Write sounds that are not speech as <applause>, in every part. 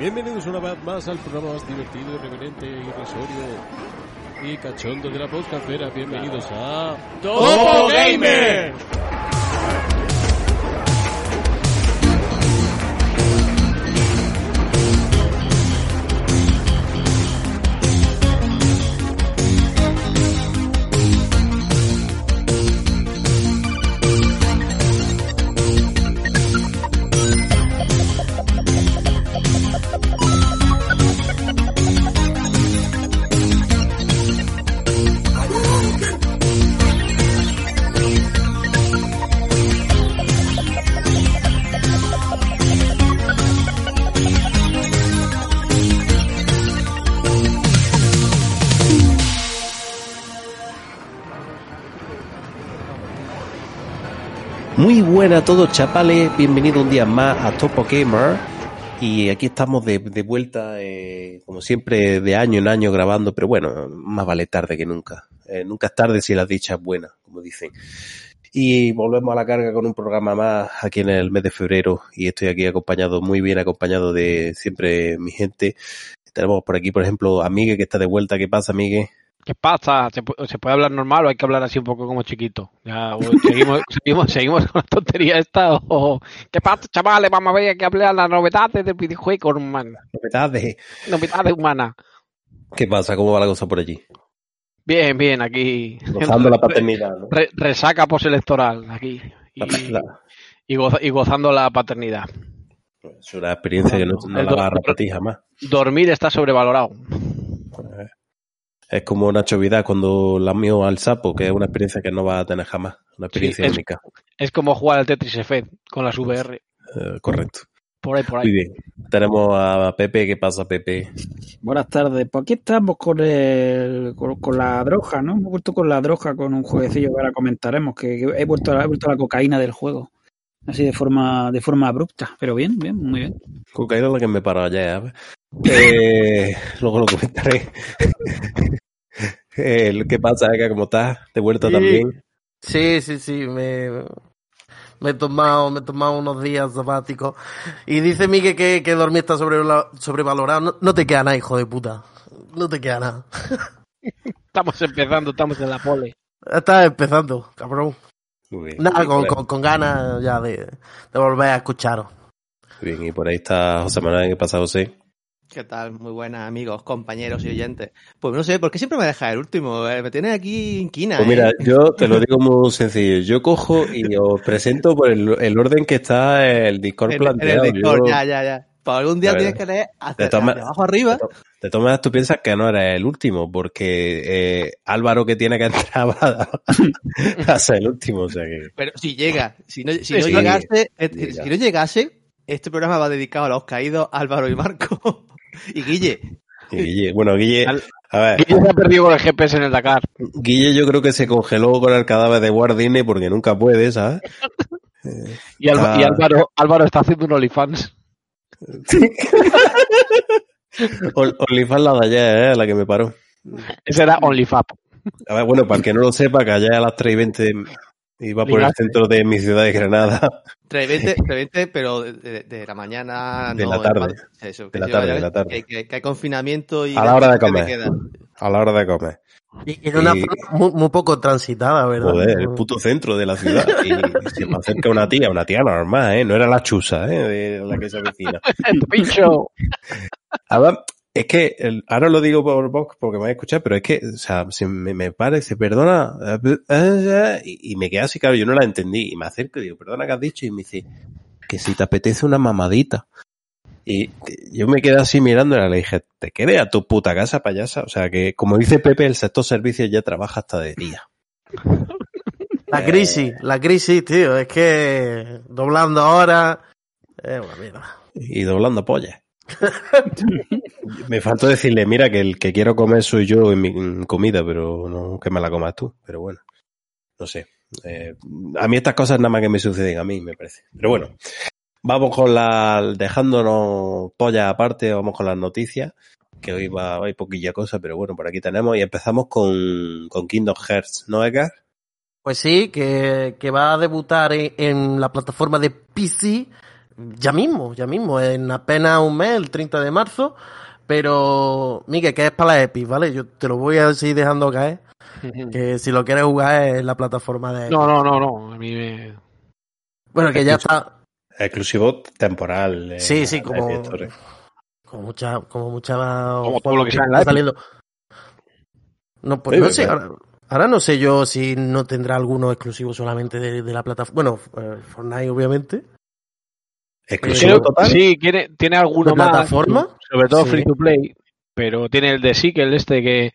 Bienvenidos una vez más al programa más divertido, irreverente, irrisorio y cachondo de la podcastera. Bienvenidos a Topo Gamer. Buenas a todos, chapales. Bienvenido un día más a Topo Gamer. Y aquí estamos de, vuelta, eh, como siempre, de año en año grabando, pero bueno, más vale tarde que nunca. Eh, nunca es tarde si la dicha es buena, como dicen. Y volvemos a la carga con un programa más aquí en el mes de febrero. Y estoy aquí acompañado, muy bien acompañado de siempre mi gente. Tenemos por aquí, por ejemplo, a Miguel que está de vuelta. ¿Qué pasa, Miguel? ¿Qué pasa? ¿Se, pu- se puede hablar normal o hay que hablar así un poco como chiquito? Ya, seguimos, <laughs> seguimos, seguimos con la tontería esta o... ¿Qué pasa, chavales? Vamos a ver que hablar las novedades del videojuego, hermano. Novedades. Novedades humanas. ¿Qué pasa? ¿Cómo va la cosa por allí? Bien, bien, aquí. Gozando la paternidad, <laughs> ¿no? Re- resaca postelectoral, aquí. Y, La- y, goza- y gozando la paternidad. Es una experiencia que no, no la vas a repetir jamás. Dormir está sobrevalorado. Es como Nacho Vidal cuando lamió al sapo, que es una experiencia que no va a tener jamás. Una experiencia es- única. Es como jugar al Tetris Effect con las VR. Eh, correcto. Por ahí, por Muy ahí. bien. Tenemos a Pepe. ¿Qué pasa, Pepe? Buenas tardes. Pues aquí estamos con, el, con, con la droga, ¿no? Hemos vuelto con la droga con un jueguecillo que ahora comentaremos, que, que he, vuelto a, la- he vuelto a la cocaína del juego. Así de forma, de forma abrupta. Pero bien, bien, muy bien. Cocaína es la que me paró ayer. ¿eh? Eh, luego lo comentaré. <laughs> Eh, ¿Qué pasa, Eka? ¿Cómo estás? ¿De vuelta Sí. también? Sí, sí, sí, me, me he tomado, me he tomado unos días sabáticos. Y dice Miguel que, que dormir está sobrevala- sobrevalorado. No, no te queda nada, hijo de puta. No te queda nada. <laughs> Estamos empezando, estamos en la pole. Estás empezando, cabrón. Muy bien. Nada, con, ahí- con, con ganas ya de, de volver a escucharos. muy bien. Y por ahí está José Manuel. ¿Qué pasa, José? ¿Qué tal? Muy buenas amigos, compañeros y oyentes. Pues no sé, ¿por qué siempre me dejas el último? Eh, Me tienes aquí inquina. Pues ¿eh? mira, yo te lo digo muy sencillo. Yo cojo y os presento por el, el orden que está el Discord en, en planteado. el Discord, Yo- ya, ya, ya. Pues algún día tienes que leer hacia, De hacia abajo arriba. De todas maneras, tú piensas que no eres el último, porque eh, Álvaro que tiene que entrar <laughs> va a ser el último. O sea que... Pero si llega, si no, si Sí, no llegase, Llega. si no llegase, este programa va dedicado a los caídos Álvaro y Marco. <laughs> y Guille. y Guille- bueno, Guille, Al- a ver, Guille se ha perdido con el GPS en el Dakar. Guille yo creo que se congeló con el cadáver de Guardini porque nunca puede, ¿sabes? <laughs> Y, Alba- Ah. y Álvaro, Álvaro está haciendo un OnlyFans. Olifaz la de ayer, ¿eh? la que me paró. Ese era OnlyFap. A ver, bueno, para el que no lo sepa, que ayer a las 3 y 20 iba por el centro de mi ciudad de Granada. 320, 320, <laughs> pero de, de- de la mañana. De no, la tarde. Eso, De que la tarde, de la tarde. Que, que- que hay confinamiento y. A la hora de comer. a la hora de comer. Y en una zona muy, muy poco transitada, ¿verdad? Joder, el puto centro de la ciudad. Y se me acerca una tía, una tía normal, ¿eh? No era la chusa, ¿eh? De la que se avecina. <laughs> El pincho. Ahora, es que, el- ahora lo digo por voz porque me vais a escuchar, pero es que, o sea, se me, me para dice, perdona, eh, y, y me queda así, claro, yo no la entendí, y me acerco y digo, perdona, ¿qué has dicho? Y me dice, que si te apetece una mamadita. Y yo me quedé así mirándola, le dije, te quedes a tu puta casa, payasa. O sea que, como dice Pepe, el sector servicios ya trabaja hasta de día. La crisis, la crisis, tío. Es que doblando ahora. Es una mierda. Y doblando pollas. <laughs> me faltó decirle, mira, que el que quiero comer soy yo en mi comida, pero no que me la comas tú. Pero bueno, no sé. Eh, a mí estas cosas nada más que me suceden a mí, me parece. Pero bueno, vamos con la, dejándonos pollas aparte, vamos con las noticias, que hoy va, hay poquilla cosa, pero bueno, por aquí tenemos y empezamos con, con Kingdom Hearts, ¿no, Edgar? Pues sí, que, que va a debutar en, en la plataforma de PC ya mismo, ya mismo, en apenas un mes, el 30 de marzo. Pero, Miguel, que es para la Epic, ¿vale? Yo te lo voy a seguir dejando caer. <laughs> Que si lo quieres jugar es la plataforma de. No, no, no, no. A mí me. Bueno, que ya está. Exclusivo temporal. eh, Sí, sí, como-. Como mucha, como mucha Como todo lo que está Epic. saliendo. No, pues Sí, no sé, ahora, ahora no sé yo si no tendrá alguno exclusivo solamente de, de la plataforma. Bueno, eh, Fortnite, obviamente. Exclusivo Creo- total. Sí, tiene, tiene alguno ¿De más. plataforma? Sobre todo Sí. free to play. Pero tiene el de Sequel este que,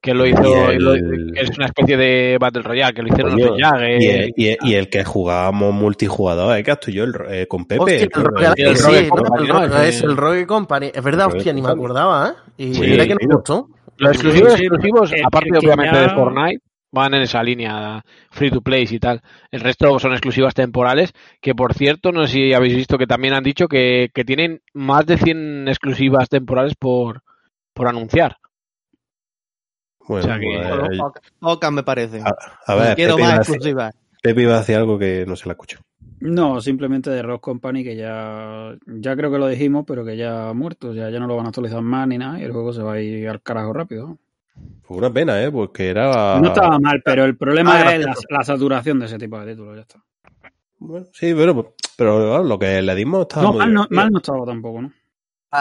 que lo hizo. Y el- lo- que es una especie de Battle Royale que lo hicieron los de Jagger. Y el, y el- y el que jugábamos multijugador, ¿eh? Que yo eh, con Pepe. Hostia, el el- Rogue, el sí, Rogue ¿no? Es el Rogue Company. Es verdad, Rogue hostia, ni me acordaba, ¿eh? Y Sí, mira que no sí. me gustó. Los exclusivos, Sí, exclusivos, el- aparte obviamente ya- de Fortnite, van en esa línea free to play y tal. El resto son exclusivas temporales, que por cierto, no sé si habéis visto que también han dicho que, que tienen más de 100 exclusivas temporales por, por anunciar. Bueno, O sea que- pues, eh, me parecen. a, a ver, Quiero Pepe más. Pepe iba a decir algo que no se la escucho. No, simplemente de Rock Company que ya, ya creo que lo dijimos, pero que ya ha muerto, ya, ya no lo van a actualizar más ni nada y el juego se va a ir al carajo rápido. Fue una pena, ¿eh? Porque era... No estaba mal, pero el problema Ah, es la, saturación de ese tipo de títulos, ya está. Bueno, sí, pero, pero lo que le dimos estaba No, muy mal no, mal no estaba tampoco, ¿no?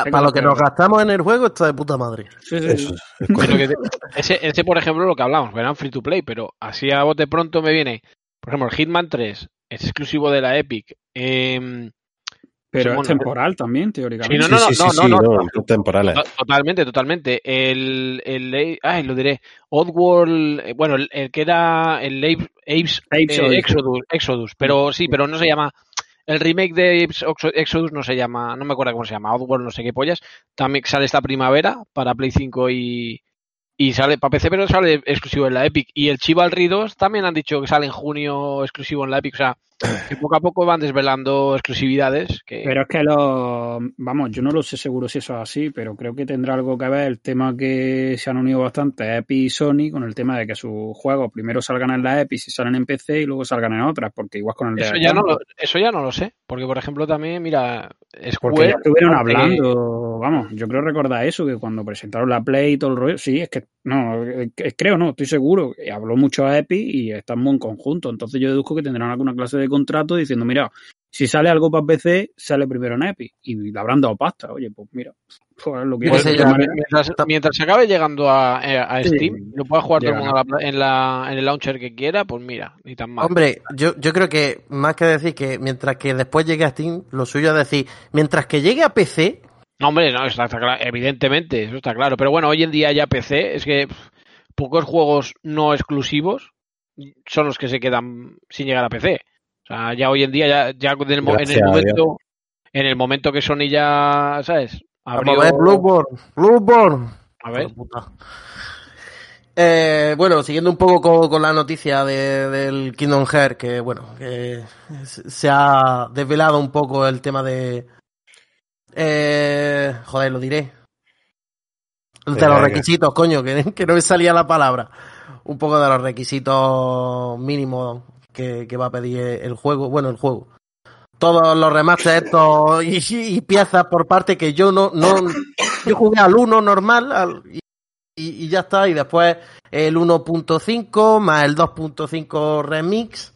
Sé para lo que no nos gastamos en el juego está de puta madre. Sí, sí, Eso sí. es Pero correcto. que te- ese, ese, por ejemplo, lo que hablamos, eran free to play, pero así a bote pronto me viene, por ejemplo, el Hitman 3 es exclusivo de la Epic. Em, Pero es temporal también, Sí, teóricamente. no, Sí, no, sí, no, sí, no, sí, no, no. To- Totalmente, totalmente. El, el, ay, lo diré. Oddworld, eh, bueno, el, el que era el Apes, Apes, Apes eh. Exodus, Exodus, pero sí, pero no se llama. El remake de Exodus no se llama, no me acuerdo cómo se llama, Oddworld, no sé qué pollas. También sale esta primavera para Play 5 y, y sale para PC, pero sale exclusivo en la Epic. Y el Chivalry 2 también han dicho que sale en junio exclusivo en la Epic. O sea, que poco a poco van desvelando exclusividades. Que... Pero es que los. Vamos, yo no lo sé seguro si eso es así, pero creo que tendrá algo que ver el tema que se han unido bastante Epic y Sony con el tema de que sus juegos primero salgan en la Epic si salen en PC y luego salgan en otras, porque igual con el de Eso ya, no lo, eso ya no lo sé, porque por ejemplo también, mira, Porque Square, ya estuvieron porque- hablando, vamos, yo creo recordar eso, que cuando presentaron la Play y todo el rollo, sí, es que, no, creo no, estoy seguro, habló mucho a Epic y están muy en conjunto, entonces yo deduzco que tendrán alguna clase de contrato diciendo, mira, si sale algo para PC, sale primero en Epic, y le habrán dado pasta, oye, pues mira, pues lo que ya- mientras, mientras se acabe llegando a, a Sí, Steam, lo pueda jugar todo el mundo en, la, en el launcher que quiera, pues mira, ni tan mal. Hombre, yo, yo creo que más que decir que mientras que después llegue a Steam, lo suyo es decir, mientras que llegue a PC, No, hombre, no, está, está claro, evidentemente, eso está claro. Pero bueno, hoy en día ya PC, es que pff, pocos juegos no exclusivos son los que se quedan sin llegar a PC. O sea, ya hoy en día, ya, ya en, el, en el momento, en el momento que Sony ya, ¿sabes? vamos a ver, Bloodborne, Bloodborne. A ver. Eh, bueno, siguiendo un poco con, con la noticia de- del Kingdom Hearts, que bueno, que se ha desvelado un poco el tema de... Eh, joder, lo diré. De los requisitos, coño, que, que no me salía la palabra. Un poco de los requisitos mínimos que, que va a pedir el juego. Bueno, el juego. Todos los remasters estos y, y piezas por parte que yo no, no yo jugué al 1 normal al- y, y- y ya está. Y después el 1.5 más el 2.5 remix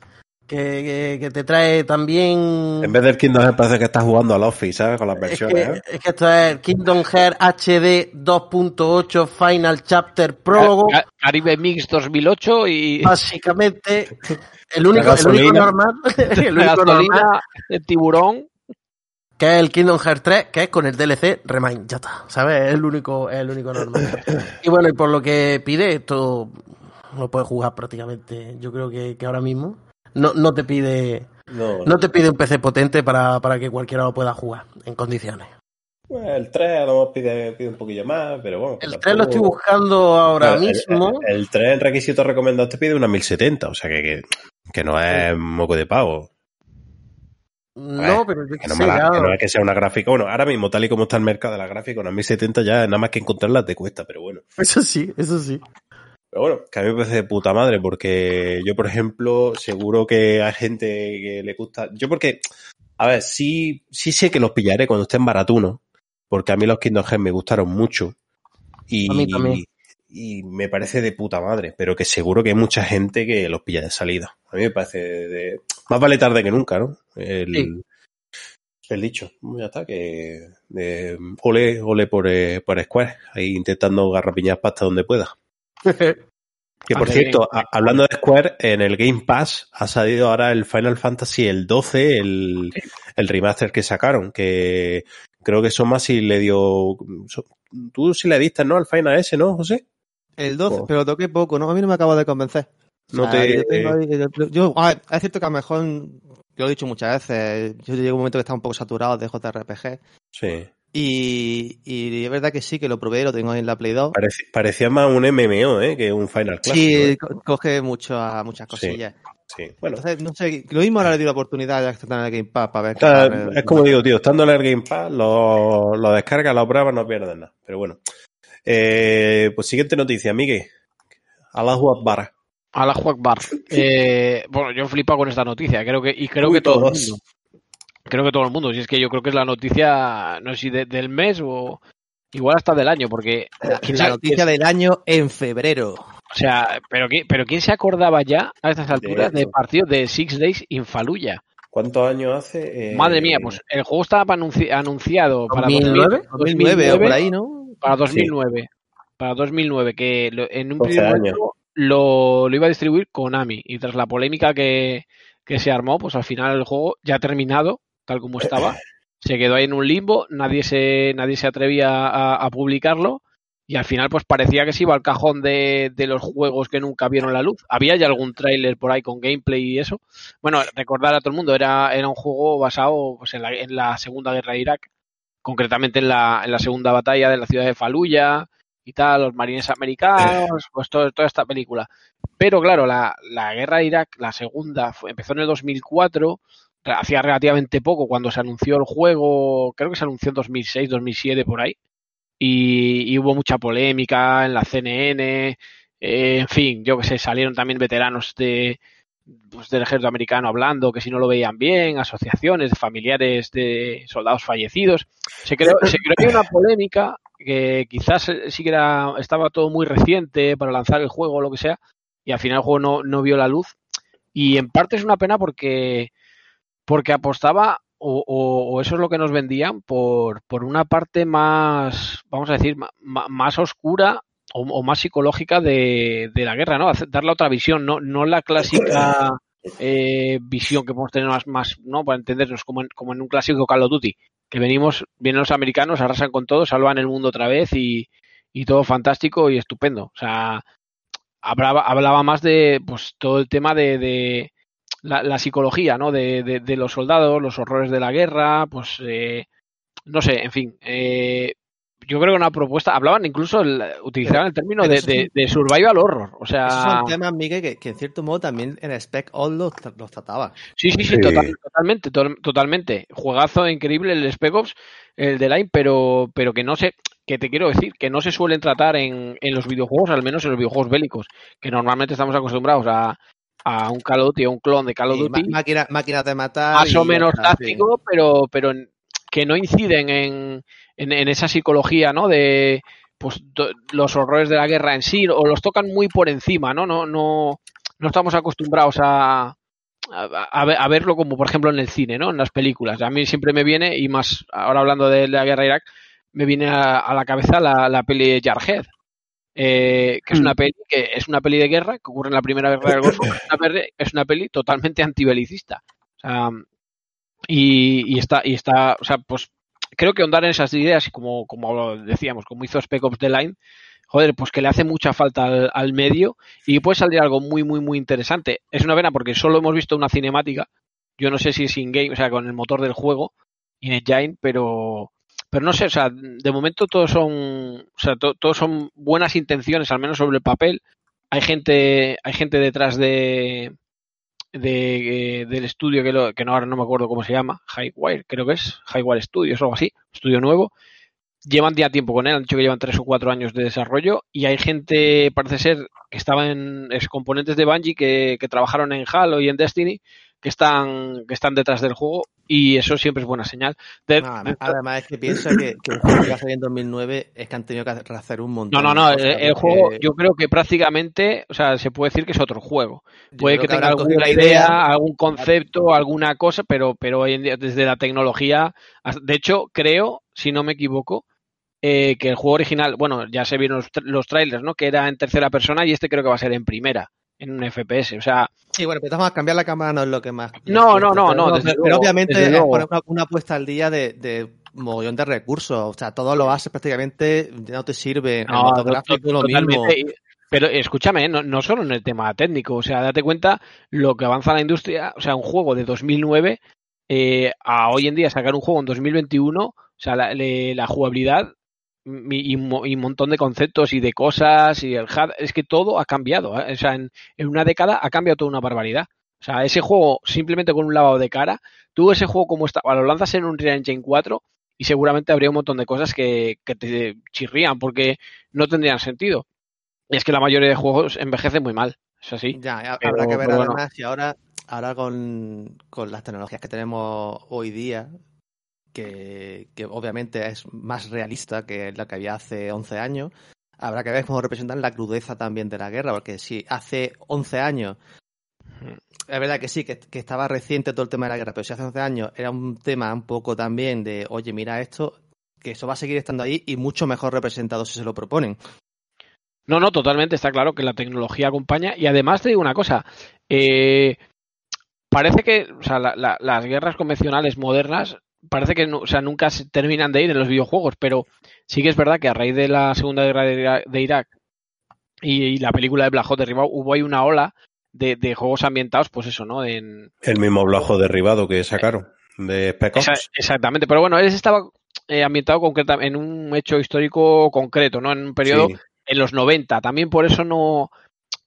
que, que, que te trae también. En vez del Kingdom Hearts parece que estás jugando al Office, ¿sabes? Con las Es versiones, que, ¿eh? es que esto es Kingdom Hearts HD 2.8 Final Chapter Prólogo. Ca- Caribe Mix 2008 y Básicamente, <laughs> el único, La <laughs> el único gasolina. normal, el único normal, el tiburón. que es el Kingdom Hearts 3, que es con el DLC Remind, ya está, ¿sabes? Es el único, es el único normal. Y bueno, y por lo que pide, esto lo puedes jugar prácticamente, yo creo que, que ahora mismo. No, no te pide, No, no te pide un PC potente para, para que cualquiera lo pueda jugar en condiciones. Bueno, el 3 a lo mejor pide, pide un poquillo más, pero bueno. El tampoco- 3 lo estoy buscando ahora mismo. El, el 3 en requisito recomendado te pide una 1070, o sea que, que, que no es moco de pavo. No, pero yo Que no, sé, la- que no es que sea una gráfica. Bueno, ahora mismo, tal y como está el mercado de la gráfica, una 1070 ya nada más que encontrarla te cuesta, pero bueno. Eso sí, eso sí. Pero bueno, que a mí me parece de puta madre, porque yo, por ejemplo, seguro que hay gente que le gusta. Yo, porque A ver, sí, sí sé que los pillaré cuando estén baratunos, porque a mí los Kingdom Hearts me gustaron mucho. Y, A mí también. y me parece de puta madre, pero que seguro que hay mucha gente que los pilla de salida. A mí me parece de... Más vale tarde que nunca, ¿no? El, Sí. el dicho. Ya está, que... eh, ole, ole por, eh, por Square, ahí intentando garrapiñar pasta donde pueda. <laughs> Que por cierto, a- hablando de Square, en el Game Pass ha salido ahora el Final Fantasy el 12, el, el remaster que sacaron, que creo que Soma sí le dio... so- Tú sí le diste, ¿no? Al Final S, ¿no, José? El 12, Oh. pero toqué poco, ¿no? A mí no me acaba de convencer. No O sea, te... Yo, tengo yo- yo- a ver, es cierto que a lo mejor, yo lo he dicho muchas veces, yo llego un momento que está un poco saturado de JRPG. Sí. Y, y es verdad que sí, que lo probé, lo tengo ahí en la Play 2. Parece- parecía más un MMO, ¿eh? Que un Final clásico. Sí, ¿eh? co- coge mucho a muchas cosillas. Sí. Bueno, Entonces, no sé, lo mismo ahora le doy la oportunidad ya que está en el Game Pass para ver Está- es como digo, tío, estando en el Game Pass, lo, lo descargas, lo pruebas, no pierdes nada. Pero bueno. Eh, pues siguiente noticia, Miguel. Allahu Akbar. A la Bar. Eh, bueno, yo flipo con esta noticia, creo que, y creo Uy, que todo todos. el mundo. Creo que todo el mundo, si es que yo creo que es la noticia, no sé si de- del mes o igual hasta del año, porque La noticia del año en febrero. O sea, pero, ¿qui- pero ¿quién se acordaba ya a estas alturas de, esto. partido de Six Days in Fallujah? ¿Cuántos años hace? Eh, Madre mía, pues el juego estaba anunci- anunciado para 2009, 2009 o por ahí, ¿no? Para 2009. Para 2009, que en un 12 primer momento lo, lo iba a distribuir Konami. Y tras la polémica que, que se armó, pues al final el juego ya terminado, tal como estaba, <clears throat> se quedó ahí en un limbo, nadie se, nadie se atrevía a, a publicarlo. Y al final, pues parecía que se iba al cajón de, de los juegos que nunca vieron la luz. Había ya algún tráiler por ahí con gameplay y eso. Bueno, recordar a todo el mundo, era, era un juego basado pues, en, la, en la Segunda Guerra de Irak, concretamente en la, en la segunda batalla de la ciudad de Fallujah y tal, los marines americanos, pues todo- toda esta película. Pero claro, la, la guerra de Irak, la segunda, fue- empezó en el 2004, re- hacía relativamente poco cuando se anunció el juego, creo que se anunció en 2006, 2007 por ahí, y, y hubo mucha polémica en la CNN, eh, en fin, yo que sé, salieron también veteranos de pues, del ejército americano hablando que si no lo veían bien, asociaciones familiares de soldados fallecidos. Se creó, se creó una polémica que quizás eh, sí que era, estaba todo muy reciente para lanzar el juego o lo que sea, y al final el juego no, no vio la luz. Y en parte es una pena porque, porque apostaba, o, o- eso es lo que nos vendían, por, por una parte más, vamos a decir, más oscura o, o más psicológica de, de la guerra, ¿no? Darle otra visión, no, no la clásica <clears throat> eh, visión que podemos tener más, más, ¿no? Para entendernos, como en, como en un clásico Call of Duty, que venimos, vienen los americanos, arrasan con todo, salvan el mundo otra vez y, y todo fantástico y estupendo. O sea, hablaba, hablaba más de pues todo el tema de, de la, psicología, ¿no? De, de, de los soldados, los horrores de la guerra, pues eh, no sé, en fin. Eh, yo creo que una propuesta, hablaban incluso, el, utilizaban el término de, de, survival horror. O sea, Esos son temas, Miguel, que, que en cierto modo también en Spec All los, los trataba. Sí, sí, sí, Sí. total- totalmente, to- totalmente. Juegazo increíble el Spec Ops, el de Line, pero, pero que no sé, que te quiero decir, que no se suelen tratar en, en los videojuegos, al menos en los videojuegos bélicos, que normalmente estamos acostumbrados a, a un Call of Duty, a un clon de Call of Duty, máquina- máquinas de matar. más y o menos sí. táctico, pero, pero en- que no inciden en, en, en esa psicología, ¿no? De pues do- los horrores de la guerra en sí, o los tocan muy por encima, ¿no? No, no, no estamos acostumbrados a, a, a ver- a verlo como, por ejemplo, en el cine, ¿no? En las películas. A mí siempre me viene, y más ahora hablando de la guerra de Irak, me viene a, a la cabeza la, la peli de Jarhead. eh, que es Mm. una peli que es una peli de guerra que ocurre en la primera guerra del Golfo <laughs> es una, peli- es una peli totalmente antibelicista o sea, y, y está, y está, o sea, pues creo que ahondar en esas ideas, y como, como decíamos, como hizo Spec Ops The Line, joder, pues que le hace mucha falta al, medio y puede salir algo muy, muy, muy interesante. Es una pena porque solo hemos visto una cinemática, yo no sé si es in-game, o sea, con el motor del juego, in engine, pero, pero no sé, o sea, de momento todos son, o sea, to- todos son buenas intenciones, al menos sobre el papel. Hay gente, hay gente detrás de, de, eh, del estudio que, lo, que no, ahora no me acuerdo cómo se llama, Highwire, creo que es, Highwire Studios o algo así, estudio nuevo. Llevan ya tiempo con él, han dicho que llevan tres o cuatro años de desarrollo y hay gente, parece ser, que estaba en componentes de Bungie que, que trabajaron en Halo y en Destiny, que están, que están detrás del juego y eso siempre es buena señal. De- No, además, además es que piensa que, que el juego que salir en 2009 es que han tenido que hacer un montón. no, no, no, de el, cosas, el porque juego yo creo que prácticamente, o sea, se puede decir que es otro juego. Puede que tenga alguna idea, algún concepto, alguna cosa, pero, pero hoy en día, desde la tecnología, de hecho, creo, si no me equivoco, eh, que el juego original, bueno, ya se vieron los, los trailers, ¿no? Que era en tercera persona y este creo que va a ser en primera, en un FPS. O sea, Sí, bueno, pero estamos a cambiar la cámara no es lo que más. No, no, cuesta, no, no, pero, luego, obviamente es poner una, una puesta al día de, de mogollón de recursos. O sea, todo lo haces prácticamente, ya no te sirve. No, to- gráfico lo mismo. Pero escúchame, ¿eh? no, no solo en el tema técnico, o sea, date cuenta lo que avanza la industria, o sea, un juego de 2009 eh, a hoy en día sacar un juego en 2021, o sea, la, le- la jugabilidad y un y un montón de conceptos y de cosas y el HUD, es que todo ha cambiado, ¿eh? o sea, en, en una década ha cambiado toda una barbaridad. O sea, ese juego simplemente con un lavado de cara, tú ese juego como estaba, lo lanzas en un Real Engine 4 y seguramente habría un montón de cosas que, que te chirrían porque no tendrían sentido. Y es que la mayoría de juegos envejecen muy mal, es así. Ya, Pero- habrá que ver pero bueno. además si ahora, ahora con, con las tecnologías que tenemos hoy día, que, obviamente es más realista que la que había hace 11 años, habrá que ver cómo representan la crudeza también de la guerra, porque si hace 11 años, es verdad que sí, que, que estaba reciente todo el tema de la guerra, pero si hace 11 años era un tema un poco también de, oye, mira esto, que eso va a seguir estando ahí y mucho mejor representado si se lo proponen. No, no, totalmente, está claro que la tecnología acompaña. Y además te digo una cosa, eh, parece que o sea, la- las guerras convencionales modernas parece que o sea, nunca se terminan de ir en los videojuegos, pero sí que es verdad que a raíz de la Segunda Guerra de Irak, de Irak y, y la película de Hawk derribado, hubo ahí una ola de, de juegos ambientados, pues eso, ¿no? En, El mismo blajo derribado que sacaron de Spec Ops. Esa- exactamente, pero bueno, ese estaba eh, ambientado concreta, en un hecho histórico concreto, ¿no? En un periodo Sí. en los 90. También por eso no,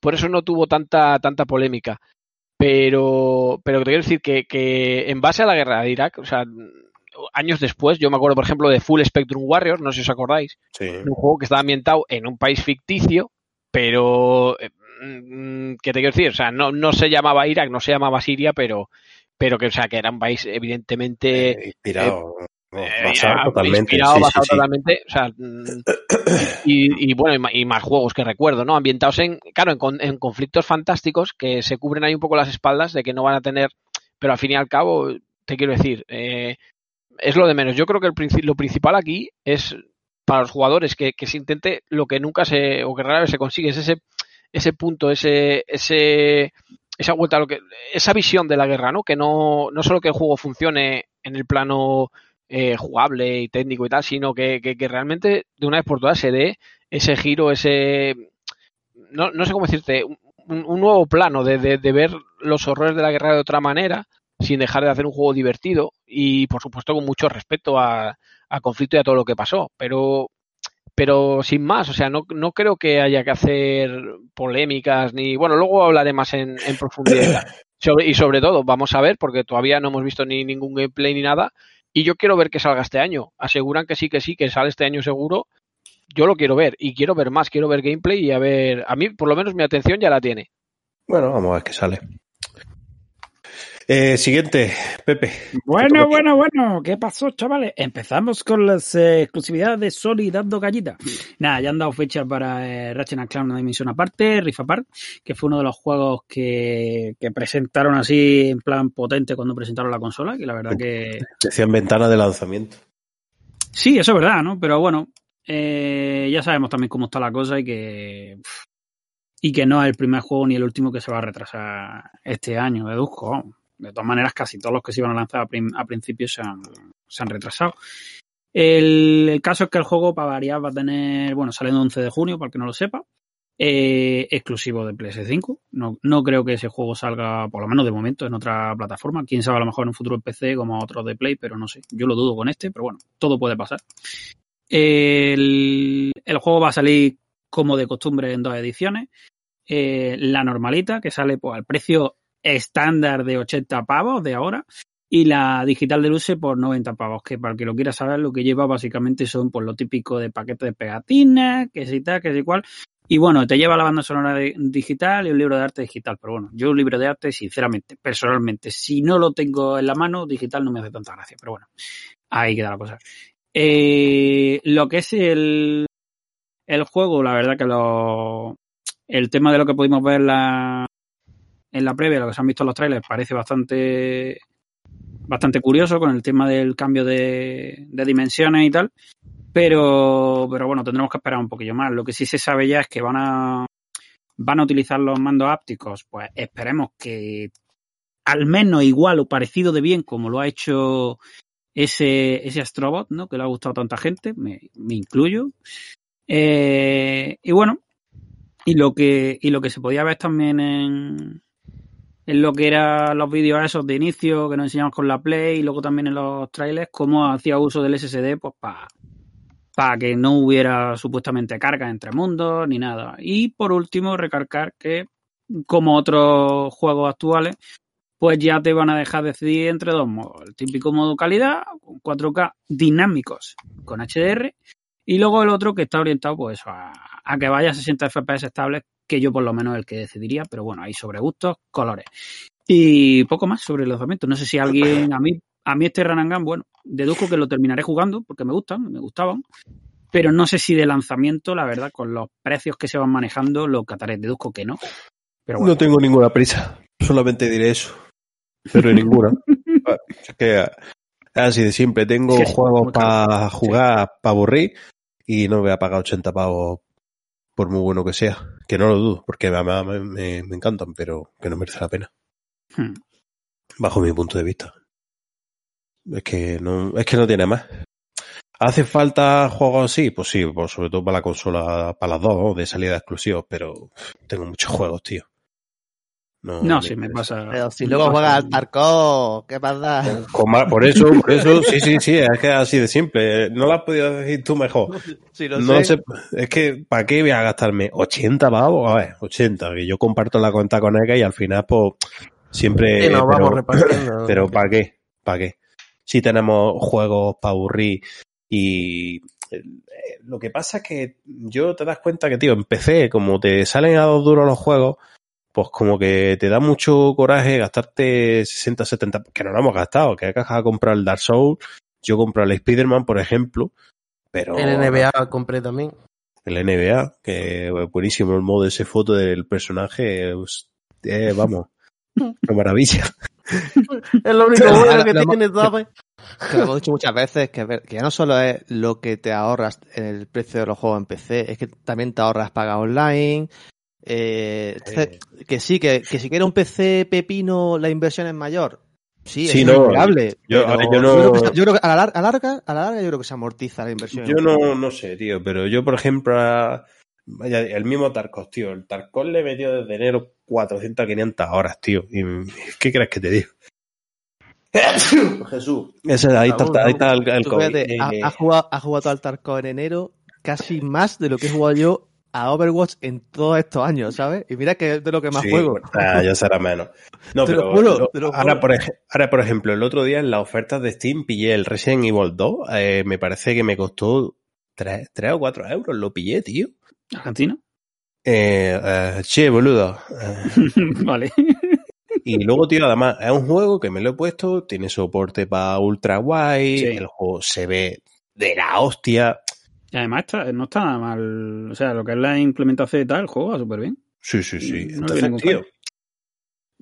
por eso no tuvo tanta, tanta polémica. Pero, pero te quiero decir que, que en base a la guerra de Irak, o sea, años después, yo me acuerdo, por ejemplo, de Full Spectrum Warriors, no sé si os acordáis, Sí. un juego que estaba ambientado en un país ficticio, pero eh, mm, ¿qué te quiero decir? O sea, no, no se llamaba Irak, no se llamaba Siria, pero, pero que, o sea, que era un país evidentemente Eh, inspirado. eh, basado totalmente. inspirado, sí, basado sí. totalmente, o sea, mm, y, y bueno, y, más juegos que recuerdo, ¿no? Ambientados en, claro, en, en conflictos fantásticos que se cubren ahí un poco las espaldas de que no van a tener, pero al fin y al cabo, te quiero decir, eh, es lo de menos. Yo creo que el lo principal aquí es para los jugadores que, que se intente lo que nunca se, o que rara vez se consigue, es ese, ese punto, ese, ese, esa vuelta lo que, esa visión de la guerra, ¿no? Que no, no solo que el juego funcione en el plano eh, jugable y técnico y tal, sino que, que, que realmente de una vez por todas se dé ese giro, ese no, no sé cómo decirte, un, un nuevo plano de, de, de ver los horrores de la guerra de otra manera, sin dejar de hacer un juego divertido y por supuesto con mucho respeto a, conflicto y a todo lo que pasó. Pero pero sin más, o sea, no, no creo que haya que hacer polémicas ni. Bueno, luego hablaré más en, en profundidad. <coughs> Sobre, y sobre todo, vamos a ver, porque todavía no hemos visto ni ningún gameplay ni nada. Y yo quiero ver que salga este año. Aseguran que sí, que sí, que sale este año seguro. Yo lo quiero ver y quiero ver más, quiero ver gameplay y a ver. A mí, por lo menos, mi atención ya la tiene. Bueno, vamos a ver qué sale. Eh, siguiente, Pepe. Bueno, bueno, bueno, ¿qué pasó, chavales? Empezamos con las eh, exclusividades de Sony dando gallitas. Nada, ya han dado fecha para eh, Ratchet and Clank una dimensión aparte, Rift Apart, que fue uno de los juegos que, que presentaron así en plan potente cuando presentaron la consola, que la verdad que... Decían ventana de lanzamiento. Sí, eso es verdad, ¿no? Pero bueno, eh, ya sabemos también cómo está la cosa y que... Y que no es el primer juego ni el último que se va a retrasar este año, deduzco. De todas maneras, casi todos los que se iban a lanzar a, principio se han, se han retrasado. El, el, caso es que el juego, para variar, va a tener, bueno, sale el 11 de junio, para el que no lo sepa, eh, exclusivo de PS5. No, no creo que ese juego salga, por lo menos de momento, en otra plataforma. Quién sabe, a lo mejor en un futuro en PC como otros de Play, pero no sé. Yo lo dudo con este, pero bueno, todo puede pasar. El, el juego va a salir como de costumbre en dos ediciones. Eh, la normalita, que sale pues, al precio estándar de 80 pavos de ahora y la digital de luce por 90 pavos, que para el que lo quiera saber lo que lleva básicamente son por lo típico de paquetes de pegatinas, que si tal, que si cual, Y bueno, te lleva la banda sonora de- digital y un libro de arte digital. Pero bueno, yo un libro de arte, sinceramente, personalmente, si no lo tengo en la mano, digital no me hace tanta gracia. Pero bueno, ahí queda la cosa. Eh, lo que es el, el juego, la verdad que lo, el tema de lo que pudimos ver la, en la previa, lo que se han visto en los trailers, parece bastante, bastante curioso con el tema del cambio de, dimensiones y tal. Pero, pero bueno, tendremos que esperar un poquillo más. Lo que sí se sabe ya es que van a, van a utilizar los mandos ápticos. Pues esperemos que al menos igual o parecido de bien como lo ha hecho ese, ese Astrobot, ¿no? Que le ha gustado a tanta gente, me, me incluyo. Eh, y bueno, y lo que, y lo que se podía ver también en, en lo que eran los vídeos esos de inicio que nos enseñamos con la Play y luego también en los trailers, cómo hacía uso del SSD pues para que no hubiera supuestamente carga entre mundos ni nada. Y por último, recargar que, como otros juegos actuales, pues ya te van a dejar decidir entre dos modos. El típico modo calidad, con 4K dinámicos con HDR, y luego el otro que está orientado pues a, a que vaya a 60 FPS estables, que yo por lo menos el que decidiría, pero bueno, hay sobre gustos, colores. Y poco más sobre el lanzamiento. No sé si alguien, a mí, a mí este Gun, bueno, deduzco que lo terminaré jugando porque me gustan, me gustaban. Pero no sé si de lanzamiento, la verdad, con los precios que se van manejando, lo cataré. Deduzco que no. Pero bueno, No tengo ninguna prisa. Solamente diré eso. Pero ninguna. <laughs> es que es así de simple. Tengo Sí, juegos para jugar, para aburrir, y no voy a pagar 80 pavos por muy bueno que sea. Que no lo dudo, porque me, me, encantan, pero que no merece la pena. hmm. Bajo mi punto de vista. Es que no, es que no tiene más. ¿Hace falta juegos así? Pues sí, pues sobre todo para la consola, para las dos, ¿no? de salida exclusivos, pero tengo muchos juegos, tío. No, no, me sí, me pasa. Pero si luego juegas al Tarkov, ¿qué pasa? Más- por eso, por eso, <laughs> sí, sí, sí, es que es así de simple. No lo has podido decir tú mejor. Si lo No sé. sé, es que, ¿para qué voy a gastarme 80 pavos? A ver, 80, que yo comparto la cuenta con ella y al final, pues, siempre. Y nos vamos pero, repartiendo. <laughs> pero ¿para qué? ¿Para qué? Si tenemos juegos para aburrir y. eh, Lo que pasa es que yo te das cuenta que, tío, en PC, como te salen a dos duros los juegos, pues como que te da mucho coraje gastarte 60, 70, que no lo hemos gastado, que acabas de comprar el Dark Souls, yo compro el Spider-Man, por ejemplo, pero El NBA compré también. el NBA, que es buenísimo el modo ese foto del personaje, eh, vamos, una maravilla. Es lo único bueno que tiene, ¿sabes? Que lo hemos dicho muchas veces, que, que ya no solo es lo que te ahorras en el precio de los juegos en PC, es que también te ahorras paga online. Eh, entonces, que sí, que, que si quieres un PC pepino, la inversión es mayor. Sí, Sí, es no, yo- pero a yo no- creo que, se- yo creo que a la, lar- a la larga, a la larga yo creo que se amortiza la inversión. Yo no, no sé, tío, pero yo, por ejemplo, a- vaya, el mismo Tarkov, tío, el Tarkov le metió desde enero 400, 500 horas, tío. Y, ¿Qué crees que te digo? <coughs> Jesús. Ese, ahí, está, ahí está el, el COVID. fíjate, ha, Eh, ha jugado, ha jugado al Tarkov en enero casi más de lo que he jugado yo a Overwatch en todos estos años, ¿sabes? Y mira que es de lo que más sí, juego. ah, ya será menos. No, Te lo pero juro, lo- te lo ahora, por ahora, por ejemplo, el otro día en las ofertas de Steam pillé el Resident Evil 2. eh, me parece que me costó 3, o 4 euros. Lo pillé, tío. ¿Argentina? Eh, eh, che, boludo. Eh, <laughs> vale. Y luego, tío, además, es un juego que me lo he puesto, tiene soporte para ultra wide, Sí. el juego se ve de la hostia. Y además está, no está nada mal. O sea, lo que es la implementación y tal, el juego va súper bien. Sí, sí, sí. No Entonces, tío,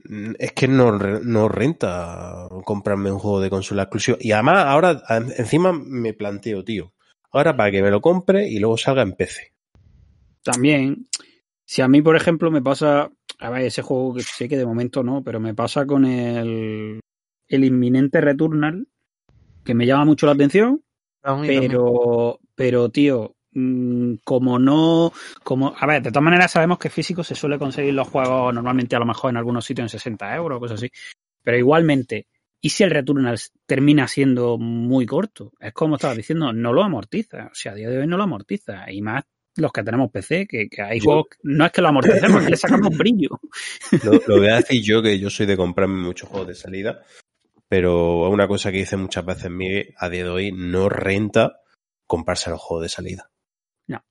mm, es que no, no renta comprarme un juego de consola exclusiva. Y además, ahora, en- encima me planteo, tío, ahora para que me lo compre y luego salga en PC. También, si a mí, por ejemplo, me pasa. A ver, ese juego que sé que de momento no, pero me pasa con el, el inminente Returnal, que me llama mucho la atención, Pero, pero tío, mm, como no, como, a ver, de todas maneras sabemos que físico se suele conseguir los juegos normalmente a lo mejor en algunos sitios en 60 euros o cosas así, pero igualmente, ¿y si el Returnal termina siendo muy corto? Es como estaba diciendo, no lo amortiza, o sea, a día de hoy no lo amortiza, y más los que tenemos PC, que, que hay Yo- juegos, que- no es que lo amorticemos, es que le sacamos brillo. <laughs> Lo, lo voy a decir yo, que yo soy de comprarme muchos juegos de salida, pero una cosa que dice muchas veces Miguel, a día de hoy no renta comprarse los juegos de salida. No.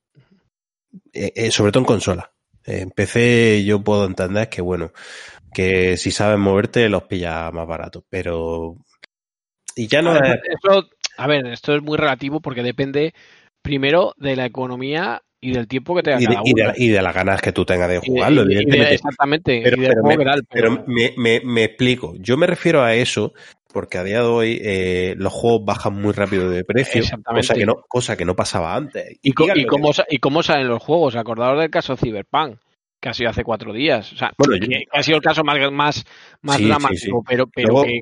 eh, eh, sobre todo en consola. En PC yo puedo entender que, bueno, que si sabes moverte los pillas más baratos, pero... Y ya no A es... a ver, esto es muy relativo porque depende primero de la economía y del tiempo que tenga Y de, cada y, de, uno. y de las ganas que tú tengas de jugarlo, y de- exactamente, Pero- me- Pero pero- me, me, me explico. Yo me refiero a eso porque a día de hoy eh, los juegos bajan muy rápido de precio, cosa que no, cosa que no pasaba antes. ¿Y, co- díganlo y cómo, ¿Y cómo salen los juegos? Acordaos del caso Cyberpunk, que ha sido hace cuatro días. O sea, Bueno, yo- ha sido el caso más, más, más Sí, dramático, sí. pero, pero Luego- que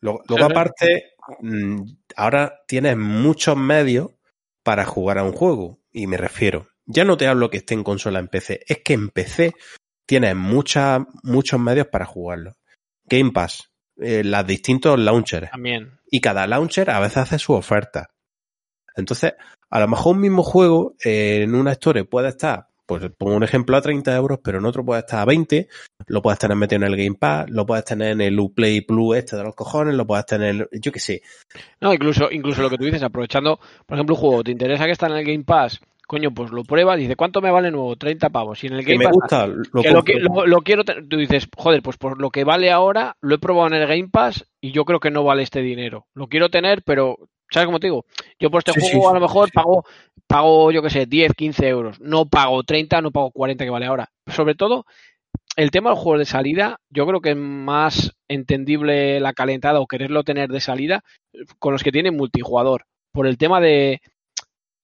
Luego, luego aparte, mm, ahora tienes muchos medios para jugar a un juego. Y me refiero, ya no te hablo que esté en consola en PC, es que en PC tienes muchas, muchos medios para jugarlo. Game Pass, eh, los distintos launchers. también. y cada launcher a veces hace su oferta. Entonces, a lo mejor un mismo juego eh, en una store puede estar, pues pongo un ejemplo a 30 euros, pero en otro puede estar a 20, lo puedes tener metido en el Game Pass, lo puedes tener en el Uplay Plus este de los cojones, lo puedes tener, yo qué sé. No, incluso, incluso lo que tú dices, aprovechando, por ejemplo, un juego, ¿te interesa que está en el Game Pass? Coño, pues lo pruebas, dice, ¿cuánto me vale nuevo? 30 pavos. Y en el Que Game me Pass gusta, lo que lo, que- lo- lo quiero, tú dices, joder, pues por lo que vale ahora, lo he probado en el Game Pass y yo creo que no vale este dinero. Lo quiero tener, pero, ¿sabes cómo te digo? Yo por este Sí, juego sí, a lo mejor sí. pago, pago, yo qué sé, 10, 15 euros. No pago 30, no pago 40 que vale ahora. Sobre todo, el tema del juego de salida, yo creo que es más entendible la calentada o quererlo tener de salida con los que tienen multijugador. Por el tema de,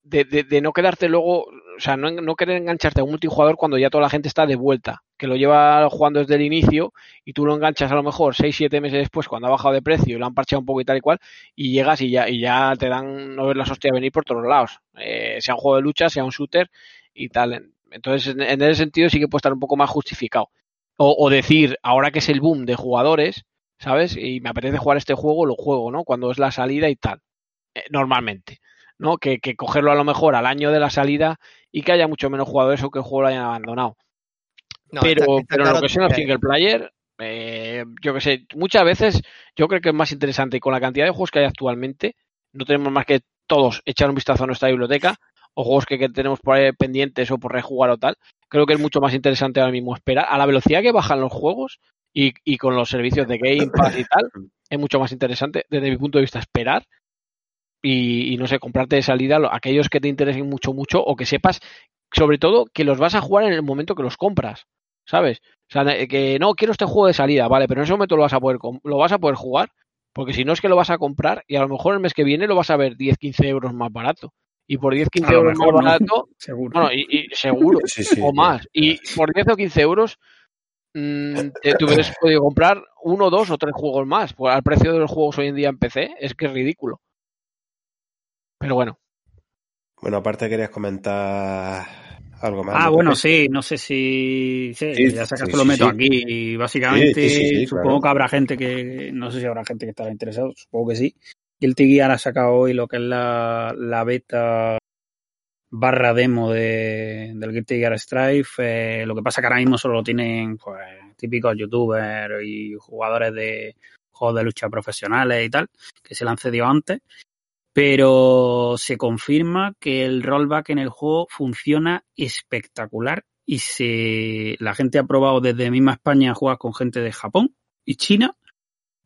de, de- de no quedarte luego, o sea, no, no querer engancharte a un multijugador cuando ya toda la gente está de vuelta, que lo lleva jugando desde el inicio y tú lo enganchas a lo mejor 6, 7 meses después cuando ha bajado de precio y lo han parcheado un poco y tal y cual, y llegas y ya, y ya te dan, no ves las hostias venir por todos lados, eh, sea un juego de lucha, sea un shooter y tal. Entonces, en, ese sentido sí que puede estar un poco más justificado. O, o decir, ahora que es el boom de jugadores, ¿sabes? Y me apetece jugar este juego, lo juego, ¿no? Cuando es la salida y tal. Eh, normalmente. ¿no? Que, que cogerlo a lo mejor al año de la salida y que haya mucho menos jugadores o que el juego lo hayan abandonado. No, pero está- está pero claro lo que los que- single player, eh, yo que sé, muchas veces yo creo que es más interesante y con la cantidad de juegos que hay actualmente, no tenemos más que todos echar un vistazo a nuestra biblioteca o juegos que, que tenemos por ahí pendientes o por rejugar o tal. Creo que es mucho más interesante ahora mismo esperar a la velocidad que bajan los juegos y, y con los servicios de Game Pass y tal, es mucho más interesante desde mi punto de vista esperar y, y no sé, comprarte de salida lo- aquellos que te interesen mucho, mucho o que sepas, sobre todo, que los vas a jugar en el momento que los compras, ¿sabes? O sea, que no, quiero este juego de salida, vale, pero en ese momento lo vas a poder, lo vas a poder jugar, porque si no es que lo vas a comprar y a lo mejor el mes que viene lo vas a ver 10, 15 euros más barato. Y por 10, 15 A lo euros más ¿no? barato, <laughs> Seguro. bueno, y, y seguro, <laughs> Sí, sí, o más. Y por 10 o 15 euros mm, te, te hubieras <laughs> podido comprar uno, dos o tres juegos más. Pues al precio de los juegos hoy en día en PC es que es ridículo. Pero bueno, Bueno, aparte querías comentar algo más. Ah, ¿no? bueno, sí, no sé si. sí, Sí, ya sí, esto lo meto aquí. Y básicamente, supongo claro. que habrá gente que. No sé si habrá gente que estará interesado, supongo que sí. Y el ha sacado hoy lo que es la, la beta barra demo de, del Guilty Gear Strife. Eh, lo que pasa que ahora mismo solo lo tienen pues, típicos youtubers y jugadores de juegos de lucha profesionales y tal, que se le han cedido antes pero se confirma que el rollback en el juego funciona espectacular y se la gente ha probado desde misma España jugar con gente de Japón y China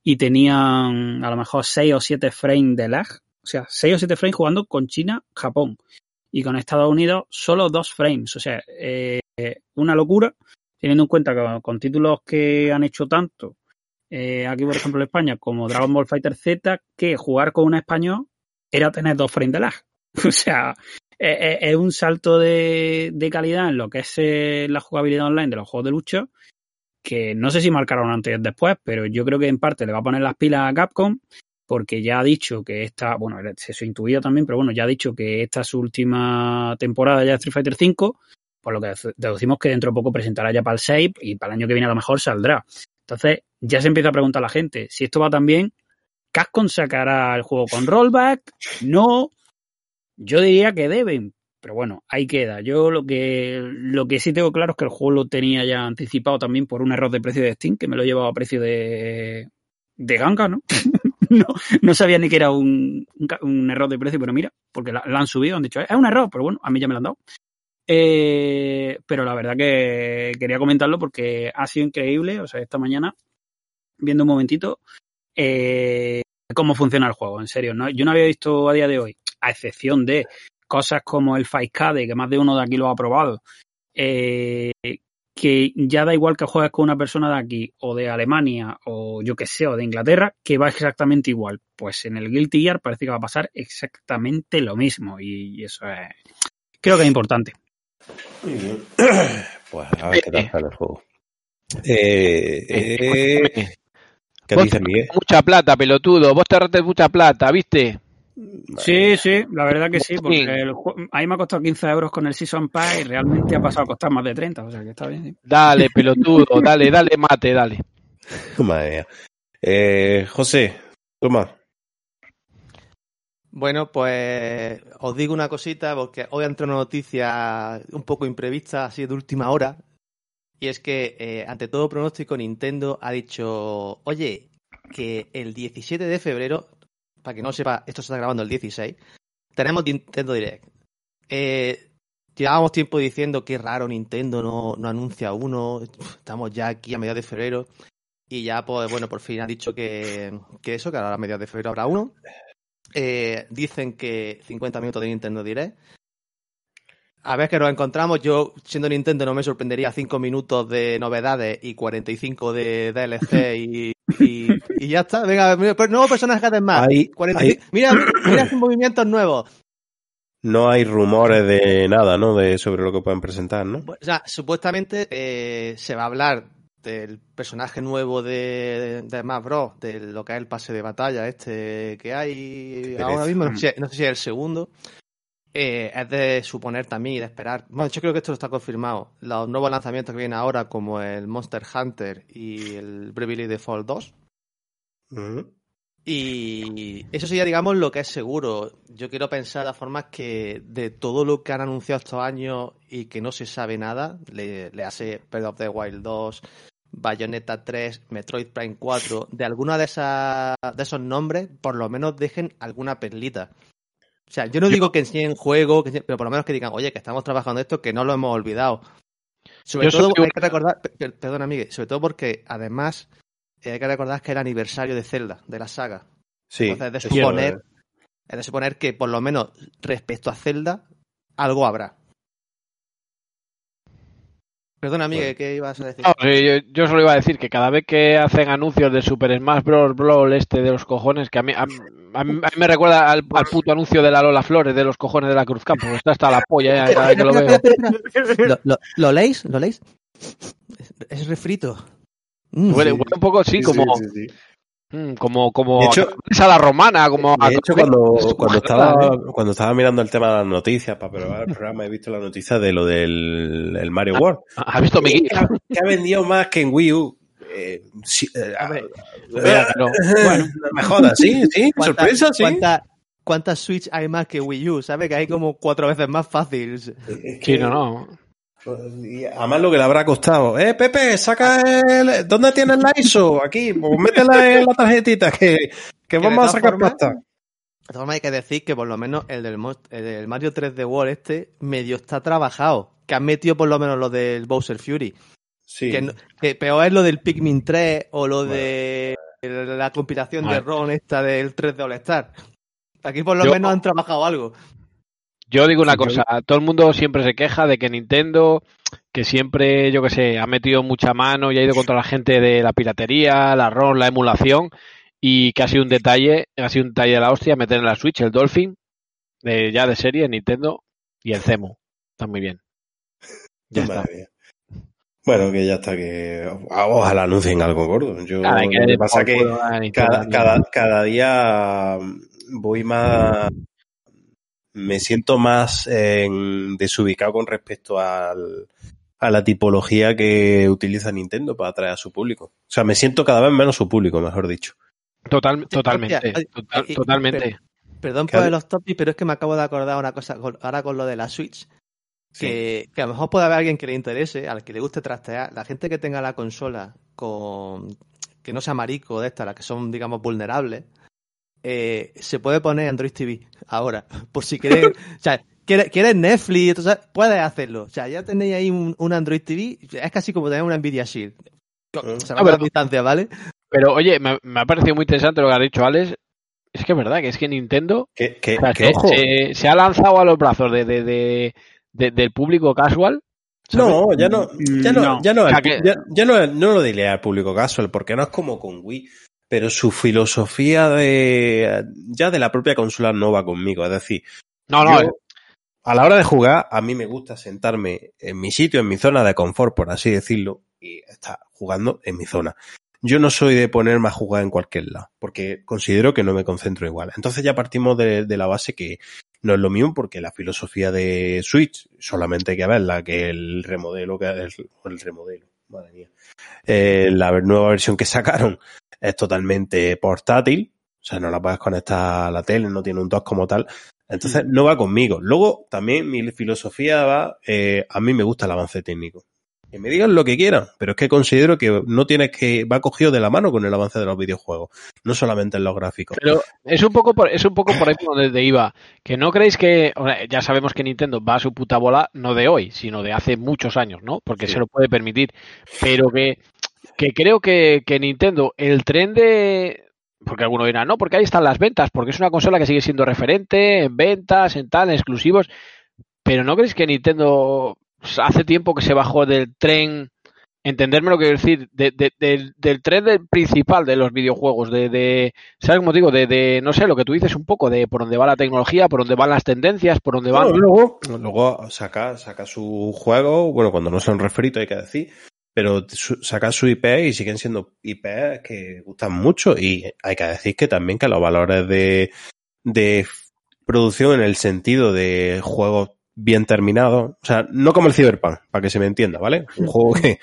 y tenían a lo mejor 6 o 7 frames de lag, o sea, 6 o 7 frames jugando con China, Japón y con Estados Unidos solo 2 frames, o sea, eh, una locura teniendo en cuenta que con títulos que han hecho tanto eh, aquí por ejemplo en España como Dragon Ball Fighter Z que jugar con un español era tener dos frames de lag. O sea, es, es- es un salto de, de calidad en lo que es eh, la jugabilidad online de los juegos de lucha que no sé si marcaron antes y después, pero yo creo que en parte le va a poner las pilas a Capcom porque ya ha dicho que esta, bueno, se intuía también, pero bueno, ya ha dicho que esta es su última temporada ya de Street Fighter V, por lo que deducimos que dentro de poco presentará ya para el 6 y para el año que viene a lo mejor saldrá. Entonces ya se empieza a preguntar la gente si esto va tan bien, Capcom sacará el juego con rollback, no, yo diría que deben, pero bueno, ahí queda. Yo lo que lo que sí tengo claro es que el juego lo tenía ya anticipado también por un error de precio de Steam, que me lo he llevado a precio de, de ganga, ¿no? <laughs> no, sabía ni que era un, error de precio, pero mira, porque la, la han subido, han dicho, es un error, pero bueno, a mí ya me lo han dado. Eh, pero la verdad que quería comentarlo porque ha sido increíble. O sea, esta mañana, viendo un momentito, eh, cómo funciona el juego, en serio. ¿no? Yo no había visto a día de hoy, a excepción de cosas como el 5K, que más de uno de aquí lo ha probado, eh, que ya da igual que juegues con una persona de aquí o de Alemania o yo que sé, o de Inglaterra, que va exactamente igual. Pues en el Guilty Gear parece que va a pasar exactamente lo mismo y eso es, creo que es importante. Muy bien. <clears throat> Pues a ver qué tal sale el juego. Eh, eh, ¿Qué Vos dice te Miguel? Mucha plata, pelotudo. Vos te ahorraste mucha plata, ¿viste? Sí, sí, la verdad que sí, porque el ahí me ha costado 15 euros con el Season Pass y realmente ha pasado a costar más de 30, o sea que está bien. sí. Dale, <laughs> pelotudo, dale, dale, mate, dale. <laughs> Madre mía. Eh, José, toma. Bueno, pues os digo una cosita porque hoy entró una noticia un poco imprevista, así de última hora. Y es que, eh, ante todo pronóstico, Nintendo ha dicho, oye, que el 17 de febrero, para que no sepa, esto se está grabando el 16, tenemos Nintendo Direct. Eh, llevábamos tiempo diciendo que raro Nintendo no, no anuncia uno, estamos ya aquí a mediados de febrero. Y ya, pues bueno, por fin han dicho que, que eso, que ahora a mediados de febrero habrá uno. Eh, dicen que 50 minutos de Nintendo Direct. A ver que nos encontramos. Yo, siendo Nintendo, no me sorprendería 5 minutos de novedades y 45 de DLC y, y, y ya está. Venga, pues nuevos personajes más. Hay- 45 Mira, mira, mira movimientos nuevos. No hay rumores de nada, ¿no? De sobre lo que pueden presentar, ¿no? O sea, supuestamente eh, se va a hablar del personaje nuevo de, de Smash Bros, de lo que es el pase de batalla este que hay ahora mismo, no sé, no sé si es el segundo. Eh, es de suponer también y de esperar. Bueno, yo creo que esto está confirmado. Los nuevos lanzamientos que vienen ahora, como el Monster Hunter y el Bravely Default 2. Ujú. Y eso sería, digamos, lo que es seguro. Yo quiero pensar de formas que de todo lo que han anunciado estos años y que no se sabe nada, le, le hace Breath of the Wild 2, Bayonetta 3, Metroid Prime 4, de alguna de esas de esos nombres, por lo menos dejen alguna perlita. O sea, yo no digo que enseñen juego, que enseñen- pero por lo menos que digan, oye, que estamos trabajando esto, que no lo hemos olvidado. Sobre Yo todo, soy- hay que recordar, per- per- perdona, Miguel, sobre todo porque además eh, hay que recordar que es el aniversario de Zelda, de la saga. Sí. Entonces, de eso suponer- es. Es de suponer que, por lo menos respecto a Zelda, algo habrá. Perdona, Miguel, ¿qué ibas a decir? No, yo, yo solo iba a decir que cada vez que hacen anuncios de Super Smash Bros. Brawl este de los cojones, que a mí, a, a mí- a mí me recuerda al, al puto anuncio de la Lola Flores de los cojones de la Cruz Campo. Está hasta la polla ya, cada vez que lo veo. ¿Lo, lo, lo leéis? ¿Lo leéis? Es refrito. Mm. Huele, huele un poco, sí, Sí, como, sí, sí, sí. Como, como De hecho- a, la romana, como a- De hecho, cuando, <laughs> cuando, estaba, ¿eh? cuando estaba mirando el tema de las noticias para preparar el programa, he visto la noticia de lo del el Mario World. ¿Has visto Miguel? Que ha, que ha vendido más que en Wii U. Eh, sí, eh, A ver, eh, No. <laughs> bueno, no me jodas, sí, sí, <laughs> ¿cuánta- sorpresa, sí. cuánta- ¿Cuántas Switch hay más que Wii U? ¿Sabes? Que hay como cuatro veces más fácil. Es Sí, no, no. Y además lo que le habrá costado. Eh, Pepe, saca el... ¿Dónde tienes la ISO? Aquí, pues métela en la tarjetita que, que de vamos a sacar formas, pasta. De todas formas, hay que decir que por lo menos el del, Mo- el del Mario 3D World este medio está trabajado. Que han metido por lo menos lo del Bowser Fury. Sí. Que, peor es lo del Pikmin 3 o lo de la compilación de. ROM esta del 3D All Star. Aquí por lo Yo- menos han trabajado algo. Yo digo una cosa, todo el mundo siempre se queja de que Nintendo, que siempre, yo que sé, ha metido mucha mano y ha ido contra la gente de la piratería, la ROM, la emulación, y que ha sido un detalle, ha sido un detalle de la hostia meter en la Switch el Dolphin, de, ya de serie, Nintendo, y el Cemo. Está muy bien. Ya está. Bueno, que ya está, que ojalá anuncien algo gordo. Yo, que lo que pasa por que cada, cada, cada día voy más. Me siento más en- desubicado con respecto al, a la tipología que utiliza Nintendo para atraer a su público. O sea, me siento cada vez menos su público, mejor dicho. Total, totalmente, total- totalmente. Perdón por los topics, pero es que me acabo de acordar una cosa ahora con lo de la Switch. Que, que a lo mejor puede haber alguien que le interese, al que le guste trastear. La gente que tenga la consola con que no sea marico de estas, las que son, digamos, vulnerables, eh, se puede poner Android TV ahora. <laughs> Por si quieren. o sea, quieres, quieres Netflix, entonces puedes hacerlo. O sea, ya tenéis ahí un, un Android TV, es casi como tener una Nvidia Shield. Mm. Se Ah, va a pero- distancia, ¿vale? Pero oye, me, me ha parecido muy interesante lo que ha dicho Alex. Es que es verdad que es que Nintendo Que, que- o sea, se, ojo. se- se ha lanzado a los brazos de, de- de- de- del público casual. ¿sabes? No, ya no, ya no, No. ya no, O sea ya, ya no, no lo diría al público casual, porque no es como con Wii, pero su filosofía de ya de la propia consola no va conmigo. Es decir, No, no, yo, a la hora de jugar, a mí me gusta sentarme en mi sitio, en mi zona de confort, por así decirlo, y estar jugando en mi zona. Yo no soy de ponerme a jugar en cualquier lado, porque considero que no me concentro igual. Entonces ya partimos de, de la base que no es lo mismo, porque la filosofía de Switch solamente hay que verla, que el remodelo, que el, el remodelo, madre mía, Eh, la nueva versión que sacaron es totalmente portátil, o sea, no la puedes conectar a la tele, no tiene un dock como tal. Entonces, no va conmigo. Luego, también mi filosofía va, eh, a mí me gusta el avance técnico. Que me digan lo que quieran, pero es que considero que no tienes que, va cogido de la mano con el avance de los videojuegos, no solamente en los gráficos. Pero es un poco por, es un poco por ahí por donde iba. Que no creéis que, ya sabemos que Nintendo va a su puta bola, no de hoy, sino de hace muchos años, ¿no? Porque Sí. se lo puede permitir. Pero que, que creo que, que Nintendo, el tren de. Porque alguno dirá, no, porque ahí están las ventas, porque es una consola que sigue siendo referente en ventas, en tal, en exclusivos. Pero ¿no creéis que Nintendo hace tiempo que se bajó del tren entenderme lo que quiero decir, de, de- del- del tren del principal de los videojuegos, de, de ¿sabes cómo digo? De, de, no sé, lo que tú dices un poco, de por dónde va la tecnología, por dónde van las tendencias, por dónde van... Bueno, luego, luego saca, saca su juego, bueno, cuando no son refritos hay que decir, pero su- saca su IP y siguen siendo IP que gustan mucho y hay que decir que también que los valores de, de producción en el sentido de juegos bien terminados, o sea, no como el Cyberpunk, para que se me entienda, ¿vale? Un juego que...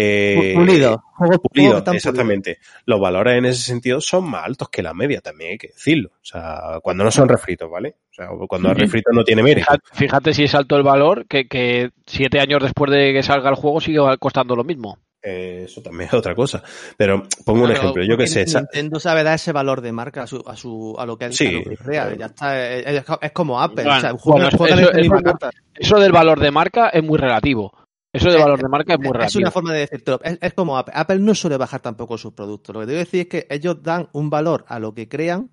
que Pulido. Juegos- pulido, exactamente. Los valores en ese sentido son más altos que la media, también hay que decirlo. O sea, cuando no son refritos, ¿vale? O sea, cuando es refrito no tiene mérito. Fíjate, fíjate si es alto el valor, que, que siete años después de que salga el juego sigue costando lo mismo. Eso también es otra cosa. Pero pongo un ejemplo, yo que sé, Nintendo sabe dar ese valor de marca a, su, a, su, a lo que, Sí. lo que crea. Ya está, es, como Apple. Bueno, o sea, juega, bueno, juega eso- en esta eso- misma eso- carta. Eso del valor de marca es muy relativo. Eso de valor de marca es muy Es relativo. una forma de decirlo. Es, es como Apple. Apple no suele bajar tampoco sus productos. Lo que te quiero decir es que ellos dan un valor a lo que crean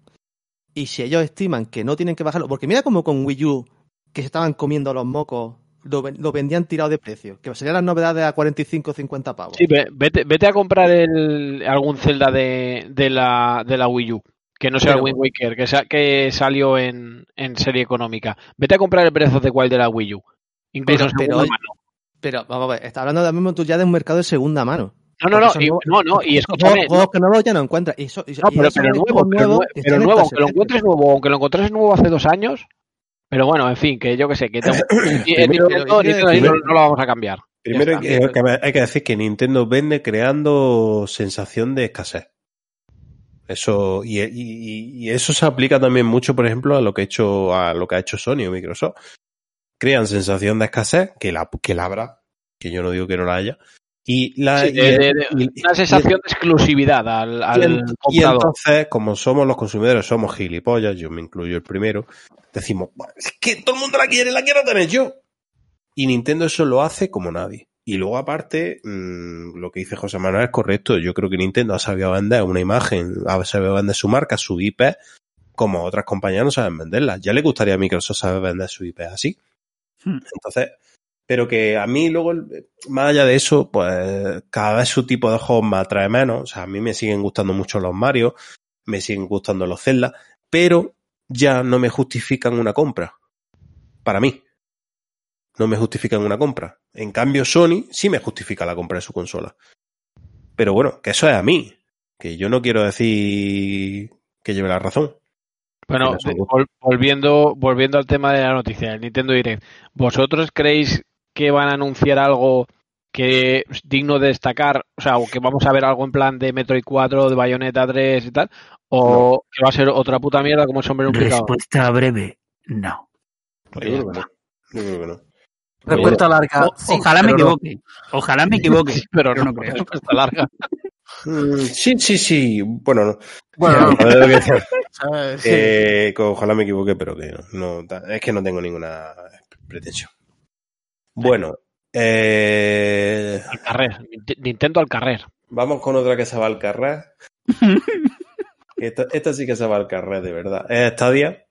y si ellos estiman que no tienen que bajarlo, porque mira como con Wii U, que se estaban comiendo los mocos, lo, ven- lo vendían tirado de precio, que serían las novedades a 45 o 50 pavos. Sí, ve- vete, vete a comprar el, algún Zelda de, de, la, de la Wii U, que no sea el Wind Waker, que, sa- que salió en, en serie económica. Vete a comprar el Breath of the Wild de la Wii U. Incluso Pero- en pero-. Pero vamos a ver, está hablando ahora mismo tú ya de un mercado de segunda mano. No, no, no, y, nuevos- no, no, y escúchame, Juegos que nuevos ya no encuentras. Y eso, y, No, y pero, pero es nuevo, juegos pero, que nuevo, aunque lo encuentres nuevo, aunque lo encontrases nuevo hace dos años. Pero bueno, en fin, que yo que sé, que te- y en Pero- Nintendo- pero- Nintendo ahí no, no lo vamos a cambiar. primero hay está. que, que- hay que decir que Nintendo vende creando sensación de escasez. Eso, y, y- y eso se aplica también mucho, por ejemplo, a lo que ha hecho, a lo que ha hecho Sony o Microsoft. Crean sensación de escasez, que la, que la habrá, que yo no digo que no la haya. Y la, Sí, y- de- de- de- y- Una sensación de exclusividad al, Y, al y entonces, como somos los consumidores, somos gilipollas, yo me incluyo el primero, decimos, "Buah, es que todo el mundo la quiere, la quiero tener yo. Y Nintendo eso lo hace como nadie. Y luego aparte, mm, lo que dice José Manuel es correcto. Yo creo que Nintendo ha sabido vender una imagen, ha sabido vender su marca, su IP, como otras compañías no saben venderla. Ya le gustaría a Microsoft saber vender su IP así. Hmm. Entonces, pero que a mí luego, más allá de eso, pues cada vez su tipo de juegos me atrae menos. O sea, a mí me siguen gustando mucho los Mario, me siguen gustando los Zelda, pero ya no me justifican una compra. Para mí. No me justifican una compra. En cambio, Sony sí me justifica la compra de su consola. Pero bueno, que eso es a mí. Que yo no quiero decir que lleve la razón. Bueno, volviendo, volviendo al tema de la noticia, el Nintendo Direct, ¿vosotros creéis que van a anunciar algo que es digno de destacar? O sea, o que vamos a ver algo en plan de Metroid 4, de Bayonetta 3 y tal, o que va a ser otra puta mierda como el sombrero un picado. Respuesta breve, no. Yo creo que no. Yo creo que no. Respuesta larga. O- sí, ojalá me no. equivoque. Ojalá me equivoque. <laughs> Pero no, no creo. respuesta larga. Mm, sí, sí, sí. Bueno, no. Bueno, <laughs> A ver, lo que- ¿sabes? Sí. Eh, ojalá me equivoque, pero que no, no, es que no tengo ninguna pretensión. Bueno, eh, Al carrer. Nint- Nintendo al carrer. vamos con otra que se va al carrer. Esta, <laughs> esta sí que se va al carrer, de verdad. Es Stadia.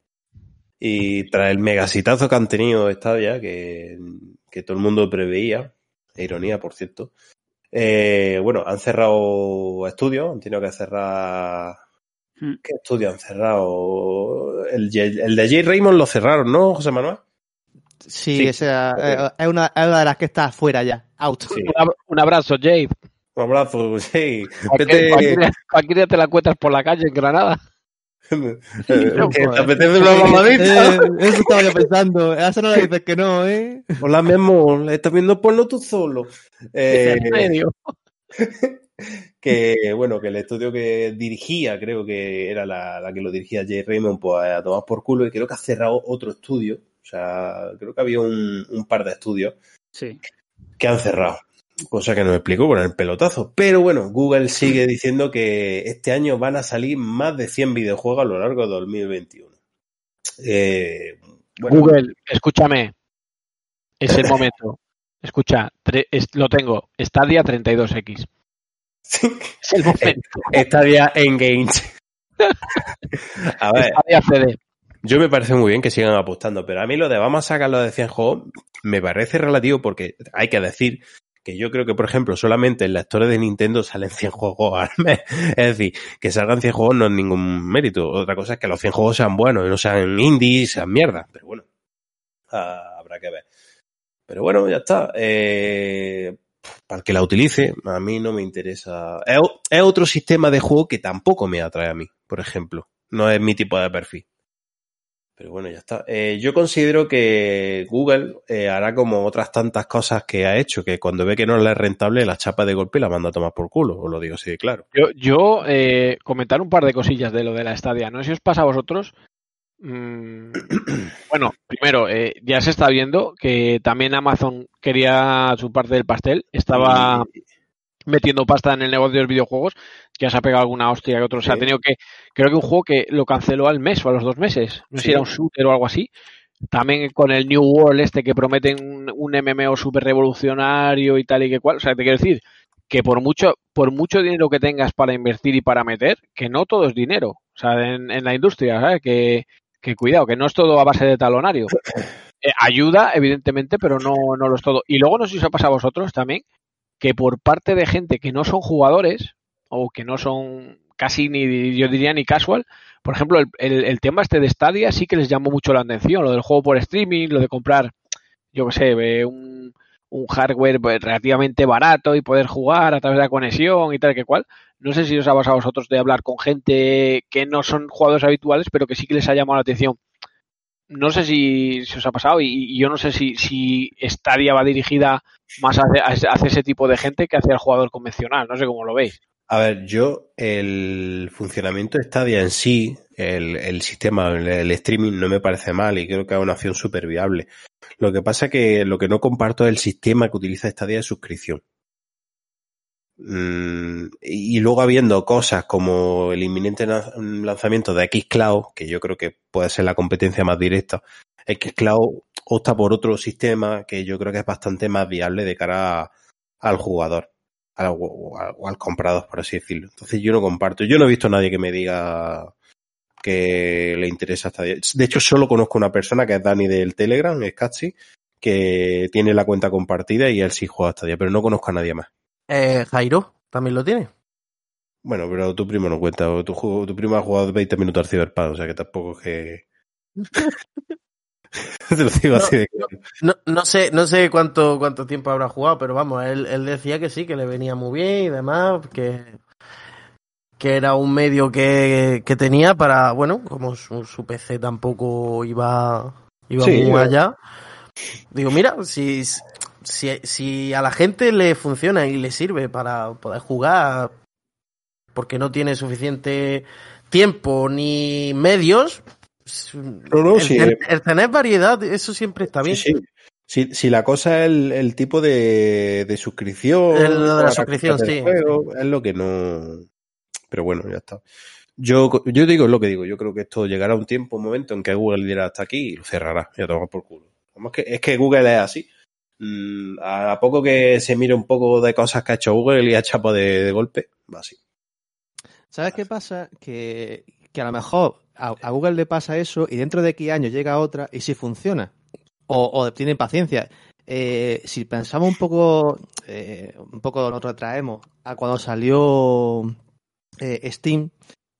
Y tras el megasitazo que han tenido Stadia, que, que todo el mundo preveía, e ironía, por cierto, eh, bueno, han cerrado estudios, han tenido que cerrar Hmm. ¿Qué estudio han cerrado? El, el de Jay Raymond lo cerraron, ¿no, José Manuel? Sí, Sí. esa eh, es, una, es una de las que está fuera ya, out. Sí. Un ab- Un abrazo, Jade. Un abrazo, sí. Cualquier, Vete- cualquier- cualquier día te la encuentras por la calle en Granada. Eh, que ¿Te apetece una mamadita? Eh, eso estaba yo pensando. A eso no le dices que no, ¿eh? Hola, mi amor, ¿estás viendo porno tú solo? Eh, En <laughs> que, bueno, que el estudio que dirigía, creo que era la, la que lo dirigía Jay Raymond, pues a tomar por culo, y creo que ha cerrado otro estudio. O sea, creo que había un, un par de estudios Sí. que han cerrado. Cosa que no me explico con el pelotazo. Pero bueno, Google sigue diciendo que este año van a salir más de 100 videojuegos a lo largo de 2021. Eh, bueno, Google, escúchame. Es el momento. Escucha, tre- es- lo tengo. Stadia 32X. Es el momento. <laughs> Stadia Engage. <laughs> A ver, Stadia CD. yo me parece muy bien que sigan apostando, pero a mí lo de vamos a sacarlo de 100 juegos me parece relativo porque hay que decir que yo creo que, por ejemplo, solamente en la historia de Nintendo salen 100 juegos al mes. <laughs> Es decir, que salgan 100 juegos no es ningún mérito. Otra cosa es que los 100 juegos sean buenos no sean indies, sean mierda. Pero bueno, ah, habrá que ver. Pero bueno, ya está. Eh, para que la utilice, a mí no me interesa. Es, es otro sistema de juego que tampoco me atrae a mí, por ejemplo. No es mi tipo de perfil. Pero bueno, ya está. Eh, yo considero que Google eh, hará como otras tantas cosas que ha hecho, que cuando ve que no le es rentable, la chapa de golpe y la manda a tomar por culo. Os lo digo así de claro. Yo, yo eh, comentar un par de cosillas de lo de la Stadia. No sé si os pasa a vosotros. Mm, <clears throat> bueno, primero, ya se está viendo que también Amazon quería su parte del pastel. Estaba metiendo pasta en el negocio de los videojuegos. Ya se ha pegado alguna hostia que otro. Se ha tenido que. Creo que un juego que lo canceló al mes o a los dos meses. No sé Sí. si era un shooter o algo así. También con el New World este que prometen un, un MMO súper revolucionario y tal y que cual. O sea, te quiero decir que por mucho, por mucho dinero que tengas para invertir y para meter, que no todo es dinero. O sea, en, en la industria, ¿sabes? Que, que cuidado, que no es todo a base de talonario. <coughs> Eh, ayuda, evidentemente, pero no, no lo es todo. Y luego no sé si os ha pasado a vosotros también, que por parte de gente que no son jugadores, o que no son casi ni, yo diría ni casual, por ejemplo, el, el, tema este de Stadia sí que les llamó mucho la atención, lo del juego por streaming, lo de comprar, yo qué sé, un, un hardware pues, relativamente barato y poder jugar a través de la conexión y tal que cual. No sé si os ha pasado a vosotros de hablar con gente que no son jugadores habituales, pero que sí que les ha llamado la atención. No sé si, os ha pasado y, yo no sé si, si Stadia va dirigida más hacia, ese tipo de gente que hacia el jugador convencional. No sé cómo lo veis. A ver, yo el funcionamiento de Stadia en sí, el, sistema, el, el streaming no me parece mal y creo que es una opción súper viable. Lo que pasa que lo que no comparto es el sistema que utiliza Stadia de suscripción. Mm, y luego habiendo cosas como el inminente lanzamiento de Xcloud, que yo creo que puede ser la competencia más directa, Xcloud opta por otro sistema que yo creo que es bastante más viable de cara al jugador al, o al- al comprador, por así decirlo. Entonces yo no comparto. Yo no he visto a nadie que me diga que le interesa esta. De hecho, solo conozco una persona que es Dani del Telegram, es Katsi, que tiene la cuenta compartida y él sí juega hasta día, pero no conozco a nadie más. Eh, Jairo también lo tiene. Bueno, pero tu primo no cuenta. Tu, tu primo ha jugado 20 minutos al Cyberpunk, o sea que tampoco es que. <laughs> Te lo digo así de. No, no sé, no sé cuánto, cuánto tiempo habrá jugado, pero vamos, él, él decía que sí, que le venía muy bien y demás, que, que era un medio que, que tenía para, bueno, como su, su PC tampoco iba, iba Sí, muy yo- allá. Digo, mira, si, si, si a la gente le funciona y le sirve para poder jugar porque no tiene suficiente tiempo ni medios, no, el, sí, ten- el tener variedad, eso siempre está bien. Sí, sí. Si, si la cosa es el, el tipo de, de suscripción. El- lo de la suscripción, sí. juego, es lo que no. Pero bueno, ya está. Yo, yo digo lo que digo. Yo creo que esto llegará un tiempo, un momento en que Google dirá hasta aquí y lo cerrará. Y a tomar por culo. Vamos, que, es que Google es así. Mm, A poco que se mire un poco de cosas que ha hecho Google y ha chapa de, de golpe, va así. ¿Sabes qué pasa? Que, que a lo mejor a, a Google le pasa eso y dentro de X años llega otra y sí funciona. O, o tienen paciencia. Eh, si pensamos un poco, eh, un poco nos retraemos a cuando salió eh, Steam,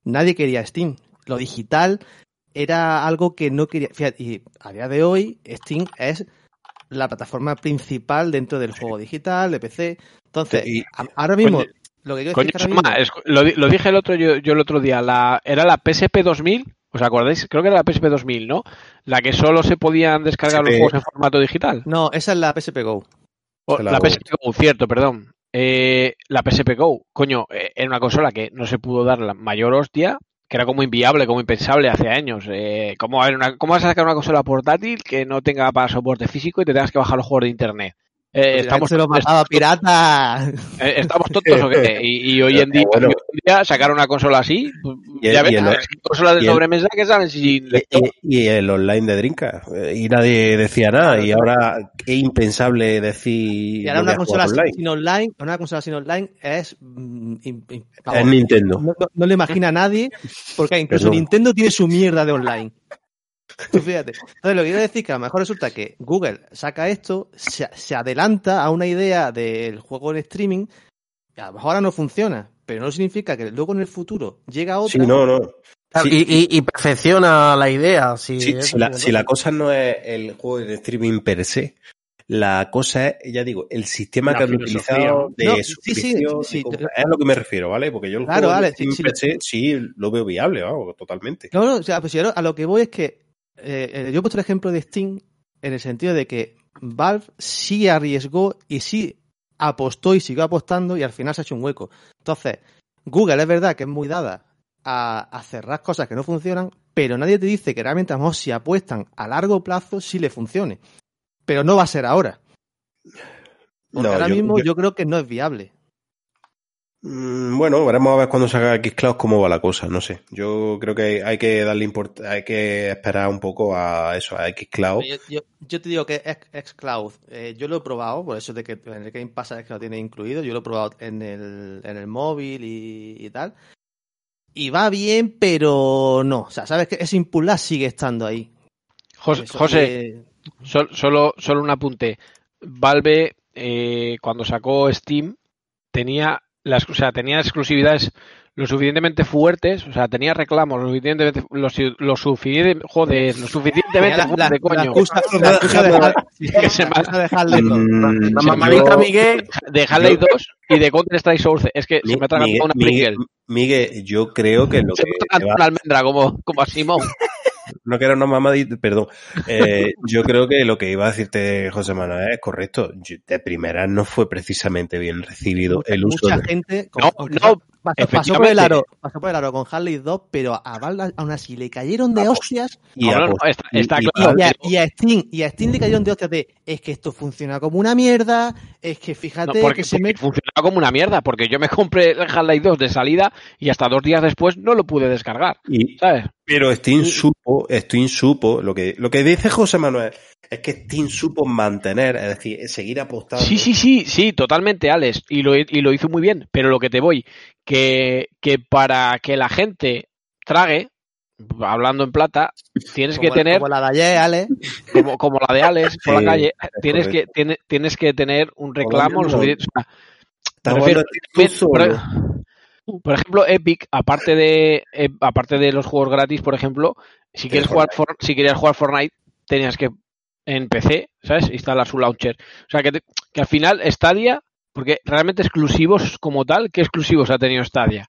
nadie quería Steam. Lo digital era algo que no quería. Fíjate, y a día de hoy, Steam es la plataforma principal dentro del juego digital, de PC. Entonces, Y- ahora mismo, Coño, lo que quiero Coño, ahora mismo- es- lo, di- lo dije el otro yo, yo el otro día, la, era la PSP 2000, ¿os acordáis? Creo que era la PSP 2000, ¿no? La que solo se podían descargar los juegos en formato digital. No, esa es la PSP Go. La. PSP Go, cierto, perdón. Eh, la PSP Go, coño, eh, era una consola que no se pudo dar la mayor hostia, que era como inviable, como impensable hace años. Eh, ¿cómo, una- ¿Cómo vas a sacar una consola portátil que no tenga para soporte físico y te tengas que bajar los juegos de internet? Eh, estamos, se lo mataba pirata. eh, ¿Estamos tontos o qué? <laughs> Y, y hoy en día, Bueno. hoy en día sacar una consola así, pues, Y el- ya ves, consolas de el- sobremesa que salen sin Y, y- y el online de eh, Y nadie decía nada. Y ahora es impensable decir. Y ahora una consola sin, online. sin online, una consola sin online es mm, Es Nintendo. no, no- no le imagina a nadie, porque incluso Perdón. Nintendo tiene su mierda de online. Tú fíjate. Entonces, lo que quiero decir es que a lo mejor resulta que Google saca esto, se, se adelanta a una idea del juego en streaming, y a lo mejor ahora no funciona, pero no significa que luego en el futuro llega otra. Sí, no, no. Claro, Sí, y, y- y perfecciona la idea. Si, Sí, si, la, sí, si la cosa no es el juego de streaming per se, la cosa es, ya digo, el sistema La que han utilizado de No, sí, sí, suscripción. sí, compra. sí. es a lo que me refiero, ¿vale? Porque yo el Claro, juego vale, streaming sí, per se sí lo veo viable, vamos, totalmente. No, no, o sea, pues yo a lo que voy es que eh, eh, yo he puesto el ejemplo de Steam en el sentido de que Valve sí arriesgó y sí apostó y siguió apostando y al final se ha hecho un hueco. Entonces, Google es verdad que es muy dada a, a cerrar cosas que no funcionan, pero nadie te dice que realmente a lo mejor si apuestan a largo plazo sí le funcione. Pero no va a ser ahora. Porque No, ahora yo- mismo yo- yo creo que no es viable. Mm, Bueno, veremos a ver cuando salga Xcloud cómo va la cosa, no sé. Yo creo que hay que darle import hay que esperar un poco a eso, a Xcloud. Yo, yo- yo te digo que X- Xcloud, eh, yo lo he probado, por eso de que en el Game Pass es que lo tiene incluido, yo lo he probado en el, en el móvil y, y tal. Y va bien, pero no. O sea, sabes que ese impulsar sigue estando ahí. José, Sol- solo, solo un apunte. Valve, eh, cuando sacó Steam, tenía las, o sea, tenía exclusividades lo suficientemente fuertes, o sea, tenía reclamos lo suficientemente, lo, lo suficiente, joder, lo suficientemente la, fuerte, la coño. la excusa de que se la me- de. Mm, La mamadita Miguel. De Half-Life 2 y de Counter Strike Source. Es que se me traga Miguel, una Miguel. Miguel, yo creo que lo Se que me te traga va- una almendra como, como a Simón. No que era una mamadita, perdón. Eh, yo creo que lo que iba a decirte José Manuel es correcto. De primera no fue precisamente bien recibido el uso Mucha de... gente No, no, pasó, pasó por el aro, pasó por el aro con Harley 2, pero a Valve aún así le cayeron de Vamos. hostias y No, no, a no, Steam, y a Steam le cayeron de hostias de es que esto funciona como una mierda, es que No, fíjate porque, que se me funcionaba como una mierda, porque yo me compré el Half-Life 2 de salida y hasta dos días después no lo pude descargar, y- ¿sabes? pero Steam supo, Steam supo, lo que, lo que dice José Manuel es que Steam supo mantener, es decir, seguir apostando. Sí, sí, sí, sí, totalmente, Alex, y lo, y lo hizo muy bien, pero lo que te voy, que, que para que la gente trague, hablando en plata, tienes que tener, como la de ayer, Ale, como, como la de Alex por Sí, la calle, es tienes que, correcto. tiene- tienes que tener un reclamo, o sea, refiero- por, por ejemplo, Epic, aparte de eh, aparte de los juegos gratis, por ejemplo, si quieres jugar For- si querías jugar Fortnite, tenías que en PC, ¿sabes? Instalar su launcher. O sea, que, te- que al final Stadia, porque realmente exclusivos como tal, ¿qué exclusivos ha tenido Stadia?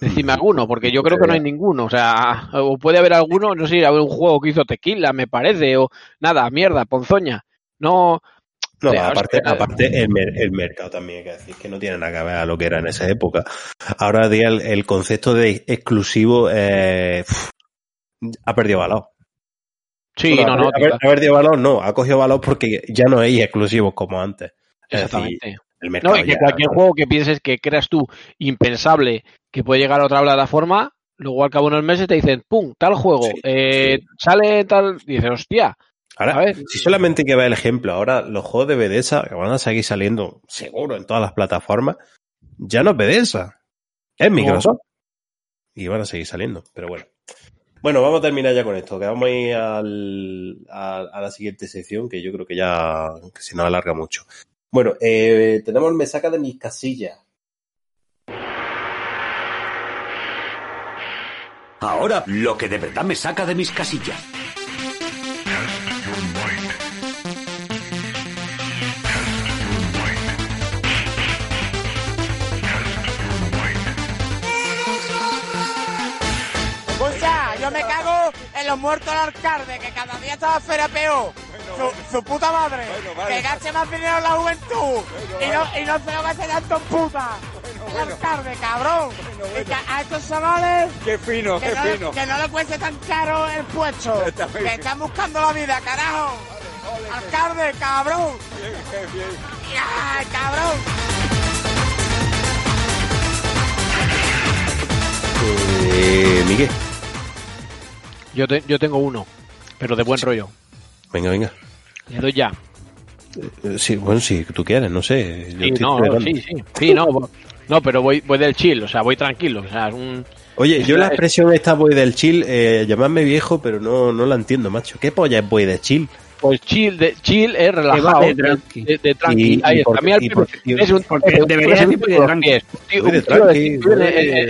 Decime alguno, porque yo creo que no hay ninguno. O sea, o puede haber alguno, no sé, un juego que hizo Tequila, me parece, o nada, mierda, ponzoña. No, No, aparte, aparte el, el mercado también hay que decir que no tiene nada que ver a lo que era en esa época. Ahora día el, el concepto de exclusivo eh, ha perdido valor. Sí, Bueno, no, no. dio valor, no, ha cogido valor porque ya no hay exclusivos como antes. Es decir, Exactamente. el mercado No, y que ya- cualquier juego que pienses que creas tú impensable que puede llegar a otra plataforma, luego al cabo de unos meses te dicen, ¡pum! Tal juego, Sí, eh, sí. sale tal. Y dices, hostia, Ahora, si solamente que ver el ejemplo, ahora los juegos de Bethesda que van a seguir saliendo seguro en todas las plataformas, ya no es Bethesda, es Microsoft. Y van a seguir saliendo, pero bueno. Bueno, vamos a terminar ya con esto, que vamos a ir al- a, la siguiente sección, que yo creo que ya que se nos alarga mucho. Bueno, eh, tenemos me saca de mis casillas. Ahora, lo que de verdad me saca de mis casillas. Los muertos del alcalde, que cada día está fuera peor. Su, su puta madre, que gaste más dinero en la juventud y, no, y no se lo gaste tanto en puta. El alcalde, cabrón. Y que a estos chavales Qué fino, que qué no, fino. que no le cueste tan caro el puesto. Está Que están buscando la vida, carajo. Alcalde, cabrón. Qué bien. ¡Ay, cabrón! Eh, Miguel, yo, te- yo tengo uno, pero de buen rollo. venga, venga. Le doy ya. Eh, Sí, bueno, si tú quieres, no sé. yo Sí, no, no, sí, sí. Sí, no, no, pero voy, voy del chill, o sea, voy tranquilo. O sea, es un. Oye, yo la- expresión esta voy del chill, eh, llamadme viejo, pero no, no la entiendo, macho. ¿Qué polla es voy de chill? Pues chill, de, chill es relajado. de tranqui. De, de tranqui. Y- Ahí está. es un, porque debería tío decir de tranqui. de de- tranqui,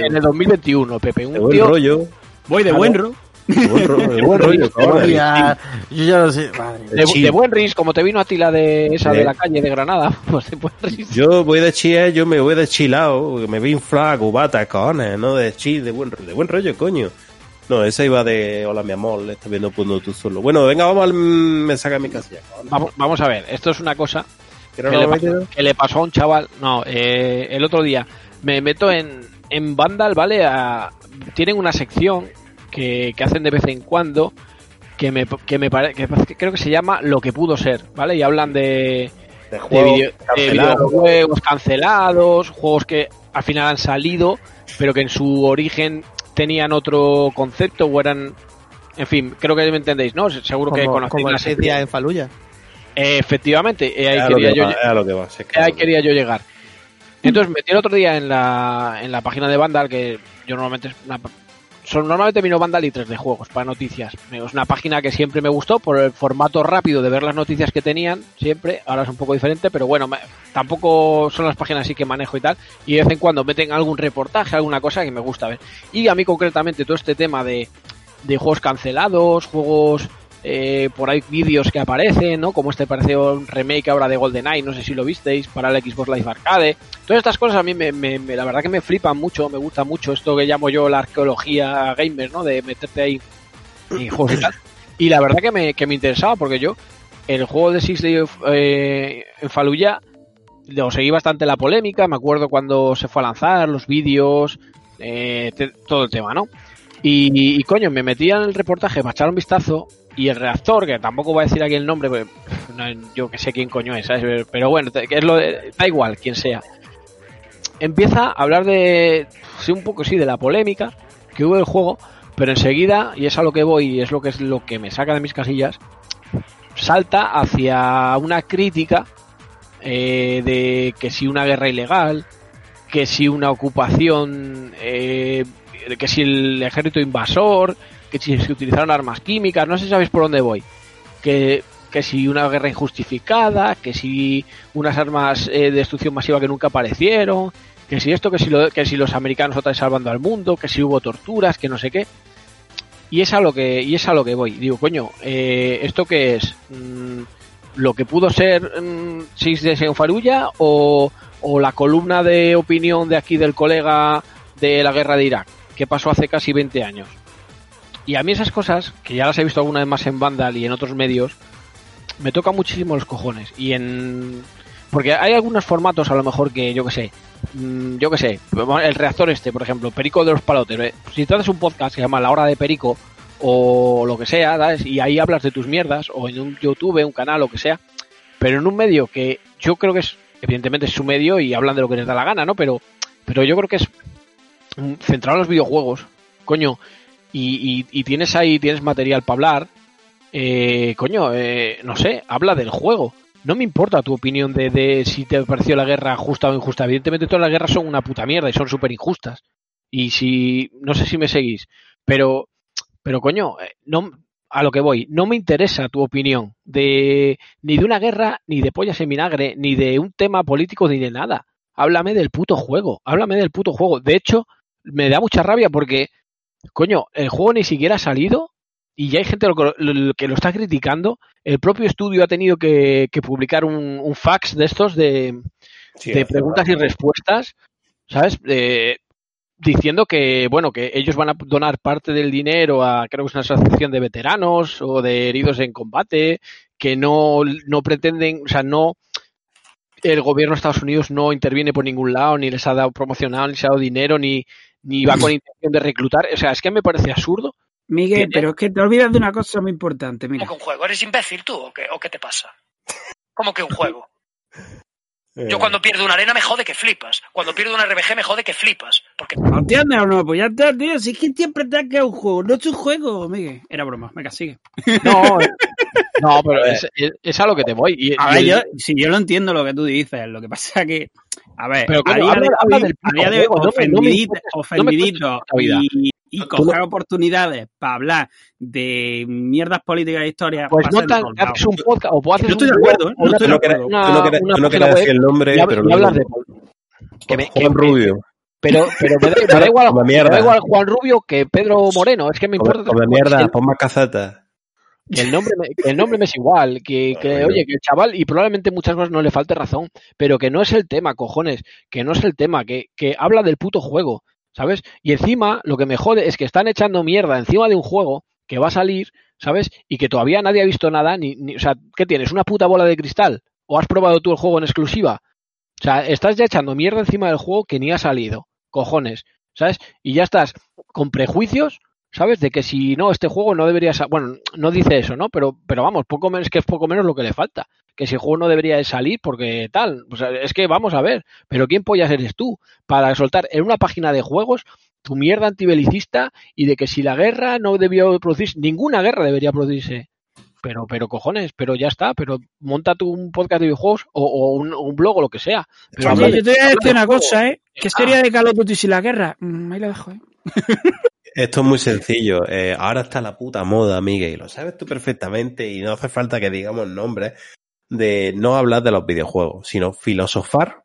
en, el 2021, Pepe. De Un buen tío rollo. Voy de Claro. buen ro. De buen rollo. De buen <laughs> rollo, Yo ya, yo ya no sé. Madre de, de buen ris, como te vino a ti la de esa de la calle de Granada. <laughs> Pues de buen ris. Yo voy de chill, yo me voy de chilao, me voy inflado, cubata, cojones, no de chill, de buen, de buen rollo, coño. No, esa iba de hola mi amor, le estás viendo punto tú solo. Bueno, venga, vamos al mm, me saca mi casilla. cojones. Vamos, vamos a ver, esto es una cosa Que que no le, lo pasó, que le pasó a un chaval. No, eh, el otro día me meto en, en Vandal, ¿vale? A- tienen una sección que, que hacen de vez en cuando que me, que me pare- que creo que se llama Lo que pudo ser, ¿vale? Y hablan de, De de, juegos de cancelados. videojuegos cancelados, juegos que al final han salido, pero que en su origen tenían otro concepto o eran. En fin, creo que me entendéis, ¿no? Seguro que Como, conocéis como la días en Faluya. Eh, efectivamente, eh, ahí que yo va, es que que que quería yo llegar. Entonces metí el otro día en la, en la página de Vandal, que yo normalmente es una, son, normalmente miro Vandal y 3 de juegos para noticias. Es una página que siempre me gustó por el formato rápido de ver las noticias que tenían, siempre. Ahora es un poco diferente, pero bueno, me- tampoco son las páginas así que manejo y tal. Y de vez en cuando meten algún reportaje, alguna cosa que me gusta ver. Y a mí concretamente todo este tema de, de juegos cancelados, juegos eh, por ahí vídeos que aparecen, ¿no? Como este pareció un remake ahora de GoldenEye, no sé si lo visteis, para el Xbox Live Arcade. Todas estas cosas a mí me, me- me- la verdad que me flipan mucho, me gusta mucho esto que llamo yo la arqueología gamer, ¿no? De meterte ahí en juegos y tal. Y la verdad que me, que me interesaba porque yo el juego de Six Days eh, en Fallujah lo seguí bastante la polémica, me acuerdo cuando se fue a lanzar, los vídeos, eh, todo el tema, ¿no? Y, y, coño, me metí en el reportaje para echar un vistazo y el reactor, que tampoco voy a decir aquí el nombre, porque, no, yo que sé quién coño es, ¿sabes? Pero bueno, es lo da igual quién sea. Empieza a hablar de, un poco sí, de la polémica que hubo del juego, pero enseguida, y es a lo que voy, y es lo que es lo que me saca de mis casillas, salta hacia una crítica eh, de que si una guerra ilegal, que si una ocupación, eh, que si el ejército invasor, que si se utilizaron armas químicas, no sé sabéis por dónde voy. Que, que si una guerra injustificada, que si unas armas eh, de destrucción masiva que nunca aparecieron, que si esto, que si, lo- que si los americanos otra salvando al mundo, que si hubo torturas, que no sé qué. Y es a lo que, y es a lo que voy. Digo, coño, eh, ¿esto qué es? Mm, ¿Lo que pudo ser mm, de en Farulla o, o la columna de opinión de aquí del colega de la guerra de Irak, que pasó hace casi 20 años? Y a mí esas cosas, que ya las he visto alguna vez más en Vandal y en otros medios, me tocan muchísimo los cojones. Y en. Porque hay algunos formatos, a lo mejor, que yo que sé. mm, Yo que sé. El reactor este, por ejemplo, Perico de los Palotes. eh, Si tú un podcast que se llama La Hora de Perico, o lo que sea. Y ahí hablas de tus mierdas, o en un YouTube, un canal, lo que sea, pero en un medio que yo creo que es, evidentemente es su medio y hablan de lo que les da la gana, ¿no? Pero, pero yo creo que es mm, centrado en los videojuegos, coño, y, y- y tienes ahí, tienes material para hablar, eh, coño, eh, no sé, habla del juego. No me importa tu opinión de, de si te pareció la guerra justa o injusta. Evidentemente todas las guerras son una puta mierda y son súper injustas. Y si, no sé si me seguís, pero, pero coño, eh, no, a lo que voy, no me interesa tu opinión de, ni de una guerra, ni de pollas en vinagre, ni de un tema político, ni de nada. Háblame del puto juego, háblame del puto juego. De hecho, me da mucha rabia porque, coño, el juego ni siquiera ha salido y ya hay gente lo que lo, que lo está criticando. El propio estudio ha tenido que, que publicar un, un fax de estos de, Sí, de hace preguntas y respuestas, ¿sabes? Eh, diciendo que, bueno, que ellos van a donar parte del dinero a, creo que es una asociación de veteranos o de heridos en combate, que no, no pretenden, o sea, no, el gobierno de Estados Unidos no interviene por ningún lado, ni les ha dado promocional, ni les ha dado dinero, ni, ni va con intención de reclutar. O sea, es que me parece absurdo. Miguel, pero es que te olvidas de una cosa muy importante, mira. ¿Cómo que un juego? ¿Eres imbécil tú o qué, o qué te pasa? ¿Cómo que un juego? <laughs> Eh, Yo cuando pierdo una arena me jode que flipas. Cuando pierdo una RBG me jode que flipas. Porque ¿No entiendes o no? Pues ya está, tío. Si es que siempre te un juego. No es un juego, Miguel. Era broma. Venga, sigue. No, eh, <laughs> no pero es, es- es a lo que te voy. Y, A ver, yo, si yo lo entiendo lo que tú dices, lo que pasa que, a ver, Pero, a día habla- de habla a día no no ofendidito, no y, no- coger oportunidades para hablar de mierdas políticas e historias. Pues no tan, haces un podcast o haces No estoy un de acuerdo, ¿eh? No estoy Tú de no acuerdo. no no web decir el nombre, pero lo hablas de digo. que me, que Juan me- Rubio. pero pero me da, me da igual me da igual Juan Rubio que Pedro Moreno es que me importa mierda, pon más cacetas. Que el nombre me, que el nombre me es igual que, oye que el chaval y probablemente muchas cosas no le falte razón pero que no es el tema cojones que no es el tema que, que habla del puto juego ¿sabes? y encima lo que me jode es que están echando mierda encima de un juego que va a salir ¿sabes? y que todavía nadie ha visto nada ni, ni- o sea ¿qué tienes? ¿una puta bola de cristal? ¿o has probado tú el juego en exclusiva? O sea, estás ya echando mierda encima del juego que ni ha salido. Cojones. ¿Sabes? Y ya estás con prejuicios, ¿sabes? De que si no, este juego no debería Bueno, no dice eso, ¿no? Pero, pero vamos, poco menos que es poco menos lo que le falta. Que si el juego no debería de salir porque tal. O sea, es que vamos a ver. Pero ¿quién pollas eres tú para soltar en una página de juegos tu mierda antibelicista y de que si la guerra no debió producirse, ninguna guerra debería producirse. Pero, pero cojones, pero ya está, pero monta tú un podcast de videojuegos o, o un, un blog o lo que sea. Pero Oye, yo te voy a decir una cosa, ¿eh? ¿Qué sería de Call of Duty sin la guerra? Mm, ahí lo dejo, ¿eh? <laughs> Esto es muy sencillo. Eh, ahora está la puta moda, Miguel, y lo sabes tú perfectamente y no hace falta que digamos nombres de no hablar de los videojuegos, sino filosofar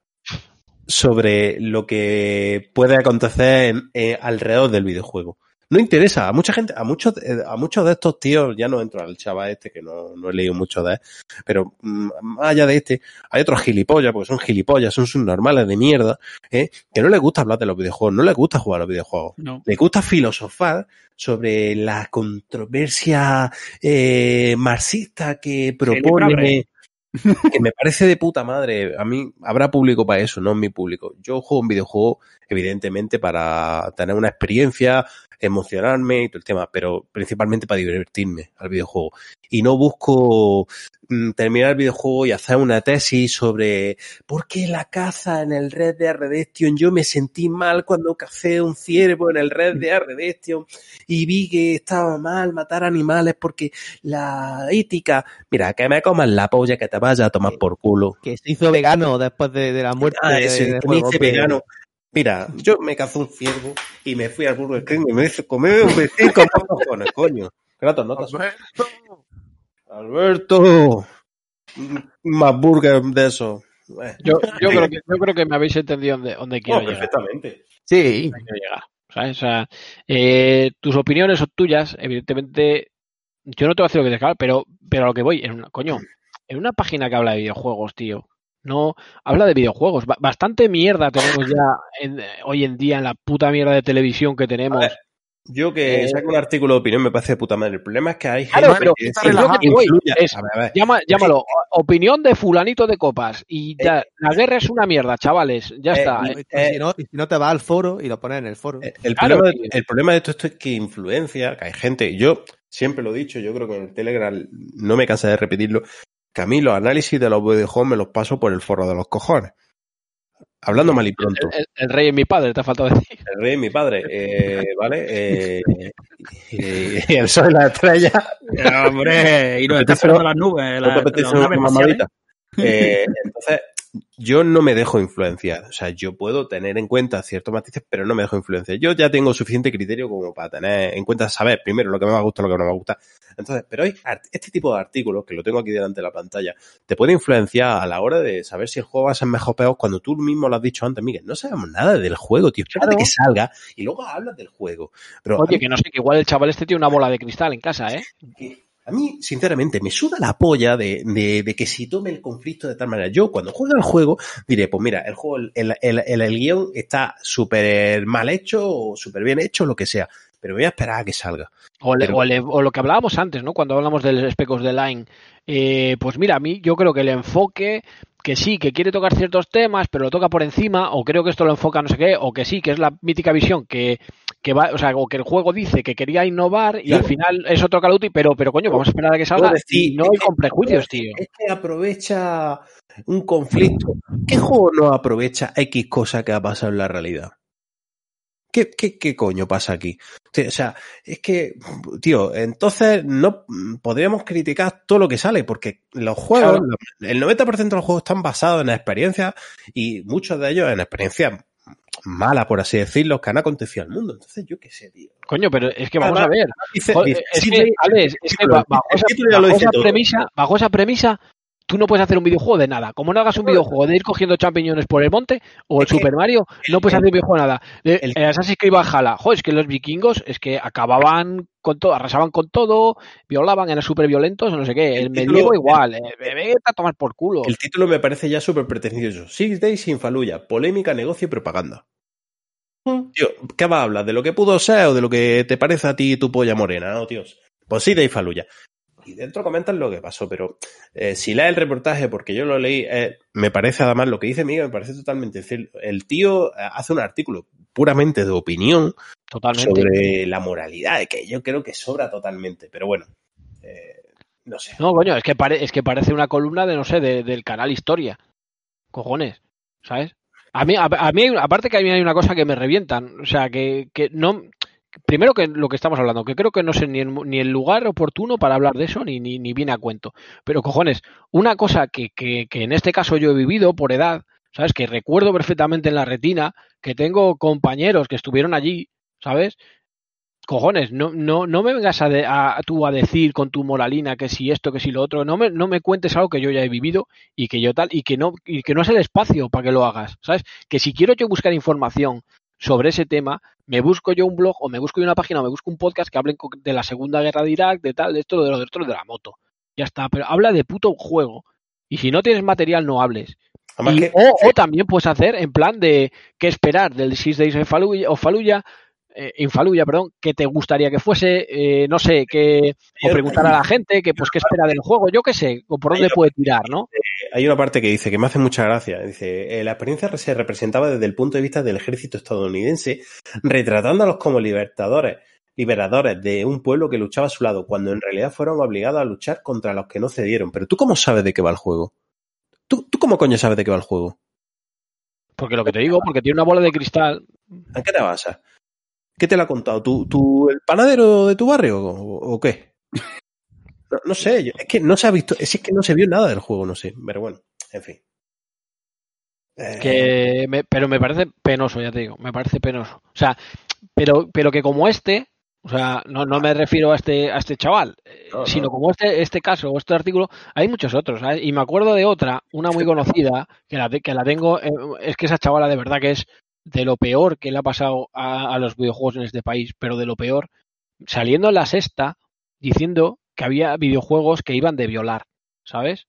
sobre lo que puede acontecer en- eh, alrededor del videojuego. No interesa a mucha gente, a muchos, eh, a muchos de estos tíos, ya no entro al chaval este que no, no he leído mucho de él, pero mm, más allá de este, hay otros gilipollas, porque son gilipollas, son subnormales de mierda, ¿eh? que no les gusta hablar de los videojuegos, no les gusta jugar a los videojuegos No. le gusta filosofar sobre la controversia eh, marxista que propone, <laughs> que me parece de puta madre. A mí habrá público para eso, no es mi público. Yo juego un videojuego, evidentemente, para tener una experiencia, emocionarme y todo el tema, pero principalmente para divertirme al videojuego. Y no busco mm, terminar el videojuego y hacer una tesis sobre por qué la caza en el Red Dead Redemption. Yo me sentí mal cuando cacé un ciervo en el Red Dead Redemption y vi que estaba mal matar animales porque la ética. Mira, que me coman la polla que te vaya a tomar por culo. Que se hizo vegano después de, de la muerte Ah, de, de me hice hombre. vegano. Mira, yo me cazé un ciervo y me fui al Burger King y me hice comer un vecino con dos cojones, coño. Kratos, no te asustes. Alberto. Más burger de eso. Eh, Yo, yo, creo que, yo creo que me habéis entendido dónde, dónde quiero no, llegar. perfectamente. Sí. dónde quiero llegar, ¿sabes? O sea, eh, tus opiniones son tuyas, evidentemente. Yo no te voy a decir lo que te pero, pero a lo que voy, en una, coño, en una página que habla de videojuegos, tío. No, habla de videojuegos. Ba- Bastante mierda tenemos ya en- hoy en día en la puta mierda de televisión que tenemos. Ver, Yo que Eh, saque un artículo de opinión me parece de puta madre. El problema es que hay Claro, gente pero que es que es- A ver, a ver. Llama- llámalo, o- opinión de fulanito de copas. Y ya, la guerra es una mierda, chavales. Ya Eh, está. no, eh. Y si, no, y si no te vas al foro y lo pones en el foro. Eh, El, Claro, problema, de, el problema de todo esto es que influencia, que hay gente, yo siempre lo he dicho, yo creo que en el Telegram no me cansa de repetirlo, que a mí los análisis de los videojuegos me los paso por el forro de los cojones. Hablando mal y pronto. El, el- el rey es mi padre, te ha faltado decir. <laughs> El rey es mi padre, eh, ¿vale? <laughs> Eh, y, y el sol y la estrella. Hombre, y nos está ¿Te apetece esperando una- las nubes. ¿No las- te apetece las una naves mamadita? Eh, entonces, yo no me dejo influenciar. O sea, yo puedo tener en cuenta ciertos matices, pero no me dejo influenciar. Yo ya tengo suficiente criterio como para tener en cuenta, saber primero lo que me va a gustar lo que no me gusta. Entonces, pero hay este tipo de artículos, que lo tengo aquí delante de la pantalla, te puede influenciar a la hora de saber si el juego va a ser mejor o peor cuando tú mismo lo has dicho antes, Miguel. No sabemos nada del juego, tío. Espérate Claro. que salga y luego hablas del juego. Pero a Oye, mí- que no sé, que igual el chaval este tiene una bola de cristal en casa, ¿eh? A mí, sinceramente, me suda la polla de, de- de que si tome el conflicto de tal manera. Yo, cuando juegue al juego, diré, pues mira, el juego, el, el, el- el guion está súper mal hecho o súper bien hecho, lo que sea. Pero voy a esperar a que salga. O, le- Pero- o le- o lo que hablábamos antes, ¿no? Cuando hablamos del Spec of the Line. Eh, pues mira, a mí yo creo que el enfoque, que sí, que quiere tocar ciertos temas, pero lo toca por encima, o creo que esto lo enfoca no sé qué, o que sí, que es la mítica visión que, que va, o sea, o que el juego dice que quería innovar y al final es otro Duty, pero, pero coño, vamos a esperar a que salga decir, y no hay que- con prejuicios, tío. Es que aprovecha un conflicto. ¿Qué juego no aprovecha X cosa que ha pasado en la realidad? ¿Qué, qué, qué coño pasa aquí? O sea, es que, tío, entonces no podríamos criticar todo lo que sale, porque los juegos, Claro. el 90% de los juegos están basados en experiencias y muchos de ellos en experiencias malas, por así decirlo, que han acontecido al mundo. Entonces, yo qué sé, tío. Coño, pero es que vamos a ver. Dice- Joder, dice- es que, Alex, es que bajo, esa, premisa, bajo esa premisa, tú no puedes hacer un videojuego de nada. Como no hagas un videojuego de ir cogiendo champiñones por el monte o el Super Mario, no puedes el- hacer un videojuego de nada. De, el- eh, Assassin's Creed Valhalla, joder, es que los vikingos es que acababan con todo, arrasaban con todo, violaban, eran súper violentos, no sé qué. El, El medievo igual, eh, vete a tomar por culo. El título me parece ya súper pretencioso. Six Days sin Faluya, polémica, negocio y propaganda. Tío, ¿qué vas a hablar? ¿De lo que pudo ser o de lo que te parece a ti tu polla morena? No, tíos. Pues Six Days Faluya. Y dentro comentan lo que pasó, pero eh, si lees el reportaje, porque yo lo leí, eh, me parece además lo que dice Miguel, me parece totalmente cierto. El tío eh, hace un artículo puramente de opinión Totalmente. sobre la moralidad, que yo creo que sobra totalmente, pero bueno, eh, no sé. No, coño, es que, pare- es que parece una columna de, no sé, de- del canal Historia. Cojones, ¿sabes? A mí, a, a mí, aparte que a mí hay una cosa que me revientan. O sea, que, que no. Primero que lo que estamos hablando, que creo que no sé ni el, lugar oportuno para hablar de eso, ni, ni, ni viene a cuento. Pero cojones, una cosa que, que, que en este caso yo he vivido por edad, ¿sabes? Que recuerdo perfectamente en la retina, que tengo compañeros que estuvieron allí, ¿sabes? cojones, no, no, no me vengas a, de- a- tú a decir con tu moralina que si esto, que si lo otro, no me, no me cuentes algo que yo ya he vivido y que yo tal, y que no, y que no es el espacio para que lo hagas, ¿sabes? Que si quiero yo buscar información sobre ese tema, me busco yo un blog o me busco yo una página o me busco un podcast que hablen de la Segunda Guerra de Irak, de tal, de esto, de lo de otro, de la moto. Ya está, pero habla de puto juego. Y si no tienes material, no hables. Y- que- o, o también puedes hacer en plan de qué esperar del Six Days of Fallujah, of Fallujah, eh, en Fallujah, perdón, qué te gustaría que fuese, eh, no sé, que, o preguntar a la gente que pues qué espera del juego, yo qué sé, o por dónde puede tirar, ¿no? Hay una parte que dice que me hace mucha gracia. Dice, eh, la experiencia se representaba desde el punto de vista del ejército estadounidense, retratándolos como libertadores, liberadores de un pueblo que luchaba a su lado, cuando en realidad fueron obligados a luchar contra los que no cedieron. Pero tú cómo sabes de qué va el juego? ¿Tú, tú cómo coño sabes de qué va el juego? Porque lo que te digo, porque tiene una bola de cristal. ¿A qué te basas? ¿Qué te lo ha contado? ¿Tú, tú el panadero de tu barrio o, o qué? No, no sé, yo- es que no se ha visto, es que no se vio nada del juego, no sé, pero bueno, en fin. Eh, Que me- pero me parece penoso, ya te digo, me parece penoso. O sea, pero, pero que como este, o sea, no, no me refiero a este, a este chaval, eh, No, no. sino como este, este caso o este artículo, hay muchos otros. ¿sabes? Y me acuerdo de otra, una muy conocida, que la, que la tengo, eh, es que esa chavala de verdad que es de lo peor que le ha pasado a, a los videojuegos en este país, pero de lo peor, saliendo en la sexta diciendo que había videojuegos que iban de violar, ¿sabes?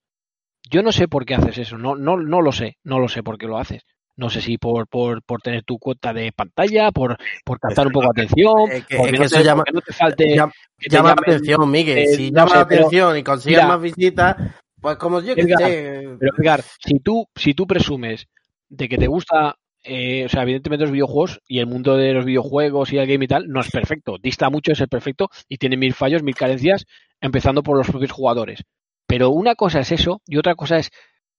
Yo no sé por qué haces eso, no, no, no lo sé, no lo sé por qué lo haces. No sé si por, por, por tener tu cuota de pantalla, por, por captar un poco de atención, Es que- porque es que no eso te- llama- no te falte Llama, que te llama la llamen, atención, Miguel. eh, si no llama sé, la pero- atención y consigues mira, más visitas, pues como yo que Edgar, sé. Pero Edgar, si tú, si tú presumes de que te gusta, eh, o sea, evidentemente los videojuegos y el mundo de los videojuegos y el game y tal, no es perfecto. Dista mucho de ser perfecto y tiene mil fallos, mil carencias, empezando por los propios jugadores. Pero una cosa es eso y otra cosa es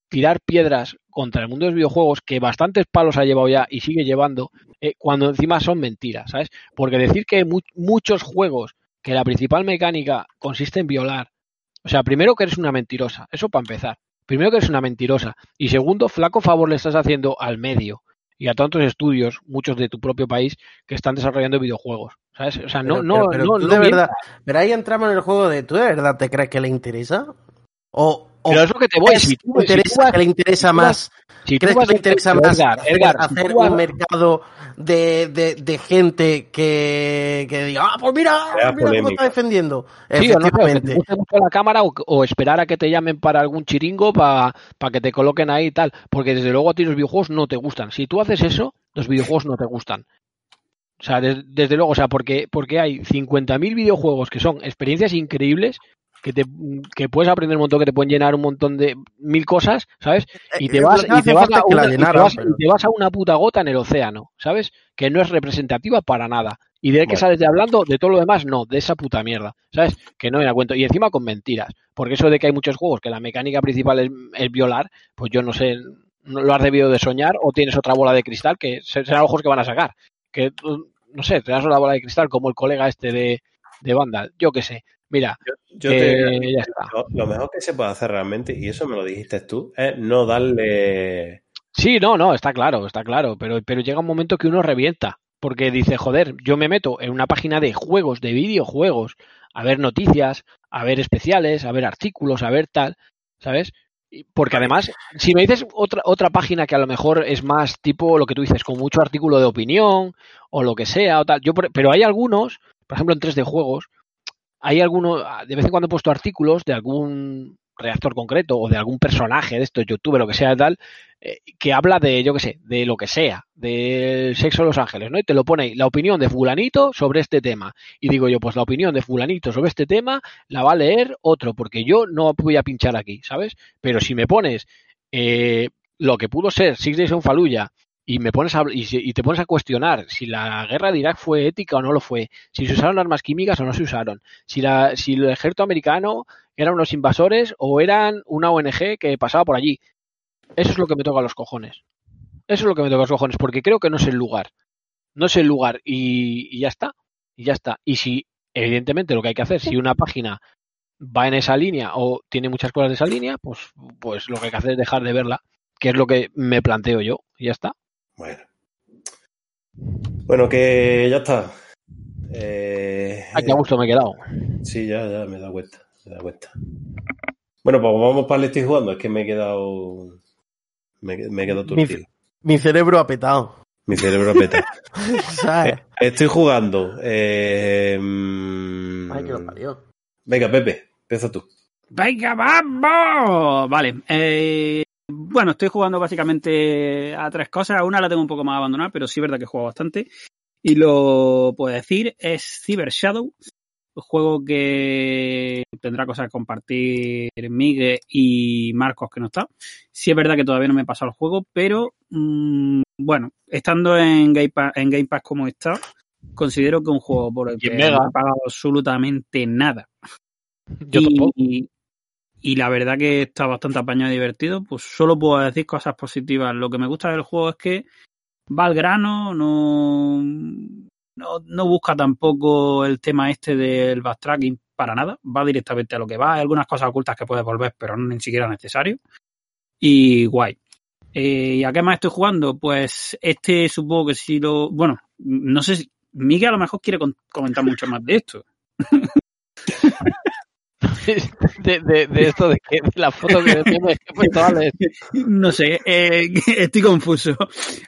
tirar piedras contra el mundo de los videojuegos, que bastantes palos ha llevado ya y sigue llevando, eh, cuando encima son mentiras, ¿sabes? Porque decir que mu- muchos juegos, que la principal mecánica consiste en violar, o sea, primero que eres una mentirosa, eso para empezar. Primero que eres una mentirosa. Y segundo, flaco favor le estás haciendo al medio y a tantos estudios, muchos de tu propio país, que están desarrollando videojuegos. ¿Sabes? O sea, no, Pero- no, pero- pero no, tú no de mientas. verdad. Pero ahí entramos en el juego de ¿tú de verdad te crees que le interesa? O, o Pero es lo que te voy. Si tú, le si tú interesa, vas- que le interesa más? si tú ¿Crees que le interesa más Edgar, hacer, Edgar, hacer vas- un mercado de, de, de gente que, que diga, ah, pues mira, mira cómo está defendiendo? Sí, o no, te Efectivamente. la cámara o, o esperar a que te llamen para algún chiringo para que te coloquen ahí y tal. Porque desde luego a ti los videojuegos no te gustan. Si tú haces eso, los videojuegos no te gustan. O sea, des- desde, luego, o sea, porque, porque hay 50.000 videojuegos que son experiencias increíbles que te que puedes aprender un montón, que te pueden llenar un montón de mil cosas, ¿sabes? Y te vas, que y te vas, a que la una, y te vas- pero- y te vas a una puta gota en el océano, ¿sabes? Que no es representativa para nada. Y de qué Bueno. sales de hablando, de todo lo demás, no, de esa puta mierda, ¿sabes? Que no era cuento. Y encima con mentiras. Porque eso de que hay muchos juegos que la mecánica principal es, es violar, pues yo no sé, no lo has debido de soñar o tienes otra bola de cristal que se- serán ojos que van a sacar. Que, no sé, te das una bola de cristal como el colega este de, de Vandal, yo qué sé. Mira, Yo te- eh, ya está. lo, lo mejor que se puede hacer realmente, y eso me lo dijiste tú, es no darle. Sí, no, no, está claro, está claro, pero, pero llega un momento que uno revienta, porque dice, joder, yo me meto en una página de juegos, de videojuegos, a ver noticias, a ver especiales, a ver artículos, a ver tal, ¿sabes? Porque además, si me dices otra, otra página que a lo mejor es más tipo lo que tú dices, con mucho artículo de opinión o lo que sea, o tal, yo, pero hay algunos, por ejemplo en 3D Juegos, hay algunos, de vez en cuando he puesto artículos de algún reactor concreto o de algún personaje de estos, youtuber, lo que sea, tal, eh, que habla de, yo qué sé, de lo que sea, del sexo de los ángeles, ¿no? Y te lo pone la opinión de fulanito sobre este tema. Y digo yo, pues la opinión de fulanito sobre este tema la va a leer otro, porque yo no voy a pinchar aquí, ¿sabes? Pero si me pones eh, lo que pudo ser Six Days on Fallujah y me pones a, y, y te pones a cuestionar si la guerra de Irak fue ética o no lo fue, si se usaron armas químicas o no se usaron, si, la, si el ejército americano eran unos invasores o eran una ONG que pasaba por allí. Eso es lo que me toca a los cojones. Eso es lo que me toca a los cojones, porque creo que no es el lugar. No es el lugar y, y ya está. Y ya está. Y si, evidentemente, lo que hay que hacer, si una página va en esa línea o tiene muchas cosas de esa línea, pues, pues lo que hay que hacer es dejar de verla, que es lo que me planteo yo. Y ya está. Bueno. Bueno, que ya está. Eh, Ay, qué gusto me he quedado. Sí, ya, ya, me da cuenta. Me da cuenta. Bueno, pues vamos para el estoy jugando. Es que me he quedado. Me, me he quedado Mi, turtil. mi cerebro ha petado. Mi cerebro peta. <laughs> ¿Sabes? Eh, Estoy jugando. eh, mm, Ay, que lo parió. Venga, Pepe, empieza tú. ¡Venga, vamos! Vale. eh, bueno, estoy jugando básicamente a tres cosas. Una la tengo un poco más abandonada, pero sí es verdad que juego bastante. Y lo puedo decir, es Cyber Shadow. Un juego que tendrá cosas que compartir Miguel y Marcos, que no está. Sí es verdad que todavía no me he pasado el juego, pero mm, bueno, estando en Game, Pass, en Game Pass como está, considero que es un juego por el que no he pagado absolutamente nada. Yo tampoco. y, y la verdad que está bastante apañado y divertido. Pues solo puedo decir cosas positivas. Lo que me gusta del juego es que va al grano, no, no, no busca tampoco el tema este del backtracking para nada. Va directamente a lo que va. Hay algunas cosas ocultas que puedes volver, pero no ni siquiera necesario. Y guay. Eh, ¿Y a qué más estoy jugando? Pues este supongo que si lo. Bueno, no sé si. Miguel a lo mejor quiere comentar mucho más de esto. <laughs> <laughs> De, de, de esto de que de la foto que tiene pues. No sé, eh, <laughs> estoy confuso.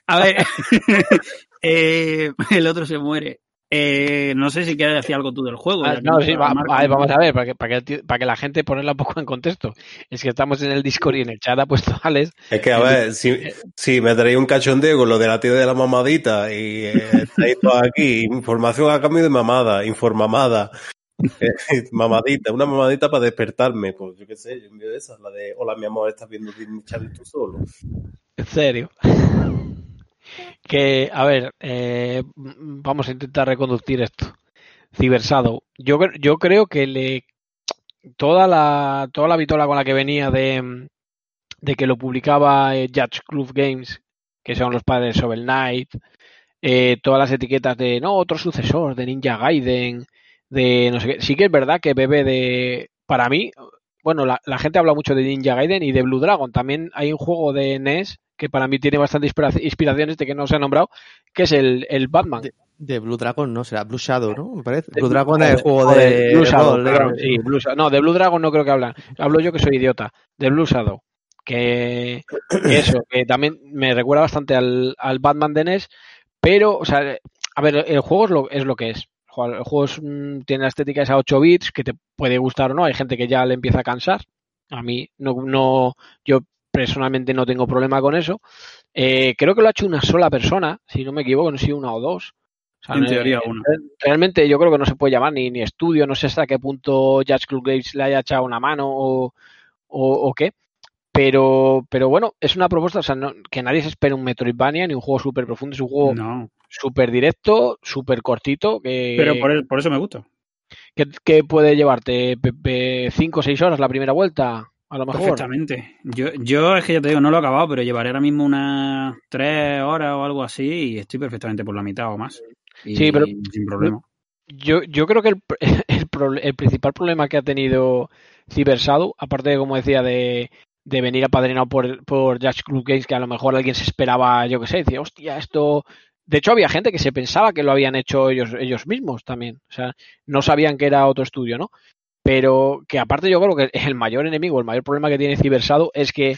A ver, <laughs> eh, el otro se muere. Eh, no sé si quieres decir algo tú del juego. Ah, no, sí, está va- Marco. a ver, vamos a ver, para que, para, que, para que la gente ponerla un poco en contexto. Es que estamos en el Discord y en el chat ha puesto Alex. Es que, a ver, si, si me traéis un cachondeo con lo de la tía de la mamadita y eh, estáis todos aquí, información a cambio de mamada, informamada, <laughs> mamadita, una mamadita para despertarme, pues yo qué sé, yo envío esa, la de, hola mi amor, estás viendo Disney Channel tú solo. En serio. <laughs> Que, a ver, eh, vamos a intentar reconducir esto. Cibersado. Yo, yo creo que le toda la toda la vitola con la que venía de, de que lo publicaba eh, Judge Club Games, que son los padres de Shovel Knight, eh, todas las etiquetas de no, otro sucesor, de Ninja Gaiden, de no sé qué. Sí que es verdad que bebe de. Para mí, bueno, la, la gente habla mucho de Ninja Gaiden y de Blue Dragon. También hay un juego de NES que para mí tiene bastante inspira- inspiraciones de que no se ha nombrado, que es el, el Batman. De Blue Dragon no, será Blue Shadow, ¿no? Me parece. Blue Dragon es el juego de Blue Shadow, sí, Blue Shadow. No, de Blue Dragon no creo que hablan. Hablo yo que soy idiota. De Blue Shadow. Que, que <coughs> eso, que también me recuerda bastante al, al Batman de NES. Pero, o sea, a ver, el juego es lo, es lo que es. El juego es, mm, tiene la estética esa 8 bits, que te puede gustar o no. Hay gente que ya le empieza a cansar. A mí no, no yo personalmente no tengo problema con eso. Eh, creo que lo ha hecho una sola persona, si no me equivoco, no sé una o dos. O sea, En teoría, uno. Realmente yo creo que no se puede llamar ni, ni estudio, no sé hasta qué punto Judge Club Games le haya echado una mano o, o, o qué. Pero, pero bueno, es una propuesta, o sea, no- que nadie se espere un Metroidvania ni un juego súper profundo, es un juego No, súper directo, súper cortito, que, pero por, el- por eso me gusta. que, que puede llevarte 5 o 6 horas la primera vuelta, a lo mejor. Perfectamente. Yo, yo es que ya te digo, no lo he acabado, pero llevaré ahora mismo unas tres horas o algo así y estoy perfectamente por la mitad o más. Y Sí, pero- sin problema. Yo, yo creo que el, <laughs> el, principal problema que ha tenido Cybershadow, aparte de, como decía, de, de venir apadrinado por, por Judge Club Games, que a lo mejor alguien se esperaba, yo qué sé, decía, hostia, esto... De hecho, había gente que se pensaba que lo habían hecho ellos, ellos mismos también. O sea, no sabían que era otro estudio, ¿no? Pero que aparte yo creo que el mayor enemigo, el mayor problema que tiene Cybershadow es que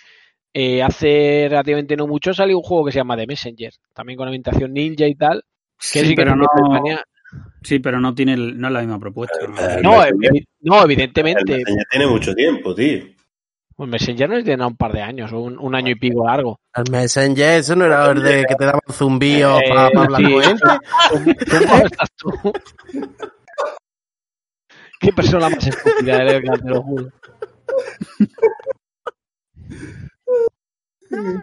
eh, hace relativamente no mucho salió un juego que se llama The Messenger, también con ambientación ninja y tal. Que Sí, pero no, sí, pero no tiene el- no es la misma propuesta. No, El evi- no, evidentemente. Tiene mucho tiempo, tío. Pues Messenger no es de nada un par de años, o un, un año y pico largo. El Messenger, eso no era el de que te daban zumbíos Eh, para hablar sí. con gente. ¿Cómo, cómo estás tú? Qué persona más estúpida eres, te lo juro.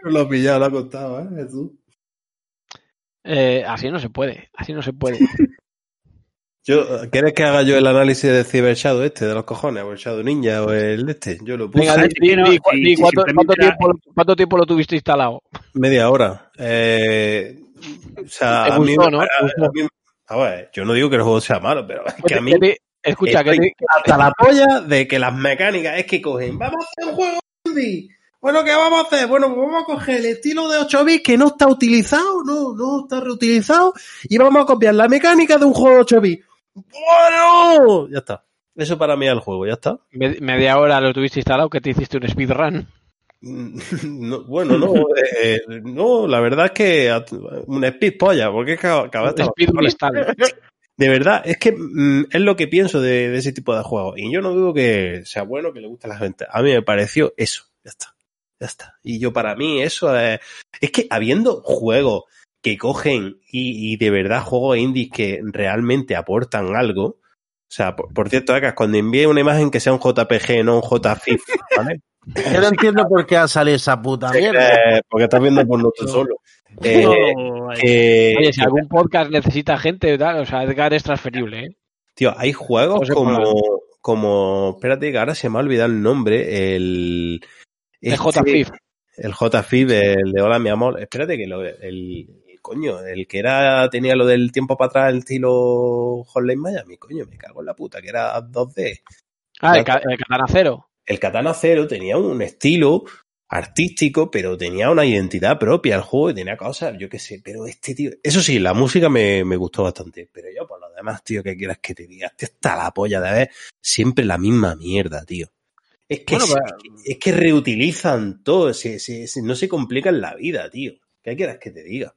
Lo ha pillado, lo ha contado, ¿eh? Jesús. Eh, así no se puede, así no se puede. Yo, ¿Quieres que haga yo el análisis de Cyber Shadow este, de los cojones, o el Shadow Ninja, o el este? Yo lo puse Venga, no, sí, cuánto, tiempo, cuánto tiempo lo tuviste instalado. media hora. Eh, o sea, Te a mí, gustó, ¿no? a- gustó. mí- ver, yo no digo que el juego sea malo, pero es que a mí escucha, que te- hasta la polla de que las mecánicas es que cogen, vamos a hacer un juego indie. Bueno, ¿qué vamos a hacer? Bueno, pues vamos a coger el estilo de 8 bits que no está utilizado, no, no está reutilizado, y vamos a copiar la mecánica de un juego de 8 bits. ¡Bueno! Ya está. Eso para mí es el juego, ya está. me- media hora lo tuviste instalado, que te hiciste un speedrun. <laughs> No, bueno, no, eh, no, la verdad es que un speed polla, porque es que acabaste. De verdad, es que mm, es lo que pienso de, de ese tipo de juegos. Y yo no digo que sea bueno, que le guste a la gente. A mí me pareció eso. Ya está. Ya está. Y yo para mí eso es... Es que habiendo juegos que cogen y, y de verdad juegos indies que realmente aportan algo. O sea, por, por cierto, Akas, cuando envíe una imagen que sea un JPG, no un JFIF, <laughs> ¿vale? Yo no entiendo por qué ha salido esa puta mierda. Eh, porque estás viendo por nosotros solo. <laughs> Eh, No, Oye, si algún podcast necesita gente, tal, o sea, Edgar es transferible, ¿eh? Tío, hay juegos José como, como, espérate que ahora se me ha olvidado el nombre, el... De este- JFIF. El JFIF, el de Hola mi amor. Espérate que lo, el, el coño, el que era, tenía lo del tiempo para atrás, el estilo Hotline Miami, coño, me cago en la puta, que era 2D. Ah, el, el Katana Cero. El Katana Zero tenía un estilo artístico, pero tenía una identidad propia el juego y tenía cosas, yo qué sé, pero este tío, eso sí, la música me, me gustó bastante, pero yo por lo demás, tío, que quieras que te diga, tío, está la polla de ver siempre la misma mierda, tío. Es que, Bueno, es, pero- es que reutilizan todo, se, se- se- no se complican la vida, tío. ¿Qué quieras que te diga?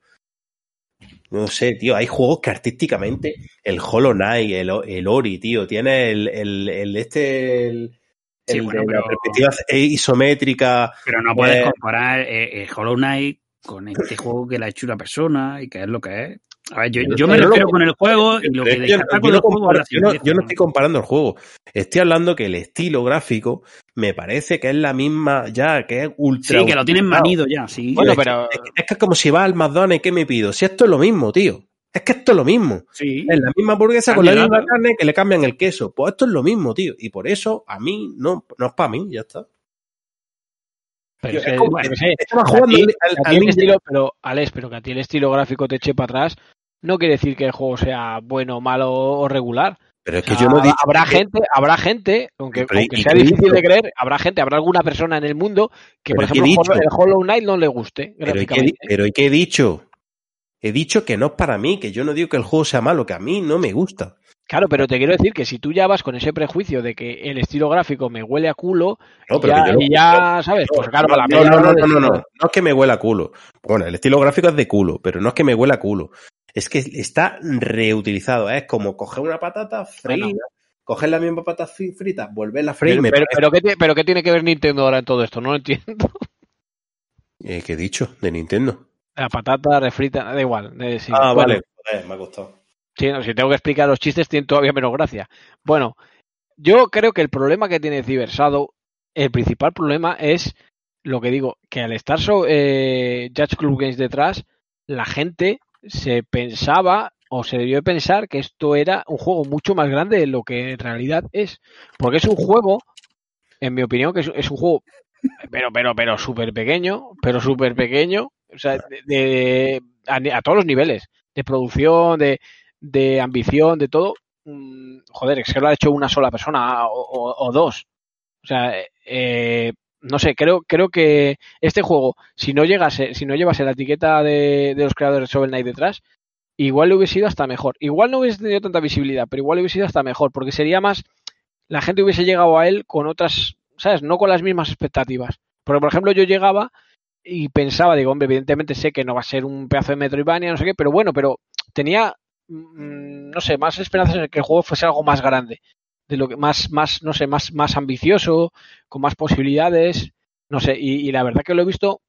No sé, tío, hay juegos que artísticamente, el Hollow Knight, el, el Ori, tío, tiene el, el, el este, el, Sí, el bueno, de la perspectiva isométrica. Pero no puedes Eh, comparar eh, eh, Hollow Knight con este juego que le ha hecho una persona y que es lo que es. A ver, yo, me no lo- refiero con el juego y lo que yo, yo con no el juego es comparo- yo no- yo no estoy comparando el juego. Estoy hablando que el estilo gráfico me parece que es la misma, ya, que es ultra. Sí, que lo tienen manido ya, sí. Bueno, es que- pero- Es que, es que es como si vas al McDonald's, ¿qué me pido? Si esto es lo mismo, tío. Es que esto es lo mismo. Sí. Es la misma hamburguesa Han con la misma carne que le cambian el queso. Pues esto es lo mismo, tío. Y por eso, a mí, no, no es para mí, ya está. Pero es que, como- bueno, es- sí, estaba que a jugando ti- al- al- al estilo, pero Alex, pero que a ti el estilo gráfico te eche para atrás, no quiere decir que el juego sea bueno, malo o regular. Pero es O que sea, yo no dicho habrá que- gente, habrá gente, aunque, Pero, aunque ¿y sea difícil dicho? de creer, habrá gente, habrá alguna persona en el mundo que, por ¿Pero qué he ejemplo, dicho? el Hollow Knight no le guste Pero ¿y qué, pero ¿y qué he dicho? He dicho que no es para mí, que yo no digo que el juego sea malo, que a mí no me gusta. Claro, pero te quiero decir que si tú ya vas con ese prejuicio de que el estilo gráfico me huele a culo, No, pero ya, yo y ya, ¿sabes? Pues claro, no, la no, no, no, no, no, no. No es que me huela a culo. Bueno, el estilo gráfico es de culo, pero no es que me huela a culo. Es que está reutilizado. Es como coger una patata, Bueno. coger la misma patata frita, volverla a freír. Pero, pero, pero ¿qué, tiene- pero ¿qué tiene que ver Nintendo ahora en todo esto? No lo entiendo. Eh, ¿Qué he dicho? De Nintendo. La patata refrita, da igual. eh, sí. ah, Bueno, vale. Me ha costado. Sí, no, si tengo que explicar los chistes, tienen todavía menos gracia. Bueno, yo creo que el problema que tiene Cybersado, el principal problema es lo que digo, que al estar so, eh, Judge Club Games detrás, la gente se pensaba o se debió de pensar que esto era un juego mucho más grande de lo que en realidad es. Porque es un juego, en mi opinión, que es, es un juego, pero, pero, pero súper pequeño, pero súper pequeño, o sea, de, de- a, a todos los niveles, de producción, de, de ambición, de todo. Mm, Joder, es que lo ha hecho una sola persona o, o- o dos. O sea, eh, no sé, creo, creo que este juego, si no llegase, si no llevase la etiqueta de, de los creadores de Shovel Knight detrás, igual le hubiese sido hasta mejor. Igual no hubiese tenido tanta visibilidad, pero igual le hubiese sido hasta mejor, porque sería más, la gente hubiese llegado a él con otras, ¿sabes? No con las mismas expectativas. Porque, por ejemplo, yo llegaba y pensaba, digo, hombre, evidentemente sé que no va a ser un pedazo de Metroidvania, no sé qué, pero bueno, pero tenía, mm, no sé, más esperanzas en que el juego fuese algo más grande, de lo que más, más, no sé, más, más ambicioso, con más posibilidades, no sé, y, y la verdad que lo he visto,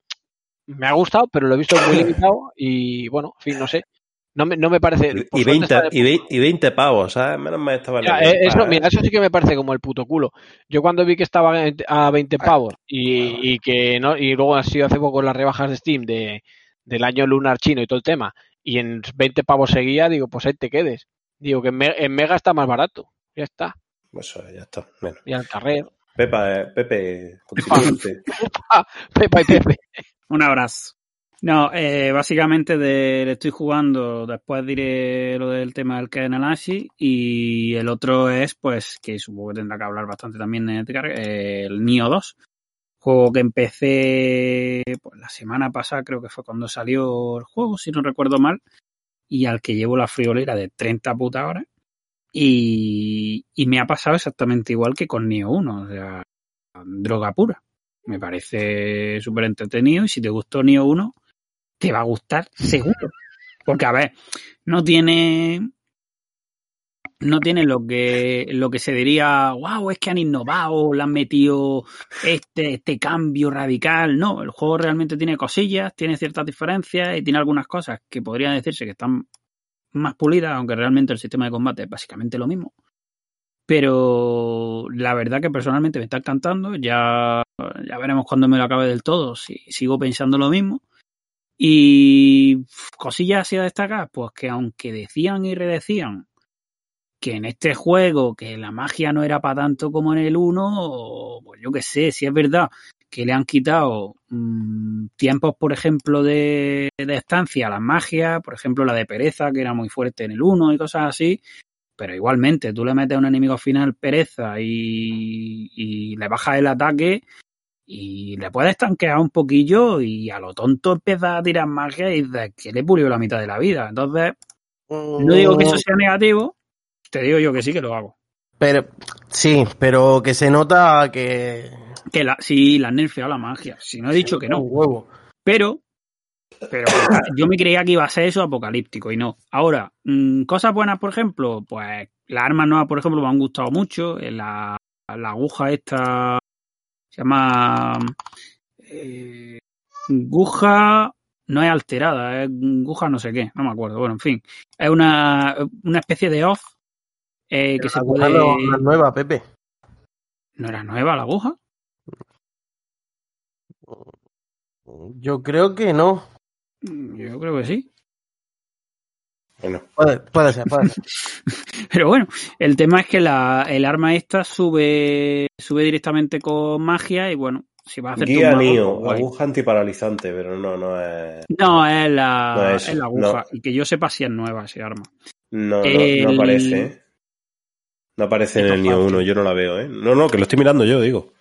me ha gustado, pero lo he visto muy limitado y bueno, en fin, no sé. No me, no me parece. Y suerte 20, está- y, 20, y 20 pavos, ¿sabes? Menos mal estaba ya, eh, eso, mira, eso sí que me parece como el puto culo. Yo cuando vi que estaba a 20 pavos y, y que no y luego ha sido hace poco las rebajas de Steam de, del año lunar chino y todo el tema, y en 20 pavos seguía, digo, pues ahí te quedes. Digo que en, Me- en Mega está más barato. Ya está. Eso, ya está. Bueno. Y al carrer. Pepa, eh, Pepe, usted. <laughs> Pepa y Pepe. Un abrazo. No, eh, básicamente de, le estoy jugando, después diré lo del tema del Ken y el otro es, pues, que supongo que tendrá que hablar bastante también de Edgar, eh, el Nio 2. Juego que empecé pues, la semana pasada, creo que fue cuando salió el juego, si no recuerdo mal, y al que llevo la friolera de 30 putas horas. Y, y me ha pasado exactamente igual que con Nio 1, o sea, droga pura. Me parece súper entretenido y si te gustó Nio 1, te va a gustar seguro. Porque, a ver, no tiene. No tiene lo que, lo que se diría, wow, es que han innovado, le han metido este, este cambio radical. No, el juego realmente tiene cosillas, tiene ciertas diferencias y tiene algunas cosas que podrían decirse que están más pulidas, aunque realmente el sistema de combate es básicamente lo mismo. Pero la verdad que personalmente me está encantando. Ya, ya veremos cuando me lo acabe del todo, si sigo pensando lo mismo. Y cosillas así a destacar, pues que aunque decían y redecían que en este juego que la magia no era para tanto como en el 1, pues yo qué sé, si es verdad que le han quitado mmm, tiempos, por ejemplo, de, estancia a las magias, por ejemplo la de pereza, que era muy fuerte en el 1 y cosas así, pero igualmente tú le metes a un enemigo final pereza y, le bajas el ataque y le puedes tanquear un poquillo y a lo tonto empieza a tirar magia y dices que le pulió la mitad de la vida. Entonces, no digo que eso sea negativo, te digo yo que sí que lo hago. Pero, sí, pero que se nota que. Que la, sí, la han nerfeado la magia. Si no he dicho que no. Huevo. Pero Pero <coughs> yo me creía que iba a ser eso apocalíptico y no. Ahora, mm, cosas buenas, por ejemplo, pues las armas nuevas, por ejemplo, me han gustado mucho. Eh, La, la aguja esta se llama eh, aguja no es alterada, es aguja no sé qué, no me acuerdo. Bueno, en fin, es una, una especie de off eh, que La se aguja puede. no, no es nueva, Pepe. ¿No era nueva la aguja? Yo creo que no. Yo creo que sí. Bueno, Puede, puede ser, puede ser. <laughs> Pero bueno, el tema es que la, el arma esta sube, sube directamente con magia y bueno, si vas a hacer guía Nio, aguja antiparalizante, pero no, no es. No, es la, No es es, la aguja. no. Y que yo sepa si es nueva ese arma. No, no, El- no aparece, ¿eh? No aparece en el Nio 1, yo no la veo, ¿eh? No, no, que lo estoy mirando yo, digo.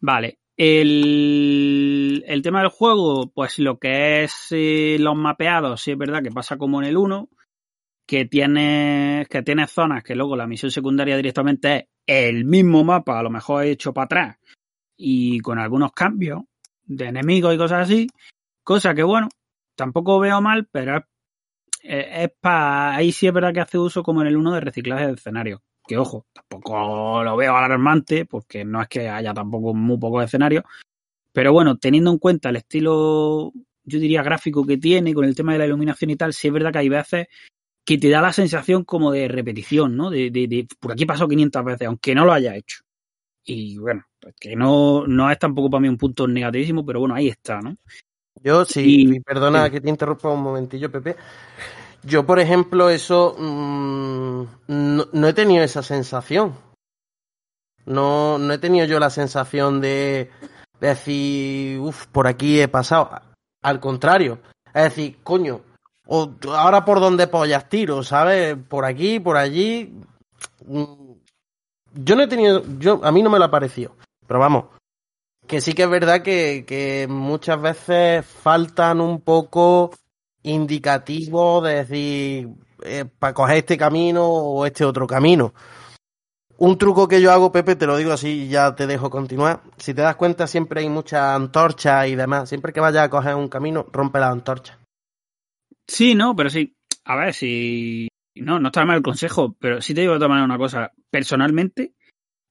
Vale. El, el tema del juego, pues lo que es eh, los mapeados, sí es verdad que pasa como en el 1, que tienes, que tienes zonas que luego la misión secundaria directamente es el mismo mapa, a lo mejor hecho para atrás, y con algunos cambios de enemigos y cosas así, cosa que bueno, tampoco veo mal, pero es, es para, ahí sí es verdad que hace uso como en el 1 de reciclaje de escenarios. Que ojo, tampoco lo veo alarmante, porque no es que haya tampoco muy pocos escenarios. Pero bueno, teniendo en cuenta el estilo, yo diría, gráfico que tiene, con el tema de la iluminación y tal, sí es verdad que hay veces que te da la sensación como de repetición, ¿no? De por aquí pasó 500 veces, aunque no lo haya hecho. Y bueno, pues que no, no es tampoco para mí un punto negativísimo, pero bueno, ahí está, ¿no? Yo sí, Y- perdona sí. que te interrumpa un momentillo, Pepe. Yo, por ejemplo, eso mm, no, no he tenido esa sensación. No, no he tenido yo la sensación de, de decir, uff, por aquí he pasado. Al contrario, es decir, coño, o, ahora por donde pollas tiro, ¿sabes? Por aquí, por allí. Mm, Yo no he tenido, yo, a mí no me lo ha parecido. Pero vamos, que sí que es verdad que, que muchas veces faltan un poco indicativos de decir para coger este camino o este otro camino. Un truco que yo hago, Pepe, te lo digo así y ya te dejo continuar. Si te das cuenta, siempre hay muchas antorchas y demás. Siempre que vayas a coger un camino, rompe las antorchas. Sí, no, pero sí. A ver, si. No, no está mal el consejo, pero sí te digo de todas maneras una cosa. Personalmente,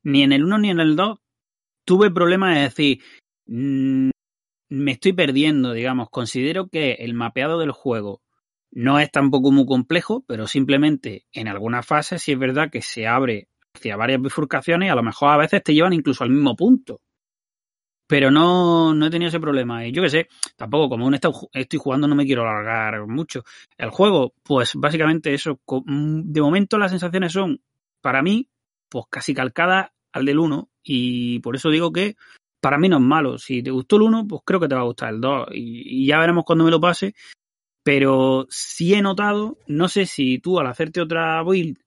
ni en el 1 ni en el 2 tuve problemas de decir. mm, me estoy perdiendo, digamos. Considero que el mapeado del juego no es tampoco muy complejo, pero simplemente en algunas fases sí es verdad que se abre hacia varias bifurcaciones a lo mejor a veces te llevan incluso al mismo punto. Pero no, no he tenido ese problema. Y yo qué sé, tampoco como aún estoy jugando no me quiero alargar mucho. El juego, pues básicamente eso. mm, De momento las sensaciones son, para mí, pues casi calcadas al del 1. Y por eso digo que para mí no es malo. Si te gustó el 1, pues creo que te va a gustar el 2. Y, ya veremos cuando me lo pase. Pero sí he notado, no sé si tú al hacerte otra build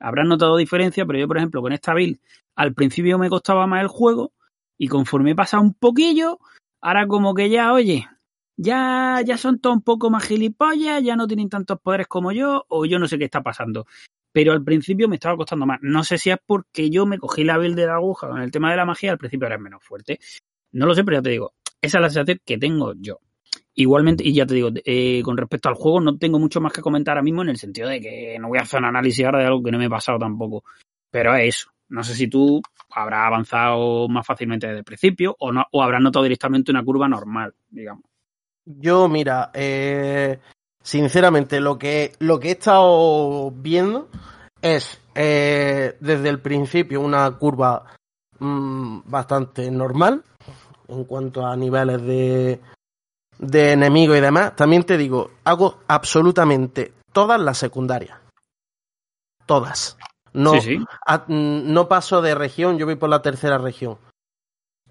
habrás notado diferencia, pero yo, por ejemplo, con esta build, al principio me costaba más el juego y conforme he pasado un poquillo, ahora como que ya, oye, ya, ya son todos un poco más gilipollas, ya no tienen tantos poderes como yo, o yo no sé qué está pasando. Pero al principio me estaba costando más. No sé si es porque yo me cogí la build de la aguja con el tema de la magia, al principio era menos fuerte. No lo sé, pero ya te digo, esa es la sensación que tengo yo. Igualmente, y ya te digo, eh, con respecto al juego, no tengo mucho más que comentar ahora mismo en el sentido de que no voy a hacer un análisis ahora de algo que no me he pasado tampoco. Pero es eso. No sé si tú habrás avanzado más fácilmente desde el principio o, no, o habrás notado directamente una curva normal, digamos. Yo, mira, eh, sinceramente, lo que, lo que he estado viendo es eh, desde el principio una curva mm, bastante normal en cuanto a niveles de, de enemigos y demás. También te digo, hago absolutamente todas las secundarias. Todas. No, Sí, sí. a- mm, no paso de región, yo voy por la tercera región.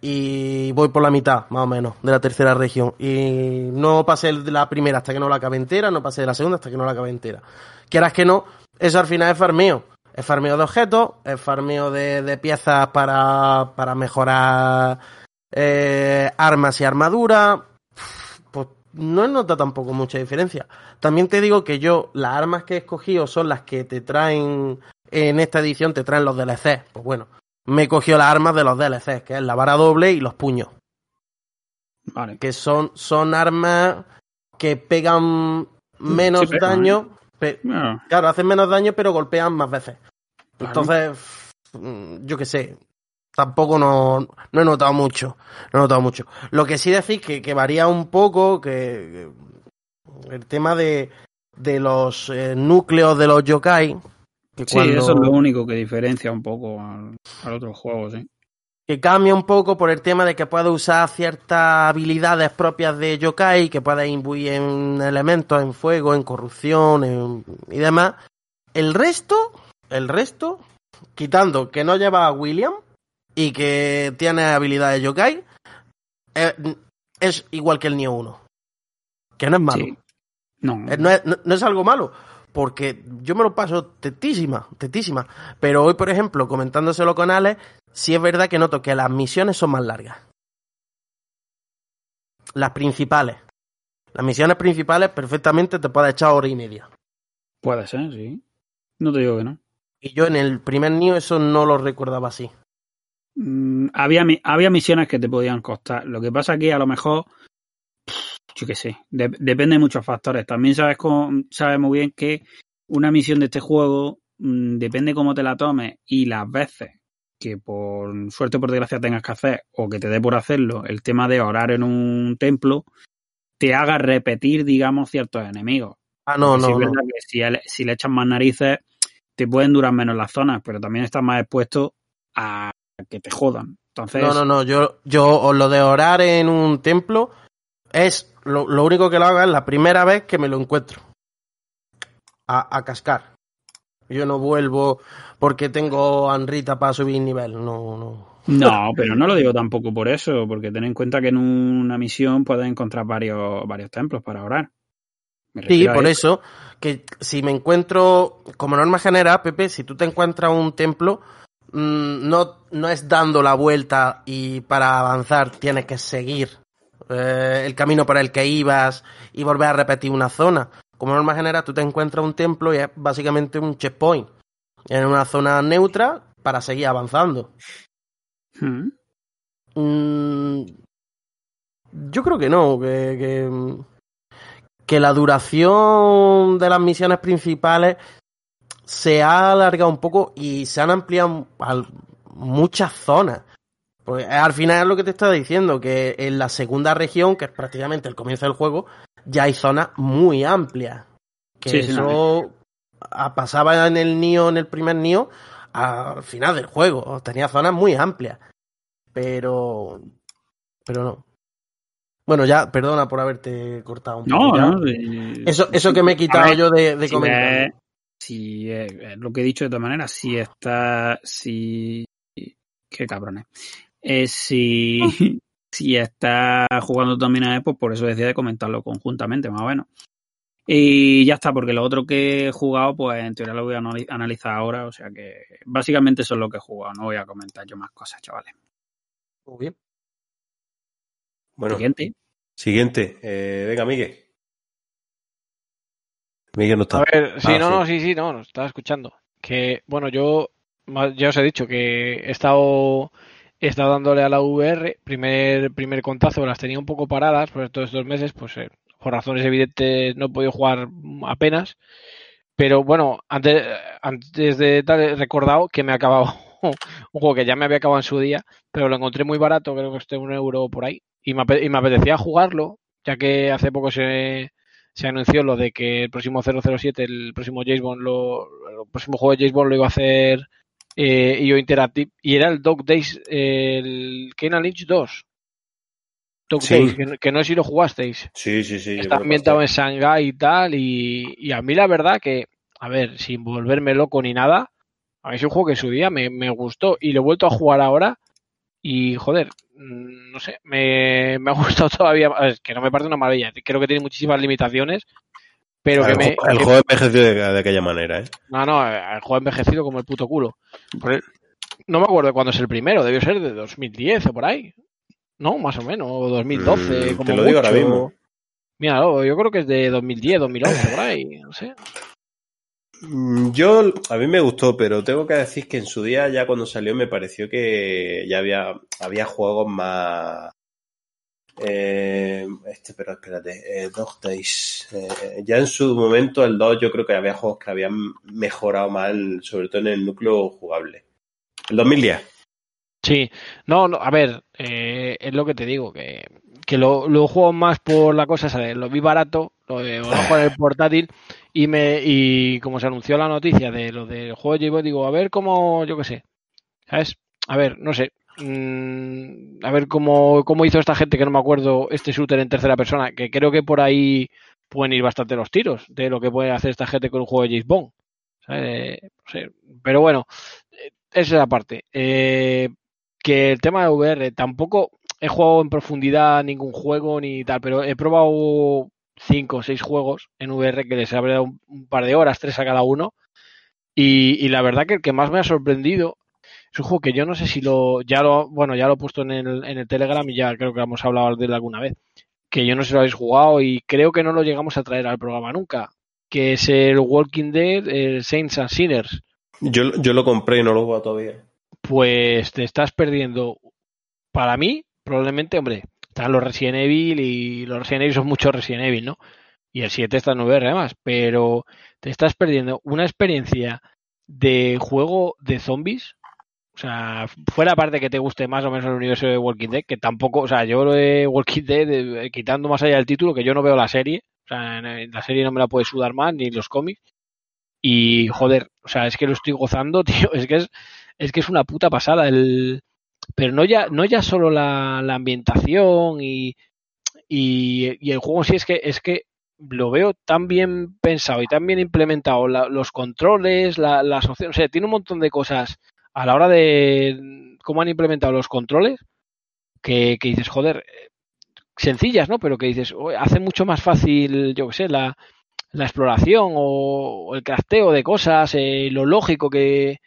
Y voy por la mitad, más o menos, de la tercera región. Y no pasé de la primera hasta que no la acabé entera, no pasé de la segunda hasta que no la acabé entera. Quieras que no, eso al final es farmeo. Es farmeo de objetos, es farmeo de, de piezas para, para mejorar eh, armas y armadura. Pues no he notado tampoco mucha diferencia. También te digo que yo, las armas que he escogido son las que te traen en esta edición, te traen los DLC. Pues bueno, me he cogido las armas de los DLCs, que es la vara doble y los puños. Vale. que son, son armas que pegan menos sí pegan, daño. pe- Bueno, claro, hacen menos daño, pero golpean más veces. Entonces, mm, yo qué sé, tampoco no, no he notado mucho. No he notado mucho. Lo que sí decís que, que varía un poco, que, que el tema de, de los eh, núcleos de los yokai. Sí, cuando- eso es lo único que diferencia un poco al, al otro juego, sí. que cambia un poco por el tema de que puede usar ciertas habilidades propias de yokai, que puede imbuir en elementos, en fuego, en corrupción en- y demás. El resto, el resto, quitando que no lleva a William y que tiene habilidades yokai, eh, es igual que el Nioh 1. Que no es malo. Sí. No, Eh, No es, no- no es algo malo, porque yo me lo paso tetísima, tetísima. Pero hoy, por ejemplo, comentándoselo con Alex, sí es verdad que noto que las misiones son más largas. Las principales. Las misiones principales perfectamente te puedes echar hora y media. puede ser, sí. No te digo que no. Y yo en el primer Nioh eso no lo recordaba así. Mm, había, había misiones que te podían costar. Lo que pasa que a lo mejor, yo qué sé, de- depende de muchos factores. También sabes, cómo- sabes muy bien que una misión de este juego mm, depende cómo te la tomes y las veces que por suerte o por desgracia tengas que hacer o que te dé por hacerlo el tema de orar en un templo te haga repetir, digamos, ciertos enemigos. Ah, no, Porque no, es no. verdad que si, el- si le echas más narices, te pueden durar menos las zonas, pero también estás más expuesto a que te jodan. Entonces, No, no, no. Yo, yo lo de orar en un templo es lo, lo único que lo hago es la primera vez que me lo encuentro. A, a cascar. Yo no vuelvo porque tengo a Anrita para subir nivel. No, no. no, pero no lo digo tampoco por eso, porque ten en cuenta que en una misión puedes encontrar varios, varios templos para orar. Sí, por eso, que si me encuentro, como norma general, Pepe, si tú te encuentras un templo, mm, no, no es dando la vuelta y para avanzar tienes que seguir eh, el camino por el que ibas y volver a repetir una zona. Como norma general, tú te encuentras un templo y es básicamente un checkpoint en una zona neutra para seguir avanzando. Mm. Mm, yo creo que no, que, que, que la duración de las misiones principales se ha alargado un poco y se han ampliado al- muchas zonas. Pues al final es lo que te estaba diciendo, que en la segunda región, que es prácticamente el comienzo del juego, ya hay zonas muy amplias. Que Sí, eso pasaba en el Nio, en el primer Nio, al final del juego. Tenía zonas muy amplias. Pero. Pero no. Bueno, ya, perdona por haberte cortado un No, poco. no. eh, Eso, eso que me he quitado ver, yo de, de si comentar. si lo que he dicho de todas maneras, si está, si, qué cabrones, Eh, si, <laughs> si está jugando también a pues por eso decía de comentarlo conjuntamente, más o menos. Y ya está, porque lo otro que he jugado, pues en teoría lo voy a anali- analizar ahora, o sea que básicamente eso es lo que he jugado, no voy a comentar yo más cosas, chavales. Muy bien. Bueno, Siguiente. siguiente. Eh, venga, Miguel. Miguel no está. A ver, sí, Ah, no, sí. no, sí, sí, no, estaba escuchando. Que, bueno, yo ya os he dicho que he estado, he estado dándole a la VR, primer, primer contazo, las tenía un poco paradas por todos estos meses, pues eh, por razones evidentes no he podido jugar apenas. Pero bueno, antes, antes de tal, he recordado que me ha acabado <laughs> un juego que ya me había acabado en su día, pero lo encontré muy barato, creo que esté un euro por ahí, y me, y me apetecía jugarlo, ya que hace poco se, se anunció lo de que el próximo 007, el próximo James Bond, lo, el próximo juego de James Bond lo iba a hacer eh, IO Interactive, y era el Dog Days, el Kena Lynch 2. Dog Sí. Days, que, no- que no sé si lo jugasteis. Sí, sí, sí. yo Está ambientado en. Shanghái y tal, y, y a mí la verdad que, a ver, sin volverme loco ni nada, a mí es un juego que en su día me, me gustó y lo he vuelto a jugar ahora y, joder, mm, no sé, me, me ha <laughs> gustado todavía, es que no me parece una maravilla, creo que tiene muchísimas limitaciones, pero que el, me... el que- juego envejeció de, de aquella manera, ¿eh? no, no, el juego envejecido como el puto culo. No me acuerdo cuándo es el primero, debió ser de 2010 o por ahí. No, más o menos, o 2012, Mm, como te lo digo ahora mismo. Míralo, yo creo que es de 2010, 2011, por ahí, no sé. Mm, Yo, a mí me gustó, pero tengo que decir que en su día, ya cuando salió, me pareció que ya había, había juegos más Eh, este, pero espérate, eh, Dog Days. Eh, ya en su momento, el 2, yo creo que había juegos que habían mejorado mal, sobre todo en el núcleo jugable. El 2010. Sí, no, no a ver, eh, es lo que te digo, que, que lo, lo juego más por la cosa de lo vi barato, lo, lo juego en el portátil y me y como se anunció la noticia de lo del juego Boy, digo, a ver cómo, yo qué sé, ¿sabes? A ver, no sé, mm, a ver cómo, cómo hizo esta gente que no me acuerdo este shooter en tercera persona, que creo que por ahí pueden ir bastante los tiros de lo que puede hacer esta gente con un juego de James Bond. pero bueno, eh, esa es la parte. Eh, que el tema de VR tampoco he jugado en profundidad ningún juego ni tal, pero he probado cinco o seis juegos en VR que les habré dado un, un par de horas, tres a cada uno. Y, y la verdad que el que más me ha sorprendido es un juego que yo no sé si lo ya lo bueno ya lo he puesto en el, en el Telegram y ya creo que hemos hablado de él alguna vez que yo no sé si lo habéis jugado y creo que no lo llegamos a traer al programa nunca que es el Walking Dead el Saints and Sinners. Yo, yo lo compré y no lo he jugado todavía. pues te estás perdiendo. Para mí probablemente hombre están los Resident Evil y los Resident Evil son muchos Resident Evil no y el 7 está en VR además pero te estás perdiendo una experiencia de juego de zombies o sea, fuera aparte que te guste más o menos el universo de Walking Dead, que tampoco, o sea, yo lo de Walking Dead, eh, quitando más allá del título, que yo no veo la serie, o sea, la serie no me la puede sudar más, ni los cómics, y joder, o sea, es que lo estoy gozando, <laughs> tío, es que es, es que es una puta pasada el, pero no ya, no ya solo la, la ambientación y, y, el juego sí es que, es que lo veo tan bien pensado y tan bien implementado, la- los controles, la, las opciones, o sea, tiene un montón de cosas a la hora de cómo han implementado los controles que, que dices, joder, eh, sencillas, ¿no? Pero que dices, "Oye, hace mucho más fácil, yo qué sé, la, la exploración o, el crafteo de cosas, eh, lo lógico que,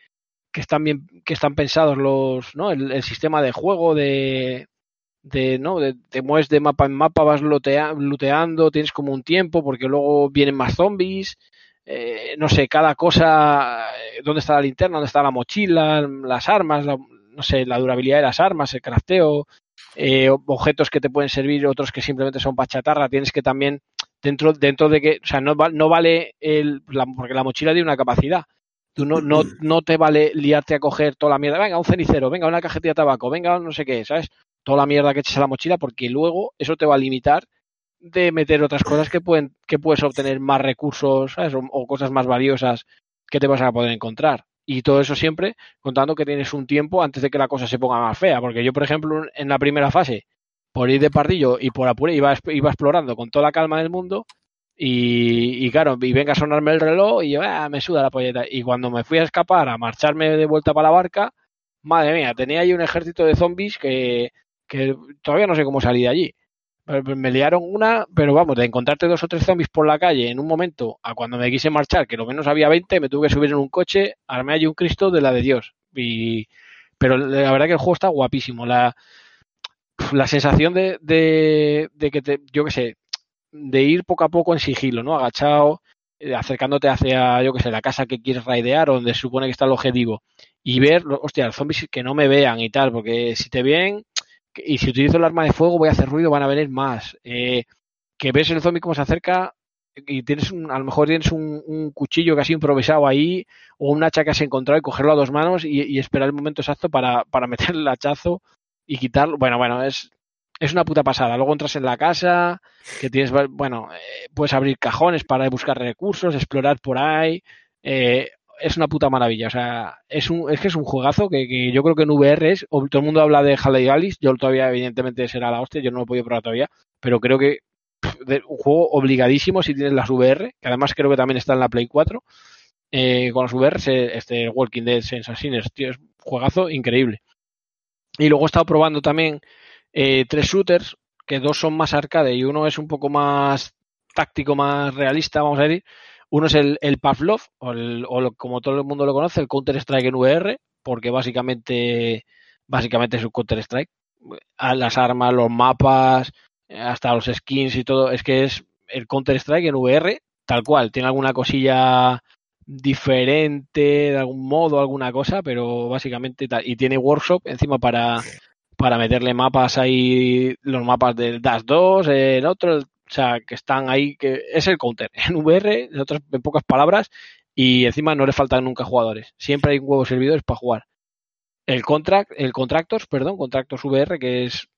que están bien, que están pensados los, ¿no? El, sistema de juego de, de, ¿no? De, te mueves de mapa en mapa, vas lotea- looteando, tienes como un tiempo porque luego vienen más zombies, eh, no sé, cada cosa, eh, dónde está la linterna, dónde está la mochila, las armas, la- no sé, la durabilidad de las armas, el crafteo, eh, objetos que te pueden servir, otros que simplemente son para chatarra, tienes que también, dentro, dentro de que, o sea, no, no vale el, la- porque la mochila tiene una capacidad. Tú no, no, no te vale liarte a coger toda la mierda, venga, un cenicero, venga, una cajetilla de tabaco, venga, no sé qué, ¿sabes? Toda la mierda que eches a la mochila, porque luego eso te va a limitar de meter otras cosas que pueden que puedes obtener más recursos ¿sabes? O, cosas más valiosas que te vas a poder encontrar y todo eso siempre contando que tienes un tiempo antes de que la cosa se ponga más fea porque yo por ejemplo en la primera fase por ir de pardillo y por apure iba, explorando con toda la calma del mundo y, y claro, y venga a sonarme el reloj y yo, ah, me suda la polleta. Y cuando me fui a escapar, a marcharme de vuelta para la barca, madre mía, tenía ahí un ejército de zombies que, que todavía no sé cómo salí de allí. Me liaron una, pero vamos, de encontrarte dos o tres zombies por la calle en un momento a cuando me quise marchar, que lo menos había 20, me tuve que subir en un coche, armé allí un Cristo de la de Dios. Y, pero la verdad que el juego está guapísimo. La, la sensación de, de, de que te, yo qué sé, de ir poco a poco en sigilo, ¿no? Agachado, eh, acercándote hacia, yo qué sé, la casa que quieres raidear o donde se supone que está el objetivo. Y ver, hostia, los zombies que no me vean y tal, porque si te ven, y si utilizo el arma de fuego voy a hacer ruido, van a venir más. Eh, que ves el zombie cómo se acerca y tienes un, a lo mejor tienes un, cuchillo casi improvisado ahí o un hacha que has encontrado y cogerlo a dos manos y, y esperar el momento exacto para, para <laughs> meter el hachazo y quitarlo. Bueno, bueno, es, es una puta pasada. Luego entras en la casa, que tienes, bueno, eh, puedes abrir cajones para buscar recursos, explorar por ahí. Eh, es una puta maravilla. O sea, es, un, es que es un juegazo que, yo creo que en VR es. o Todo el mundo habla de Haley Alice. Yo todavía, evidentemente, será la hostia. Yo no lo he podido probar todavía. Pero creo que pff, un juego obligadísimo si tienes las VR. Que además creo que también está en la Play 4. Eh, con las VR, este Walking Dead Sinners, tío, es un juegazo increíble. Y luego he estado probando también eh, tres shooters, que dos son más arcade y uno es un poco más táctico, más realista, vamos a decir. Uno es el, el Pavlov, o, el- o lo- como todo el mundo lo conoce, el Counter-Strike en VR, porque básicamente, básicamente es un Counter-Strike. Las armas, los mapas, hasta los skins y todo, es que es el Counter-Strike en VR, tal cual. Tiene alguna cosilla diferente, de algún modo, alguna cosa, pero básicamente tal. Y tiene workshop encima para, para meterle mapas ahí, los mapas del Dash 2, el otro, sea, que están ahí, que es el counter <laughs> en VR, en, otras, en pocas palabras, y encima no le faltan nunca jugadores. Siempre hay huevos servidores para jugar. El contract, el Contractors, perdón, Contractors VR, que es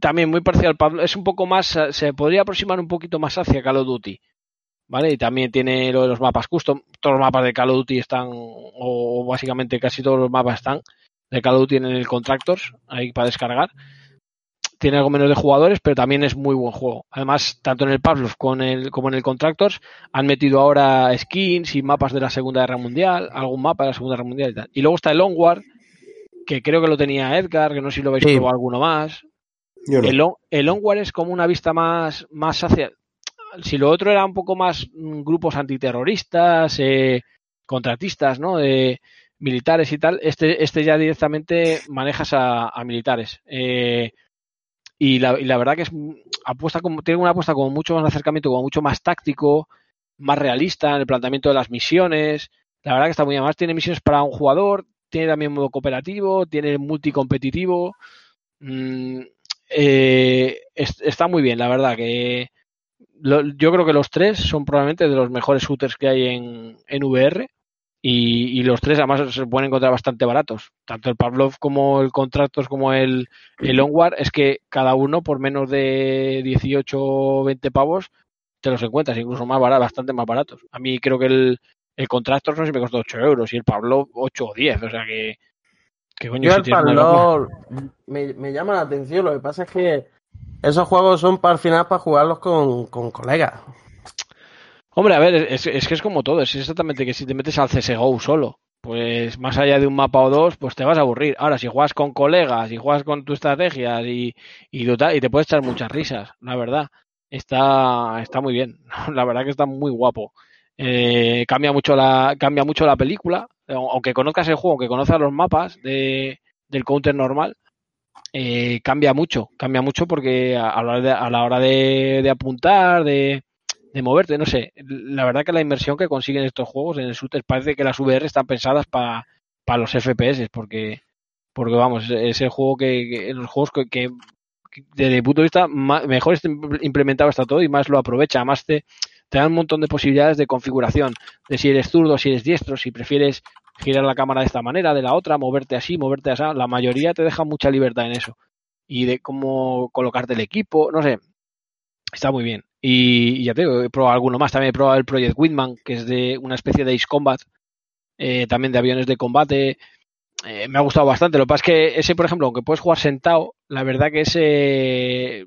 también muy parecido al Pablo, es un poco más, se podría aproximar un poquito más hacia Call of Duty. ¿Vale? Y también tiene lo de los mapas custom. Todos los mapas de Call of Duty están, o básicamente casi todos los mapas están de Call of Duty en el Contractors, ahí para descargar. Tiene algo menos de jugadores, pero también es muy buen juego. Además, tanto en el Pavlov con el, como en el Contractors han metido ahora skins y mapas de la Segunda Guerra Mundial, algún mapa de la Segunda Guerra Mundial y tal. Y luego está el Onward, que creo que lo tenía Edgar, que no sé si lo veis Sí. probado alguno más. Yo no. El, el Onward es como una vista más, más hacia. Si lo otro era un poco más mm, grupos antiterroristas, eh, contratistas, ¿no? De militares y tal, este, este ya directamente manejas a, a militares. Eh, y, la, verdad que es apuesta como, tiene una apuesta como mucho más acercamiento, como mucho más táctico, más realista en el planteamiento de las misiones. La verdad que está muy bien. Además, tiene misiones para un jugador, tiene también modo cooperativo, tiene multicompetitivo. Mm, eh, es- está muy bien, la verdad que yo creo que los tres son probablemente de los mejores shooters que hay en, en VR y, y los tres además se pueden encontrar bastante baratos. Tanto el Pavlov como el Contractors como el, el Onward es que cada uno por menos de 18 o 20 pavos te los encuentras, incluso más baratos, bastante más baratos. A mí creo que el, el Contractors no sé si me costó 8 euros y el Pavlov 8 o 10, o sea que... que coño, Yo si el Pavlov me, me llama la atención. Lo que pasa es que esos juegos son para al final para jugarlos con, con colegas. Hombre, a ver, es, que es como todo, es exactamente que si te metes al CSGO solo, pues más allá de un mapa o dos, pues te vas a aburrir. Ahora, si juegas con colegas y juegas con tus estrategias y, y, y te puedes echar muchas risas, la verdad. Está, está muy bien, <laughs> la verdad que está muy guapo. Eh, cambia mucho la, cambia mucho la película, aunque conozcas el juego, aunque conozcas los mapas de, del counter normal, eh, cambia mucho, cambia mucho porque a, la hora de, a la hora de apuntar, de, de moverte, no sé. La verdad que la inversión que consiguen estos juegos en el shooter parece que las VR están pensadas para los FPS, porque, porque vamos, es, el juego que, que los juegos que, que, desde mi punto de vista más, mejor implementado está todo y más lo aprovecha, más te, te dan un montón de posibilidades de configuración, de si eres zurdo, si eres diestro, si prefieres girar la cámara de esta manera, de la otra, moverte así, moverte así, la mayoría te deja mucha libertad en eso. Y de cómo colocarte el equipo, no sé, está muy bien. Y, ya te digo, he probado alguno más. También he probado el Project Windman, que es de una especie de Ace Combat, eh, también de aviones de combate. Eh, me ha gustado bastante. Lo que pasa es que ese, por ejemplo, aunque puedes jugar sentado, la verdad que ese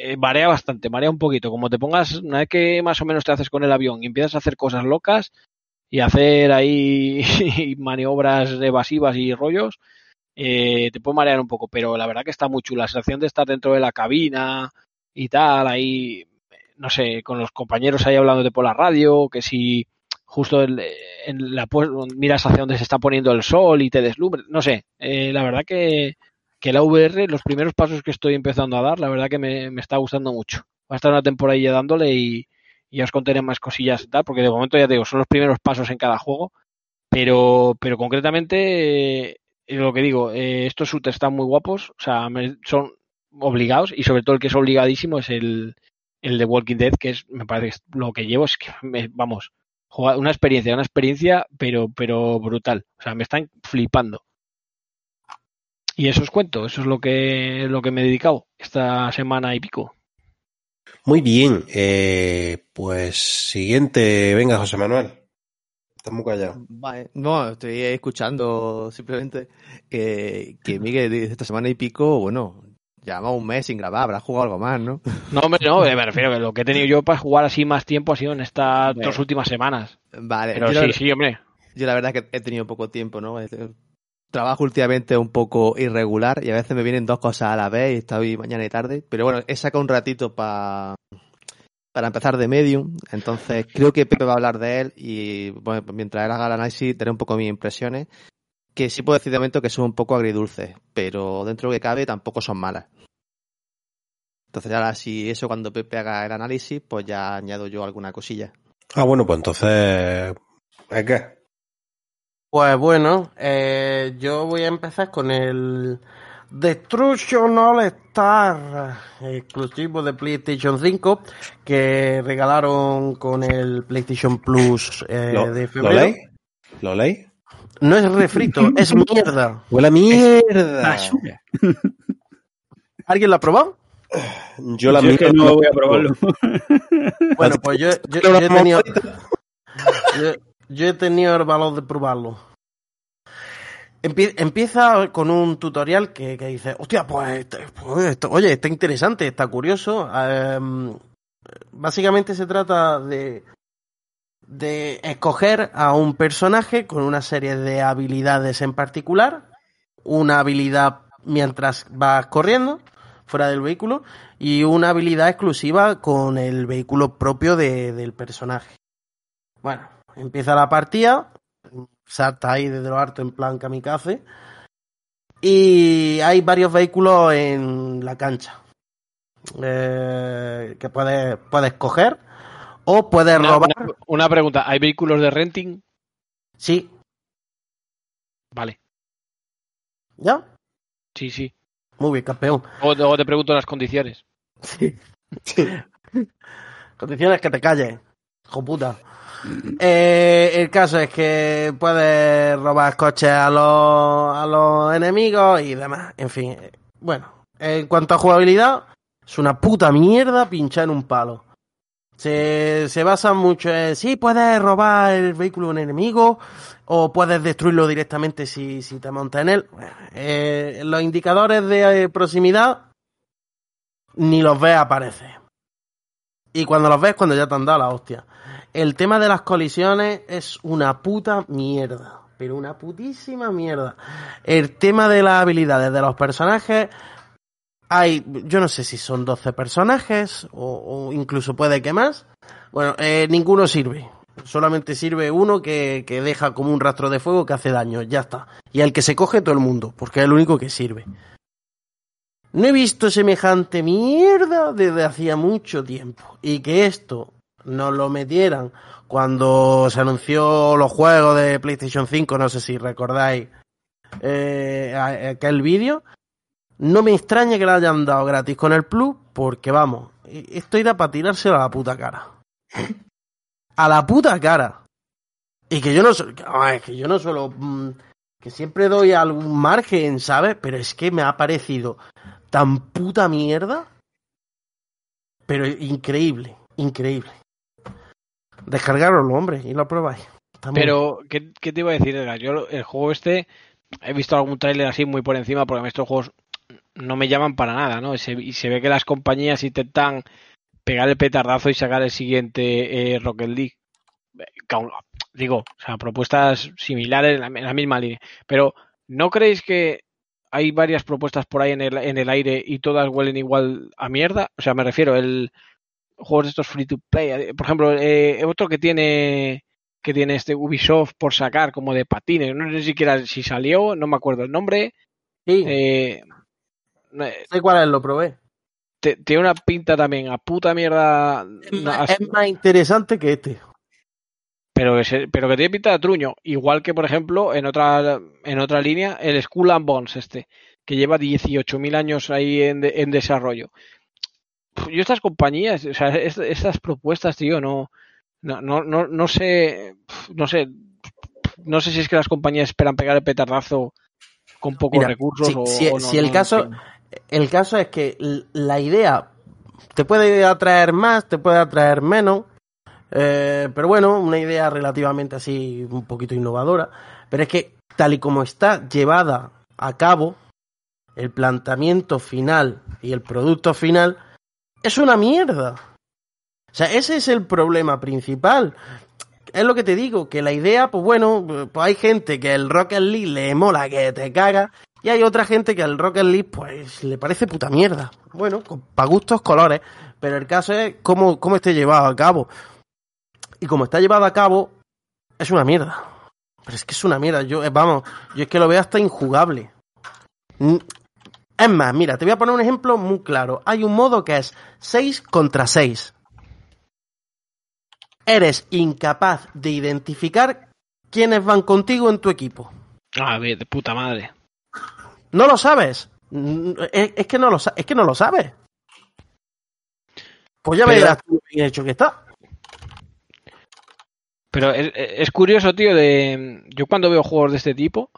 eh, marea bastante, marea un poquito. Como te pongas, una vez que más o menos te haces con el avión y empiezas a hacer cosas locas y hacer ahí <laughs> maniobras evasivas y rollos, eh, te puede marear un poco. Pero la verdad que está muy chula. La sensación de estar dentro de la cabina y tal, ahí no sé, con los compañeros ahí hablándote por la radio, que si justo en, en la miras hacia donde se está poniendo el sol y te deslumbres, no sé, eh, la verdad que, que la VR, los primeros pasos que estoy empezando a dar, la verdad que me, me está gustando mucho. Va a estar una temporada dándole y, y, os contaré más cosillas y tal, porque de momento ya te digo, son los primeros pasos en cada juego, pero, pero concretamente, eh, lo que digo, eh, estos shooters están muy guapos, o sea, me, son obligados y sobre todo el que es obligadísimo es el, el de Walking Dead, que es, me parece que lo que llevo es que, me, vamos, una experiencia, una experiencia, pero, pero brutal. O sea, me están flipando. Y eso os cuento, eso es lo que, lo que me he dedicado esta semana y pico. Muy bien, eh, pues siguiente, venga José Manuel. Estamos callados. Vale. No, estoy escuchando simplemente que, que Miguel dice esta semana y pico, bueno, Llevamos un mes sin grabar, habrás jugado algo más, ¿no? <laughs> No, hombre, no, me refiero que lo que he tenido yo para jugar así más tiempo ha sido en estas dos últimas semanas. Vale, pero sí, sí, hombre. Yo la verdad es que he tenido poco tiempo, ¿no? Trabajo últimamente un poco irregular y a veces me vienen dos cosas a la vez y estoy mañana y tarde. Pero bueno, he sacado un ratito para para empezar de Medium, entonces creo que Pepe va a hablar de él y bueno, mientras él haga el análisis daré un poco mis impresiones que sí puedo decir de momento que son un poco agridulces, pero dentro de lo que cabe tampoco son malas. Entonces ahora si eso cuando Pepe haga el análisis, pues ya añado yo alguna cosilla. Ah, bueno, pues entonces... ¿Es qué? Pues bueno, eh, yo voy a empezar con el Destruction All Star, exclusivo de PlayStation 5, que regalaron con el PlayStation Plus eh, ¿Lo, de ¿Lo febrero. leí? ¿Lo leí? No es refrito, <laughs> es mierda. ¡Huele a mierda! Basura. <laughs> ¿Alguien lo ha probado? Yo la Yo es que mierda- no voy a probarlo. <laughs> Bueno, pues yo, yo- yo he tenido, yo, yo he tenido el valor de probarlo. Empie- empieza con un tutorial que, que dice, hostia, pues, este- pues esto- oye, está interesante, está curioso. Em, básicamente se trata de, de escoger a un personaje con una serie de habilidades en particular, una habilidad mientras vas corriendo fuera del vehículo y una habilidad exclusiva con el vehículo propio de- del personaje. Bueno, empieza la partida, salta ahí desde lo alto en plan kamikaze y hay varios vehículos en la cancha eh, que puedes, puedes coger o puedes Una, robar. una- una pregunta, ¿hay vehículos de renting? Sí, Vale, ¿ya? sí, sí. Muy bien, campeón. O te pregunto las condiciones. Sí. Condiciones que te calles, hijo puta. Eh, el caso es que puedes robar coches a los, a los enemigos y demás. En fin, eh, bueno, en cuanto a jugabilidad, es una puta mierda pinchar en un palo. Se, se basa mucho en, sí, puedes robar el vehículo de un enemigo o puedes destruirlo directamente si, si te montas en él. Eh, los indicadores de eh, proximidad ni los ves aparecer. Y cuando los ves, cuando ya te han dado la hostia. El tema de las colisiones es una puta mierda. Pero una putísima mierda. El tema de las habilidades de los personajes. Hay, yo no sé si son 12 personajes o, incluso puede que más. Bueno, eh, ninguno sirve. Solamente sirve uno que, que deja como un rastro de fuego que hace daño. Ya está. Y al que se coge todo el mundo, porque es el único que sirve. No he visto semejante mierda desde hacía mucho tiempo. Y que esto nos lo metieran cuando se anunció los juegos de PlayStation 5, no sé si recordáis eh, aquel vídeo. No me extraña que lo hayan dado gratis con el Plus, porque vamos, esto era para tirárselo a la puta cara. A la puta cara. Y que yo no es que yo no solo mm, que siempre doy algún margen, ¿sabes? Pero es que me ha parecido tan puta mierda. Pero increíble, increíble. Descargaroslo, hombre, y lo probáis. Está muy- Pero, ¿qué, qué te iba a decir, Edgar? Yo el juego este, he visto algún tráiler así muy por encima, porque a mí estos juegos no me llaman para nada, ¿no? Y se, y se ve que las compañías intentan pegar el petardazo y sacar el siguiente eh, Rocket League. Eh, Digo, o sea, propuestas similares en la, en la misma línea. Pero, ¿no creéis que hay varias propuestas por ahí en el, en el aire y todas huelen igual a mierda? O sea, me refiero, el juegos de estos free to play. eh, Por ejemplo, eh, otro que tiene que tiene este Ubisoft por sacar como de patines. No sé siquiera si salió, no me acuerdo el nombre. Sí, eh, sé cuál es, lo probé. te- tiene una pinta también a puta mierda. Es no, más, as- es más interesante que este. pero, que se- pero que tiene pinta de truño. Igual que, por ejemplo, en otra, en otra línea, el Skull and Bones este, que lleva 18.000 años ahí en, de- en desarrollo. Yo estas compañías, o sea, es- estas propuestas, tío, no, no, no, no, no sé, no sé, no sé si es que las compañías esperan pegar el petardazo con pocos Mira, recursos si- o, si- o no, si el no caso-. El caso es que la idea te puede atraer más, te puede atraer menos. eh, pero bueno, una idea relativamente así, un poquito innovadora. Pero es que, tal y como está llevada a cabo, el planteamiento final y el producto final es una mierda. O sea, ese es el problema principal. Es lo que te digo, que la idea, pues bueno, pues hay gente que el Rocket League le mola que te caga y hay otra gente que al Rocket League pues le parece puta mierda. Bueno, para gustos colores, pero el caso es cómo, cómo esté llevado a cabo. Y como está llevado a cabo, es una mierda. Pero es que es una mierda. Yo, eh, vamos, yo es que lo veo hasta injugable. Es más, mira, te voy a poner un ejemplo muy claro. Hay un modo que es 6 contra 6. Eres incapaz de identificar quiénes van contigo en tu equipo. A ver, de puta madre. No lo sabes. Es, es que no lo es que no lo sabes. Pues ya Pero- verás tú bien hecho que está. Pero es, es curioso, tío, de yo cuando veo juegos de este tipo,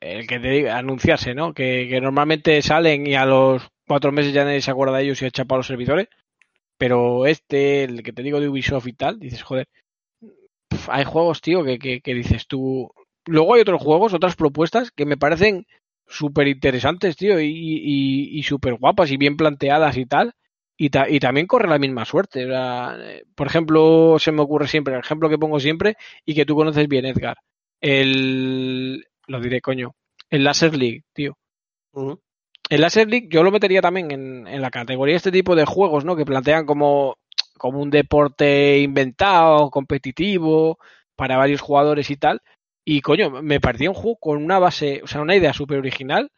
el que te diga, anunciarse, ¿no? Que, que normalmente salen y a los cuatro meses ya nadie se acuerda de ellos y echa para los servidores. Pero este, el que te digo de Ubisoft y tal, dices, joder, hay juegos, tío, que, que, que dices tú. Luego hay otros juegos, otras propuestas que me parecen súper interesantes, tío, y, y, y súper guapas y bien planteadas y tal. Y, ta- y también corre la misma suerte. o sea, por ejemplo, se me ocurre siempre, el ejemplo que pongo siempre y que tú conoces bien, Edgar. El. Lo diré, coño. El Laser League, tío. El Laser League yo lo metería también en, en la categoría de este tipo de juegos, ¿no? Que plantean como, como un deporte inventado, competitivo, para varios jugadores y tal. Y coño, me parecía un juego con una base, o sea, una idea súper original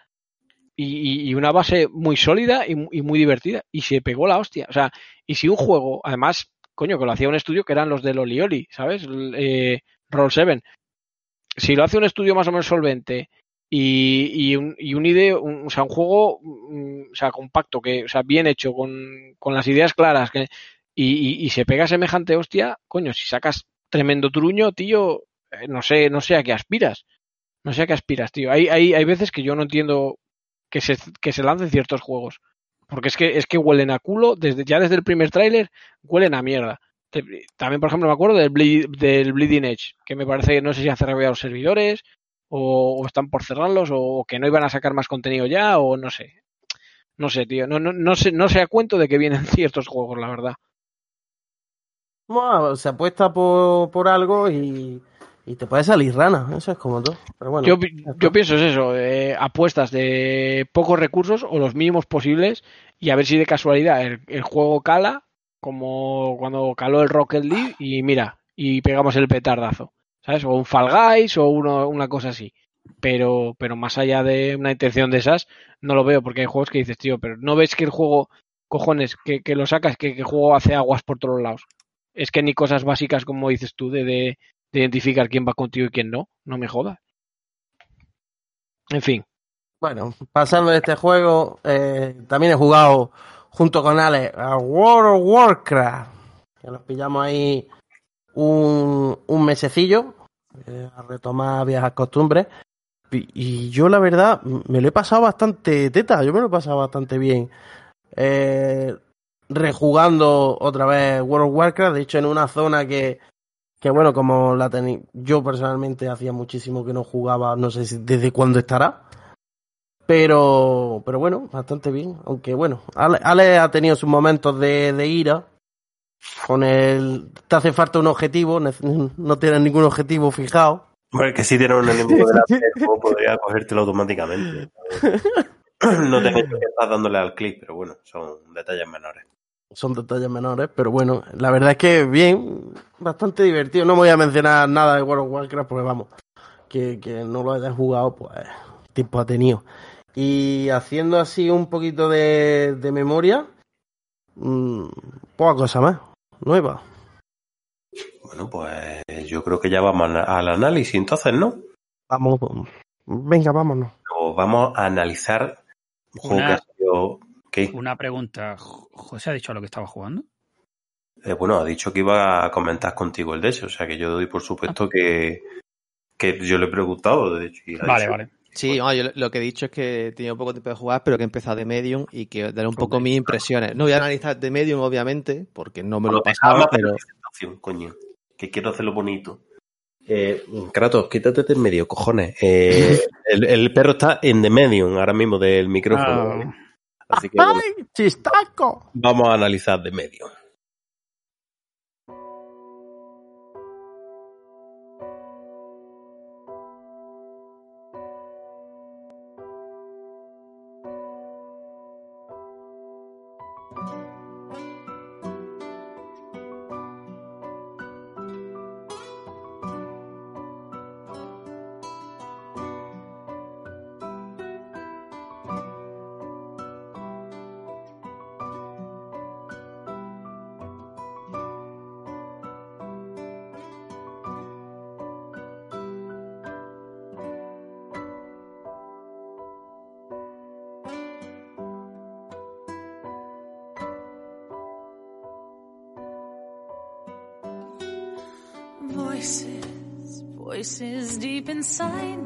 y, y- una base muy sólida y, mu- y muy divertida. Y se pegó la hostia. O sea, y si un juego, además, coño, que lo hacía un estudio que eran los de Lolioli, ¿sabes? Eh, Roll 7. Si lo hace un estudio más o menos solvente y, y un, y un idea, o sea, un juego, mm, o sea, compacto, que, o sea, bien hecho, con, con las ideas claras, que, y, y- y se pega semejante hostia, coño, si sacas tremendo truño, tío, no sé, no sé a qué aspiras. No sé a qué aspiras, tío. Hay, hay, hay veces que yo no entiendo que se, que se lancen ciertos juegos. Porque es que, es que huelen a culo, desde, ya desde el primer tráiler, huelen a mierda. También, por ejemplo, me acuerdo del, del Bleeding Edge, que me parece que no sé si han cerrado ya los servidores, o, están por cerrarlos, o que no iban a sacar más contenido ya, o no sé. No sé, tío. No, no, no sé, no a cuento de que vienen <laughs> ciertos juegos, la verdad. Se apuesta por, por algo y, y te puede salir rana. Eso es como todo. Pero bueno, yo, yo pienso es eso, eh, apuestas de pocos recursos o los mínimos posibles y a ver si de casualidad el, el juego cala como cuando caló el Rocket League y mira, y pegamos el petardazo, ¿sabes? O un Fall Guys o uno, una cosa así. Pero, pero más allá de una intención de esas, no lo veo porque hay juegos que dices, tío, pero no ves que el juego, cojones, que, que lo sacas, que, que el juego hace aguas por todos lados. Es que ni cosas básicas como dices tú de, de, de identificar quién va contigo y quién no, no me jodas. En fin, bueno, pasando de este juego, eh, también he jugado junto con Ale a World of Warcraft. Que nos pillamos ahí un, un mesecillo eh, a retomar viejas costumbres. Y, y yo, la verdad, me lo he pasado bastante teta. Yo me lo he pasado bastante bien. Eh, rejugando otra vez World of Warcraft. De hecho, en una zona que, que bueno, como la tenía. Yo personalmente hacía muchísimo que no jugaba. No sé si desde cuándo estará. Pero, pero bueno, bastante bien. Aunque bueno, Ale, Ale ha tenido sus momentos de, de ira. Con el. Te hace falta un objetivo, no tienes ningún objetivo fijado. Bueno, que si tienes un enemigo delante, <laughs> el juego podría cogértelo automáticamente. <laughs> No tengo que estar dándole al clic, pero bueno, son detalles menores. Son detalles menores, pero bueno, la verdad es que bien, bastante divertido. No voy a mencionar nada de World of Warcraft porque vamos, que, que no lo hayas jugado, pues tiempo ha tenido. Y haciendo así un poquito de, de memoria, mmm, poca cosa más, nueva. Bueno, pues yo creo que ya vamos al análisis, entonces, ¿no? Vamos, venga, vámonos. O vamos a analizar un juego Una- que ha sido... ¿Qué? Una pregunta. Jo- ¿José ha dicho a lo que estaba jugando? Eh, bueno, ha dicho que iba a comentar contigo el de hecho, o sea que yo doy por supuesto que, que yo le he preguntado, de hecho. y Vale, dicho- vale. Sí, no, yo lo que he dicho es que he tenido poco tiempo de jugar, pero que he empezado de Medium y que daré un poco mis impresiones. No voy a analizar de Medium, obviamente, porque no me lo de pero... coño, que quiero hacerlo bonito. Eh, Kratos, quítate del medio, cojones. Eh, <laughs> el, el perro está en the medium ahora mismo del micrófono. Ah, Así que bueno, ¡Ay, chistaco! vamos a analizar de medium. Deep inside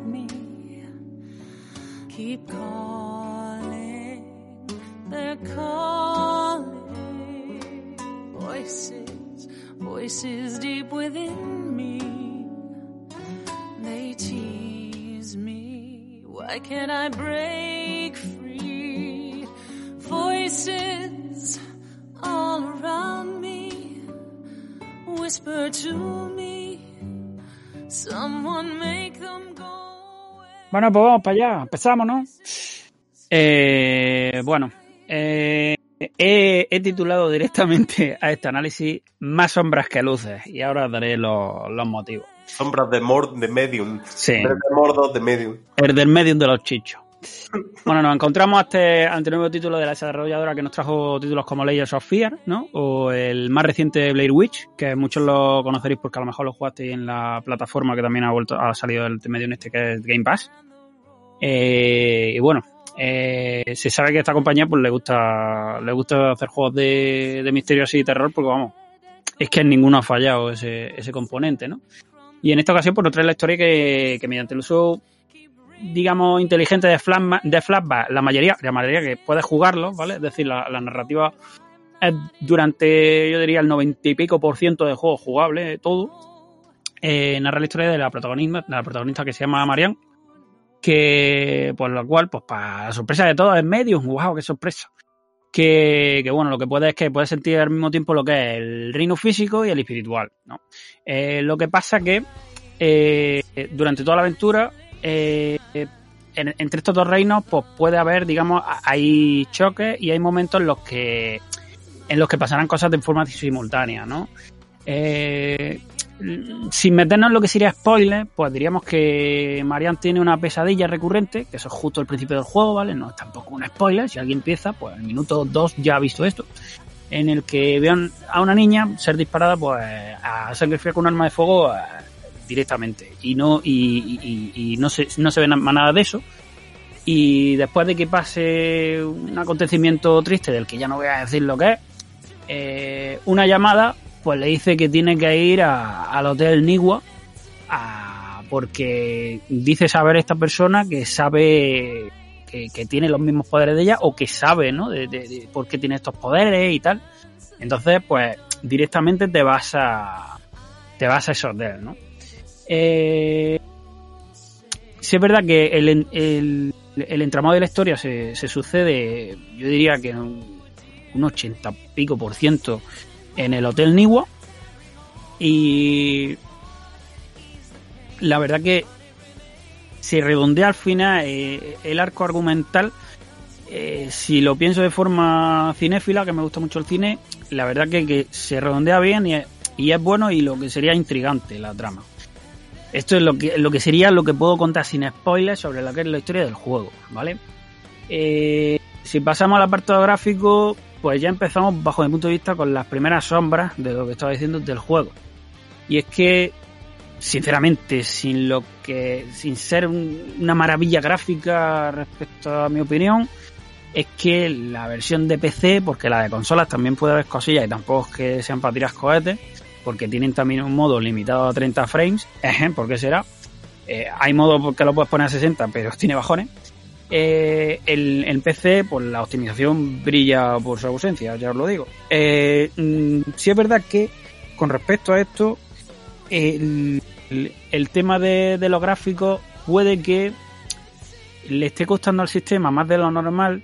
Bueno, pues vamos para allá. Empezamos, ¿no? Eh, bueno, eh, he, he titulado directamente a este análisis Más sombras que luces y ahora os daré los, los motivos. Sombras de, Mord de Medium. Sí. Vez de Mordos de Medium. El del medium de los chichos. Bueno, nos encontramos ante, ante el nuevo título de la desarrolladora que nos trajo títulos como Layers of Fear, ¿no? O el más reciente Blair Witch, que muchos lo conoceréis porque a lo mejor lo jugasteis en la plataforma que también ha vuelto ha salido del medio en este que es Game Pass. Eh, y bueno, eh, se sabe que a esta compañía pues le gusta le gusta hacer juegos de, de misterio así y terror porque vamos, es que en ninguno ha fallado ese, ese componente, ¿no? Y en esta ocasión pues nos trae la historia que, mediante el uso digamos, inteligente de, flashback, de flashback, la mayoría, la mayoría que puedes jugarlo, ¿vale? Es decir, la, narrativa es durante, yo diría, el noventa y pico por ciento de juego jugable, todo, eh, narra la historia de la protagonista, de la protagonista que se llama Marianne, que, por lo cual, pues para la sorpresa de todos es Medium, wow, qué sorpresa. Que, que, bueno, lo que puede es que puedes sentir al mismo tiempo lo que es el reino físico y el espiritual, ¿no? Eh, lo que pasa que eh, durante toda la aventura eh, en, entre estos dos reinos pues puede haber digamos hay choques y hay momentos en los que en los que pasarán cosas de forma simultánea no eh, sin meternos en lo que sería spoiler pues diríamos que Marianne tiene una pesadilla recurrente que eso es justo al principio del juego vale no es tampoco un spoiler si alguien empieza pues al minuto 2 ya ha visto esto en el que vean a una niña ser disparada pues a sangre fría con un arma de fuego eh, directamente. Y no y no se no se ve más nada de eso. Y después de que pase un acontecimiento triste del que ya no voy a decir lo que es eh, una llamada pues le dice que tiene que ir a, al hotel Nigua a, porque dice saber esta persona que sabe que, tiene los mismos poderes de ella o que sabe no de, por qué tiene estos poderes y tal. Entonces pues directamente te vas a te vas a hotel no eh, sí es verdad que el, el, el, entramado de la historia se, se sucede, yo diría que un, un 80 pico por ciento en el Hotel Niwa. Y la verdad que se redondea al final eh, el arco argumental. Eh, si lo pienso de forma cinéfila, que me gusta mucho el cine, la verdad que, que se redondea bien y es, y es bueno y lo que sería intrigante la trama. Esto es lo que, lo que sería lo que puedo contar sin spoilers sobre lo que es la historia del juego, ¿vale? Eh, si pasamos al apartado gráfico, pues ya empezamos, bajo mi punto de vista, con las primeras sombras de lo que estaba diciendo del juego. Y es que, sinceramente, sin lo que. sin ser un, una maravilla gráfica respecto a mi opinión, es que la versión de PC, porque la de consolas también puede haber cosillas y tampoco es que sean para tirar cohetes porque tienen también un modo limitado a 30 frames. <laughs> ¿Por qué será? Eh, hay modo que lo puedes poner a 60, pero tiene bajones. Eh, el, el, PC, pues la optimización brilla por su ausencia, ya os lo digo. Eh, sí es verdad que con respecto a esto, el, tema de, los gráficos puede que le esté costando al sistema más de lo normal,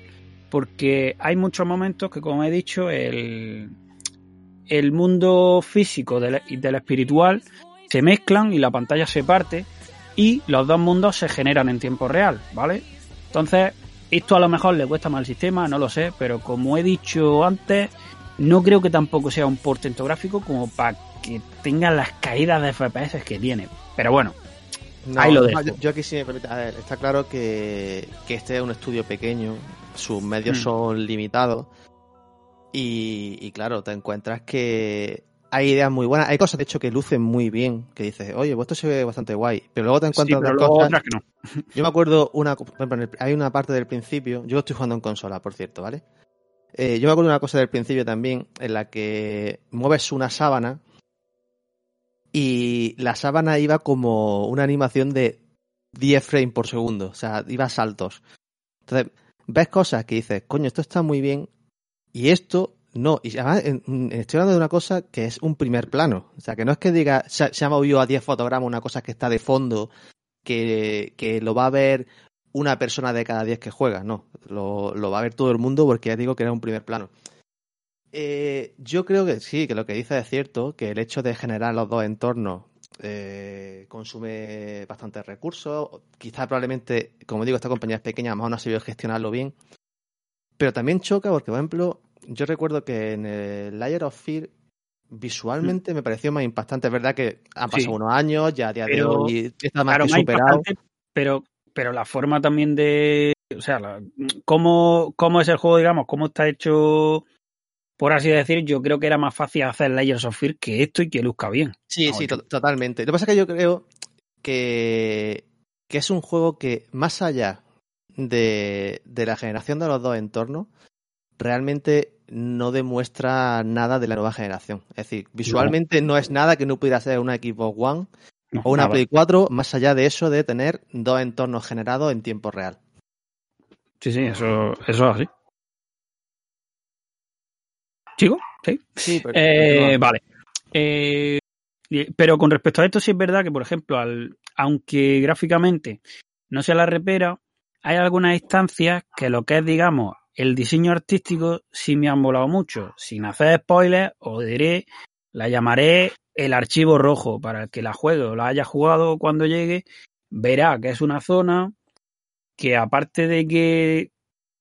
porque hay muchos momentos que, como he dicho, el, el mundo físico y del espiritual se mezclan y la pantalla se parte y los dos mundos se generan en tiempo real, ¿vale? Entonces, esto a lo mejor le cuesta más al sistema, no lo sé, pero como he dicho antes, no creo que tampoco sea un portento gráfico como para que tenga las caídas de FPS que tiene. Pero bueno, no, ahí lo dejo. No, yo, yo, aquí sí me permite, a ver, está claro que, que este es un estudio pequeño, sus medios mm. son limitados y, y, claro, te encuentras que hay ideas muy buenas. Hay cosas, de hecho, que lucen muy bien. Que dices, oye, pues esto se ve bastante guay. Pero luego te encuentras sí, otras cosas. Otras que no. <laughs> Yo me acuerdo, una, hay una parte del principio. Yo estoy jugando en consola, por cierto, ¿vale? Eh, yo me acuerdo una cosa del principio también, en la que mueves una sábana y la sábana iba como una animación de 10 frames por segundo, o sea, iba a saltos. Entonces, ves cosas que dices, coño, esto está muy bien, y esto no. Y además, en- estoy hablando de una cosa que es un primer plano. O sea, que no es que diga, se, ha movido a 10 fotogramas una cosa que está de fondo, que, que lo va a ver una persona de cada 10 que juega, no. Lo, lo va a ver todo el mundo porque ya digo que era un primer plano. Eh, yo creo que sí, que lo que dice es cierto, que el hecho de generar los dos entornos eh, consume bastantes recursos. Quizá probablemente, como digo, esta compañía es pequeña, a lo mejor no ha sabido gestionarlo bien. Pero también choca porque, por ejemplo, yo recuerdo que en el Layer of Fear visualmente me pareció más impactante. Es verdad que han Sí. pasado unos años, ya a día Pero, de hoy está más claro, que superado. pero, pero la forma también de. O sea, la- cómo, cómo es el juego, digamos, cómo está hecho, por así decir, yo creo que era más fácil hacer Layers of Fear que esto y que luzca bien. Sí, sí, yo- totalmente. Lo que pasa es que yo creo que, que es un juego que, más allá de, de la generación de los dos entornos, realmente no demuestra nada de la nueva generación. Es decir, visualmente no, es nada que no pudiera ser una Xbox One no, o una nada. Play 4, más allá de eso de tener dos entornos generados en tiempo real. Sí, sí, eso, eso es así. ¿Sigo? Sí. Sí, pero, Eh, vale. Eh, pero con respecto a esto, sí es verdad que, por ejemplo, al, aunque gráficamente no sea la repera, hay algunas instancias que lo que es, digamos, el diseño artístico sí me han volado mucho. Sin hacer spoilers, os diré, la llamaré el archivo rojo para el que la juegue o la haya jugado cuando llegue, verá que es una zona que aparte de que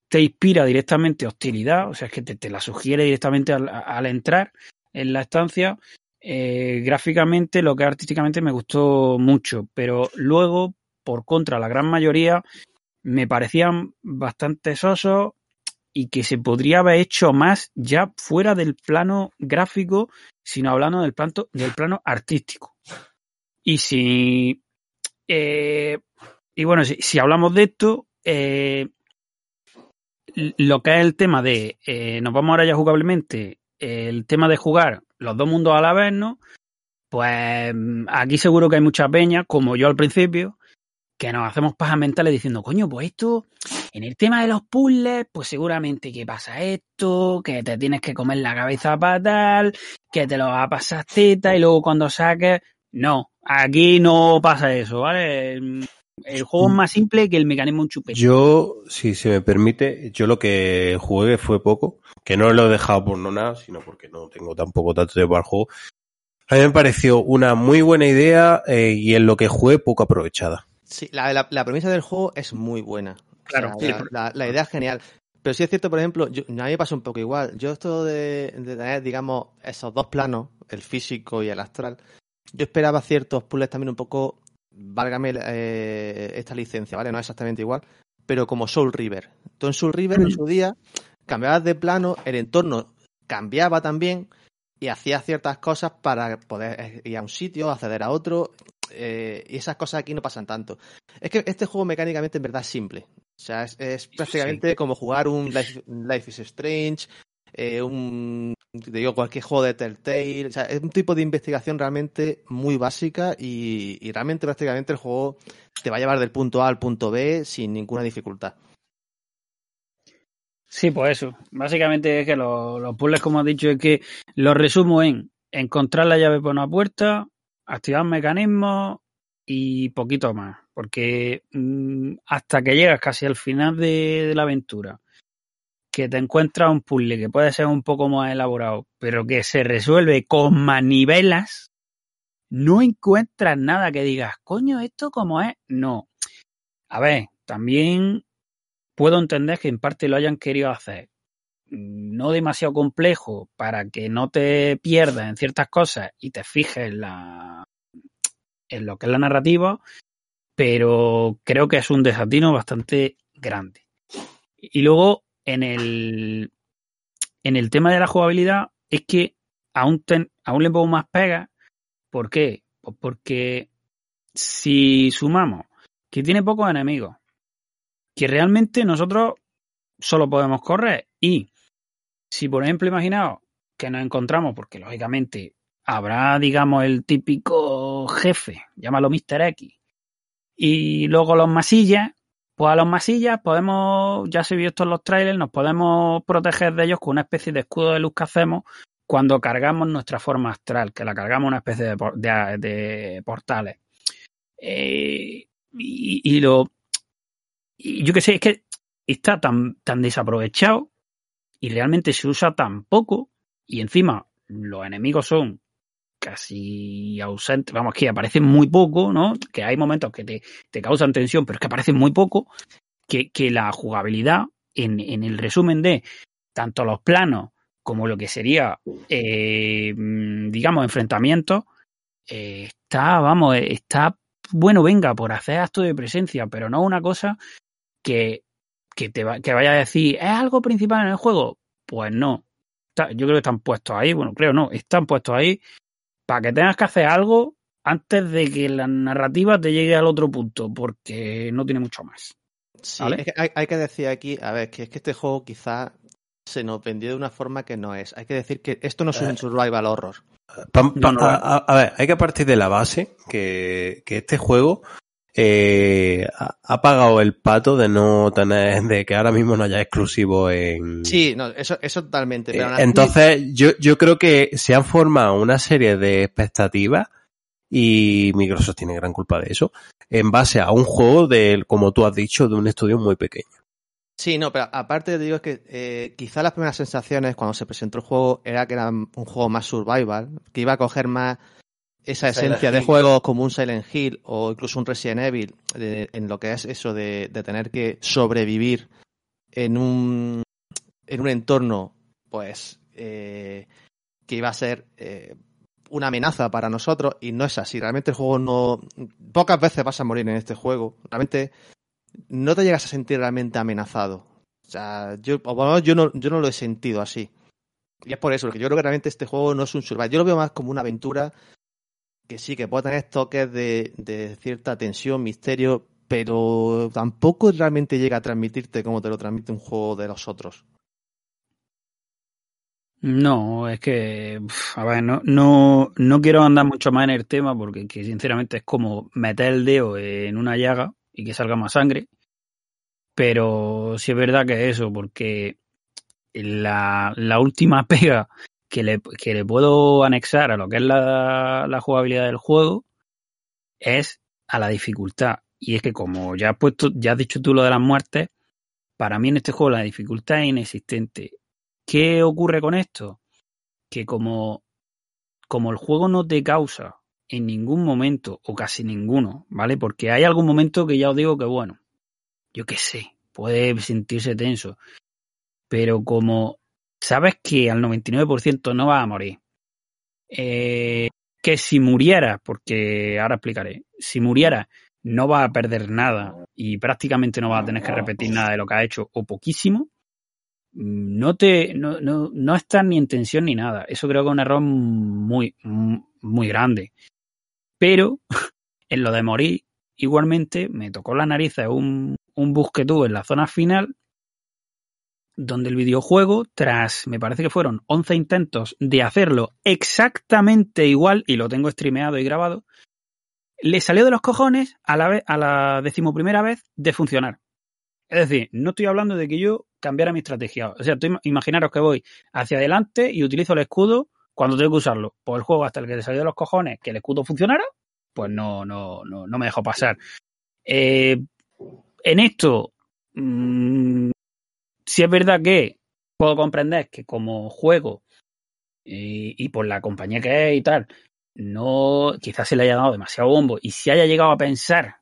te inspira directamente hostilidad, o sea, es que te, te la sugiere directamente al, al entrar en la estancia, eh, gráficamente, lo que artísticamente me gustó mucho, pero luego, por contra, la gran mayoría me parecían bastante sosos y que se podría haber hecho más ya fuera del plano gráfico, sino hablando del plano, del plano artístico. Y si eh, y bueno, si, hablamos de esto, eh, lo que es el tema de, eh, nos vamos ahora ya jugablemente, el tema de jugar los dos mundos a la vez, ¿no? Pues mm, aquí seguro que hay mucha peña, como yo al principio, que nos hacemos pajas mentales diciendo, coño, pues esto, en el tema de los puzzles, pues seguramente que pasa esto, que te tienes que comer la cabeza para tal, que te lo va a pasar teta y luego cuando saques, no, aquí no pasa eso, ¿vale? El, el juego es más simple que el mecanismo un chupete. Yo, si se me permite, yo lo que jugué fue poco, que no lo he dejado por no nada, sino porque no tengo tampoco tanto tiempo al juego. A mí me pareció una muy buena idea eh, y en lo que jugué poco aprovechada. Sí, la, la- la premisa del juego es muy buena. O Claro, sea, sí. la, idea es genial. Pero sí es cierto, por ejemplo, yo, a mí me pasa un poco igual. Yo esto de, de tener, digamos, esos dos planos, el físico y el astral, yo esperaba ciertos puzzles también un poco, válgame eh, esta licencia, ¿vale? No es exactamente igual, pero como Soul River. Tú en Soul River, en su día, cambiabas de plano, el entorno cambiaba también y hacías ciertas cosas para poder ir a un sitio, acceder a otro, eh, y esas cosas aquí no pasan tanto. Es que este juego mecánicamente en verdad es simple. O sea, es, es prácticamente como jugar un Life, Life is Strange, eh, un te digo, cualquier juego de Telltale. O sea, es un tipo de investigación realmente muy básica y, y realmente prácticamente el juego te va a llevar del punto A al punto B sin ninguna dificultad. Sí, pues eso. Básicamente es que los, los puzzles, como has dicho, es que los resumo en encontrar la llave por una puerta, activar mecanismos y poquito más. Porque mm, hasta que llegas casi al final de, de la aventura, que te encuentras un puzzle que puede ser un poco más elaborado, pero que se resuelve con manivelas, no encuentras nada que digas, coño, ¿esto cómo es? No. A ver, también puedo entender que en parte lo hayan querido hacer no demasiado complejo para que no te pierdas en ciertas cosas y te fijes en, la, en lo que es la narrativa, pero creo que es un desatino bastante grande. Y luego, en el, en el tema de la jugabilidad, es que aún, le pongo más pega. ¿Por qué? Pues porque si sumamos que tiene pocos enemigos, que realmente nosotros solo podemos correr y si por ejemplo imaginaos que nos encontramos, porque lógicamente habrá, digamos, el típico jefe, llámalo Mr. X. Y luego los masillas, pues a los masillas podemos, ya se vio esto los trailers, nos podemos proteger de ellos con una especie de escudo de luz que hacemos cuando cargamos nuestra forma astral, que la cargamos una especie de, por- de- de portales. Eh, y, lo. yo qué sé, es que está tan, tan desaprovechado y realmente se usa tan poco y encima los enemigos son casi ausentes, vamos, que aparecen muy poco, ¿no? Que hay momentos que te, te causan tensión, pero es que aparecen muy poco, que, que la jugabilidad en, en el resumen de tanto los planos como lo que sería, eh, digamos, enfrentamientos, eh, está, vamos, eh, está, bueno, venga, por hacer acto de presencia, pero no una cosa que, que te va- que vaya a decir, ¿es algo principal en el juego? Pues no. Está- yo creo que están puestos ahí, bueno, creo no, están puestos ahí para que tengas que hacer algo antes de que la narrativa te llegue al otro punto, porque no tiene mucho más. Sí, ¿Vale? es que hay, hay que decir aquí, a ver, que es que este juego quizá se nos vendió de una forma que no es. Hay que decir que esto no es un survival horror. Pa- pa- No, no. a, a- a ver, hay que partir de la base que, que este juego eh, ha, pagado el pato de no tener, de que ahora mismo no haya exclusivo en. Sí, no, eso, eso totalmente. Pero Eh, entonces, yo, yo creo que se han formado una serie de expectativas y Microsoft tiene gran culpa de eso, en base a un juego del, como tú has dicho, de un estudio muy pequeño. Sí, no, pero aparte te digo es que eh, quizá las primeras sensaciones cuando se presentó el juego era que era un juego más survival, que iba a coger más esa Silent esencia de Hill. juegos como un Silent Hill o incluso un Resident Evil, de- en lo que es eso de, de tener que sobrevivir en un, en un entorno, pues, eh, que iba a ser eh, una amenaza para nosotros y no es así. Realmente el juego no... Pocas veces vas a morir en este juego. Realmente no te llegas a sentir realmente amenazado. O sea, yo, o por lo menos yo no, yo no lo he sentido así. Y es por eso, porque yo creo que realmente este juego no es un survival. Yo lo veo más como una aventura que sí, que puede tener toques de, de cierta tensión, misterio, pero tampoco realmente llega a transmitirte como te lo transmite un juego de los otros. No, es que, a ver, no, no, no quiero andar mucho más en el tema porque que sinceramente es como meter el dedo en una llaga y que salga más sangre. Pero sí es verdad que es eso, porque la, la última <laughs> pega que le, que le puedo anexar a lo que es la, la jugabilidad del juego es a la dificultad. Y es que como ya has puesto, ya has dicho tú lo de las muertes, para mí en este juego la dificultad es inexistente. ¿Qué ocurre con esto? Que como, como el juego no te causa en ningún momento, o casi ninguno, ¿vale? Porque hay algún momento que ya os digo que, bueno, yo qué sé, puede sentirse tenso. Pero como sabes que al 99% no vas a morir, eh, que si murieras, porque ahora explicaré, si murieras no vas a perder nada y prácticamente no vas a tener que repetir nada de lo que has hecho o poquísimo, no te no, no, no estás ni en tensión ni nada. Eso creo que es un error muy, muy grande. Pero <laughs> en lo de morir, igualmente me tocó la nariz un, un bus que tuve en la zona final, donde el videojuego, tras me parece que fueron 11 intentos de hacerlo exactamente igual, y lo tengo streameado y grabado, le salió de los cojones a la, a la decimoprimera vez de funcionar. Es decir, no estoy hablando de que yo cambiara mi estrategia. O sea, imaginaros que voy hacia adelante y utilizo el escudo cuando tengo que usarlo. Pues el juego hasta el que le salió de los cojones que el escudo funcionara, pues no, no, no, no me dejó pasar. Eh, en esto, mmm, sí es verdad que puedo comprender que como juego eh, y por la compañía que es y tal, no, quizás se le haya dado demasiado bombo y si haya llegado a pensar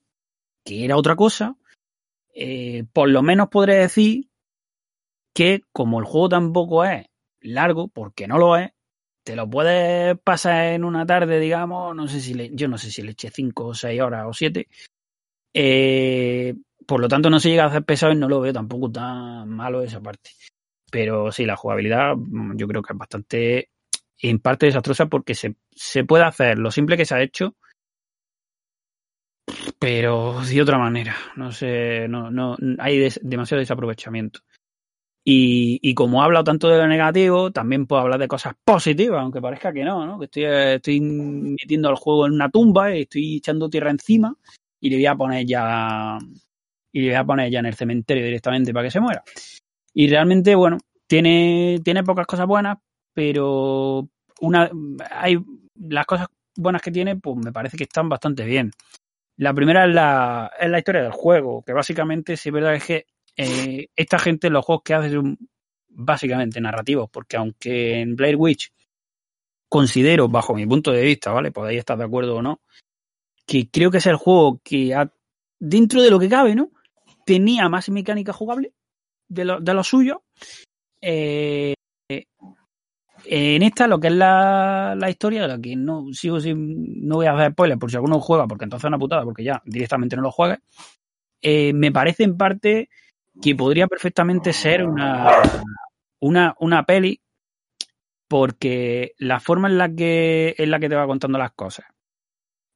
que era otra cosa, eh, por lo menos podré decir que como el juego tampoco es largo, porque no lo es, te lo puedes pasar en una tarde, digamos, no sé si le, yo no sé si le eché 5 o 6 horas o 7. Eh, por lo tanto, no se llega a hacer pesado y no lo veo tampoco tan malo esa parte. Pero sí, la jugabilidad yo creo que es bastante, en parte desastrosa porque se, se puede hacer lo simple que se ha hecho, pero de otra manera. No sé, no, no, hay demasiado desaprovechamiento. Y, y como he hablado tanto de lo negativo, también puedo hablar de cosas positivas, aunque parezca que no, ¿no? Que estoy, estoy metiendo al juego en una tumba y estoy echando tierra encima y le voy a poner ya y le voy a poner ya en el cementerio directamente para que se muera. Y realmente, bueno, tiene, tiene pocas cosas buenas, pero una hay las cosas buenas que tiene, pues me parece que están bastante bien. La primera es la, es la historia del juego, que básicamente, si es verdad es que eh, esta gente los juegos que hace son básicamente narrativos, porque aunque en Blair Witch considero, bajo mi punto de vista, ¿vale? Podéis estar de acuerdo o no, que creo que es el juego que dentro de lo que cabe, ¿no? Tenía más mecánica jugable de lo, de lo suyo. Eh, en esta, lo que es la, la historia, de la que no sigo sin, no voy a hacer spoilers por si alguno juega, porque entonces es una putada, porque ya directamente no lo juegues. Eh, me parece en parte que podría perfectamente ser una, una, una peli, porque la forma en la que en la que te va contando las cosas,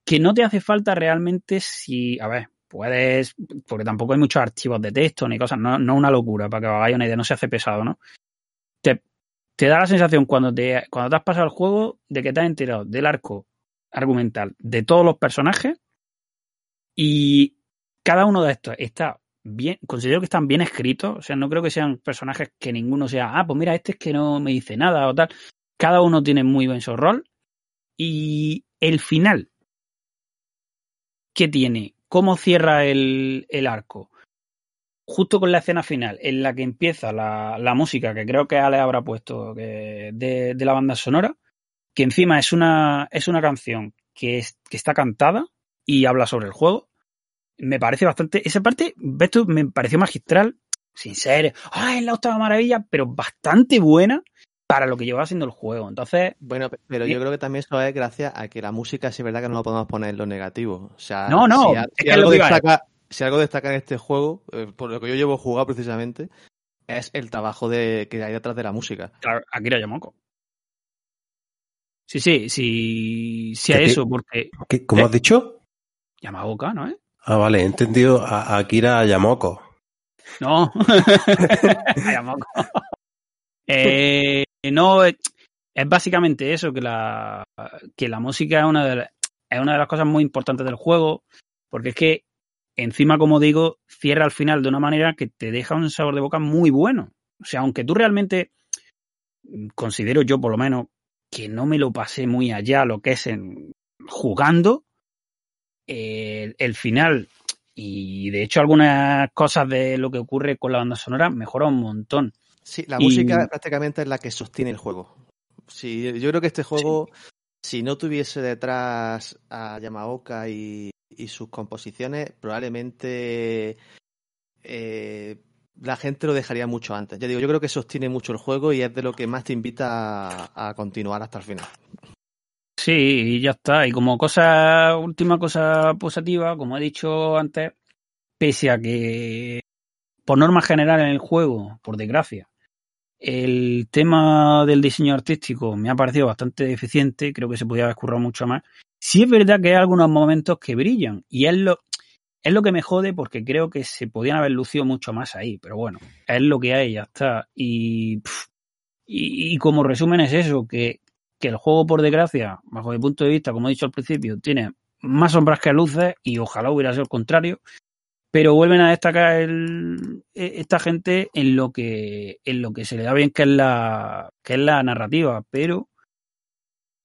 que no te hace falta realmente si, a ver, puedes, porque tampoco hay muchos archivos de texto ni cosas, no, no una locura, para que os hagáis una idea, no se hace pesado, ¿no? Te, da la sensación cuando te, cuando te has pasado el juego de que te has enterado del arco argumental de todos los personajes y cada uno de estos está bien, considero que están bien escritos, o sea, no creo que sean personajes que ninguno sea, ah, pues mira, este es que no me dice nada o tal. Cada uno tiene muy bien su rol y el final que tiene, cómo cierra el, arco, justo con la escena final, en la que empieza la, música, que creo que Ale habrá puesto de, la banda sonora, que encima es una, es una canción que, es, que está cantada y habla sobre el juego. Me parece bastante. Esa parte, ves tú, me pareció magistral, sin ser, ¡ay, es la octava maravilla! Pero bastante buena para lo que llevaba siendo el juego. Entonces. Bueno, pero yo creo que también eso es gracias a que la música, sí es verdad que no lo podemos poner en lo negativo. O sea, no, no, si, es si que algo que destaca, si algo destaca en este juego, eh, por lo que yo llevo jugado precisamente, es el trabajo de, que hay detrás de la música. Claro, Akira Yamaoka. Sí, sí, sí, sí a ¿Qué- eso, porque ¿Qué- ¿Cómo has dicho? Yamaoka, ¿no es? Ah, vale, he entendido a, a Akira Yamoko. No, <laughs> a Yamaoka. <laughs> Eh, no, es, básicamente eso, que la, que la música es una, de las, es una de las cosas muy importantes del juego, porque es que encima, como digo, cierra al final de una manera que te deja un sabor de boca muy bueno. O sea, aunque tú realmente mm, considero yo por lo menos que no me lo pasé muy allá lo que es en jugando, el, el final y de hecho algunas cosas de lo que ocurre con la banda sonora mejora un montón. Sí, la Y- música prácticamente es la que sostiene el juego. Sí, yo creo que este juego, si no tuviese detrás a Yamaoka y, y sus composiciones, probablemente eh, la gente lo dejaría mucho antes. Ya digo, yo creo que sostiene mucho el juego y es de lo que más te invita a, a continuar hasta el final. Sí, y ya está. Y como cosa, última cosa positiva, como he dicho antes, pese a que por norma general en el juego, por desgracia, el tema del diseño artístico me ha parecido bastante deficiente, creo que se podía haber currado mucho más. Sí es verdad que hay algunos momentos que brillan y es lo, es lo que me jode porque creo que se podían haber lucido mucho más ahí, pero bueno, es lo que hay, ya está. Y, y como resumen es eso, que, que el juego, por desgracia, bajo mi punto de vista, como he dicho al principio, tiene más sombras que luces y ojalá hubiera sido el contrario, pero vuelven a destacar el, e- esta gente en lo que en lo que se le da bien que es la que es la narrativa, pero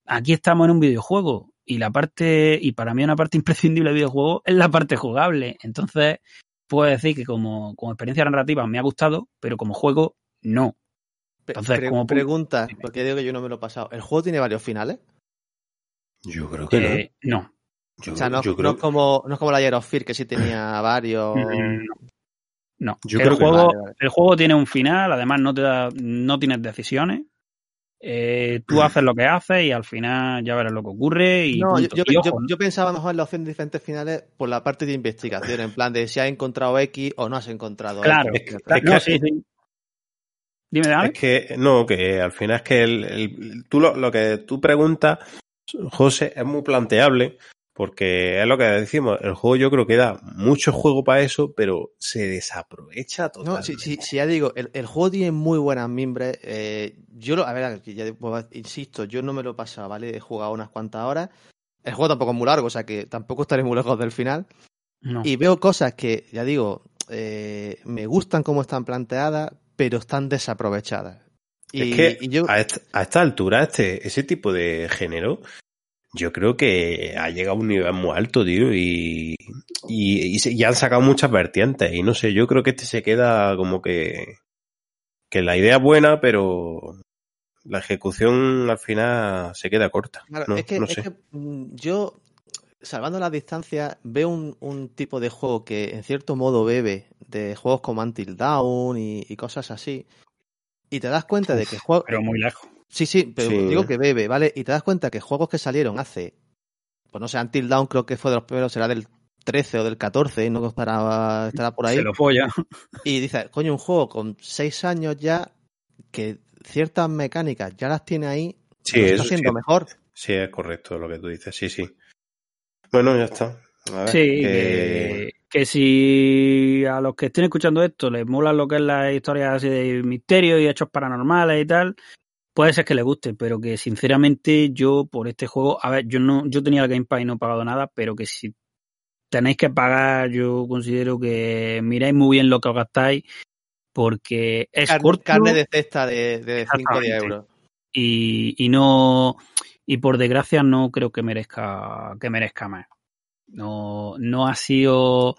aquí estamos en un videojuego y la parte y para mí una parte <laughs> imprescindible del videojuego es la parte jugable, entonces puedo decir que como, como experiencia narrativa me ha gustado, pero como juego no. Entonces, pre- como pregunta, porque digo que yo no me lo he pasado. ¿El juego tiene varios finales? Yo creo que Eh, no. no. Yo, o sea, no, yo no creo es como, no es como la Year of Fear, que sí tenía varios. Mm, No, Yo el, creo que juego, vale, vale. el juego tiene un final, además no te da, no tienes decisiones. Eh, tú haces lo que haces y al final ya verás lo que ocurre y, No, yo, punto. yo- Y ojo, yo- yo pensaba mejor en la opción de diferentes finales por la parte de investigación, en plan de si has encontrado X o no has encontrado claro, X. es que- claro, es que- no, sí, sí. Dime, dame. Es que, no, que al final es que el, el- tú lo, lo que tú preguntas, José, es muy planteable, Porque es lo que decimos, el juego yo creo que da mucho juego para eso, pero se desaprovecha No, totalmente. si, si- si ya digo, el, el juego tiene muy buenas mimbres. eh, yo lo, a ver, ya pues, insisto, yo no me lo he pasado, ¿vale? He jugado unas cuantas horas. El juego tampoco es muy largo, o sea que tampoco estaré muy lejos del final. No. Y veo cosas que, ya digo, eh, me gustan como están planteadas, pero están desaprovechadas. Y, es que y yo, a, esta, a esta altura, este, ese tipo de género, yo creo que ha llegado a un nivel muy alto, tío, y, y, y se- y han sacado muchas vertientes. Y no sé, yo creo que este se queda como que, que la idea es buena, pero la ejecución al final se queda corta. Claro, no, es que, no es que, mm, yo, salvando las distancias, veo un, un tipo de juego que en cierto modo bebe de juegos como Until Dawn y, y cosas así. Y te das cuenta de que juegos. Pero muy lejos. Sí, sí, pero Sí. digo que bebe, ¿vale? Y te das cuenta que juegos que salieron hace. Pues no sé, Until Dawn creo que fue de los primeros, será del 13 o del 14, no estará, estará por ahí. Se lo folla. Y dices, coño, un juego con 6 años ya, que ciertas mecánicas ya las tiene ahí, Sí, lo está haciendo sí. mejor. Sí, es correcto lo que tú dices, sí, sí. Bueno, ya está. A ver, Sí, que- que, que si a los que estén escuchando esto les mola lo que es las historias así de misterio y hechos paranormales y tal, puede ser que les guste, pero que sinceramente yo por este juego, a ver, yo no, yo tenía el Game Pass y no he pagado nada, pero que si tenéis que pagar, yo considero que miráis muy bien lo que os gastáis, porque es Carne, corto carne de cesta de, de 5 o 10 Exactamente. euros. y, y no y por desgracia no creo que merezca que merezca más no no ha sido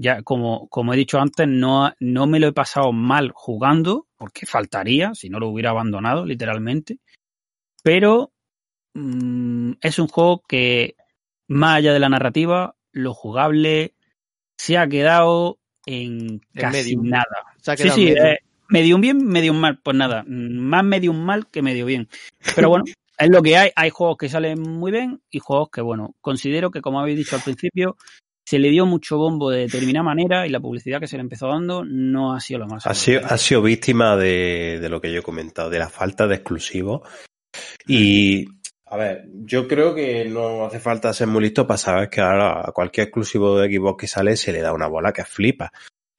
ya como como he dicho antes no no me lo he pasado mal jugando porque faltaría si no lo hubiera abandonado literalmente pero mm, es un juego que más allá de la narrativa lo jugable se ha quedado en casi medium. nada Se ha Sí, quedado sí, medio. eh, medium bien, medium mal. Pues nada, más medium mal que medio bien. Pero bueno, es lo que hay. Hay juegos que salen muy bien y juegos que, bueno, considero que, como habéis dicho al principio, se le dio mucho bombo de determinada manera y la publicidad que se le empezó dando no ha sido lo más. Ha sido, ha sido víctima de, de lo que yo he comentado, de la falta de exclusivos. Y, a ver, yo creo que no hace falta ser muy listo para saber que ahora a cualquier exclusivo de Xbox que sale se le da una bola que flipa.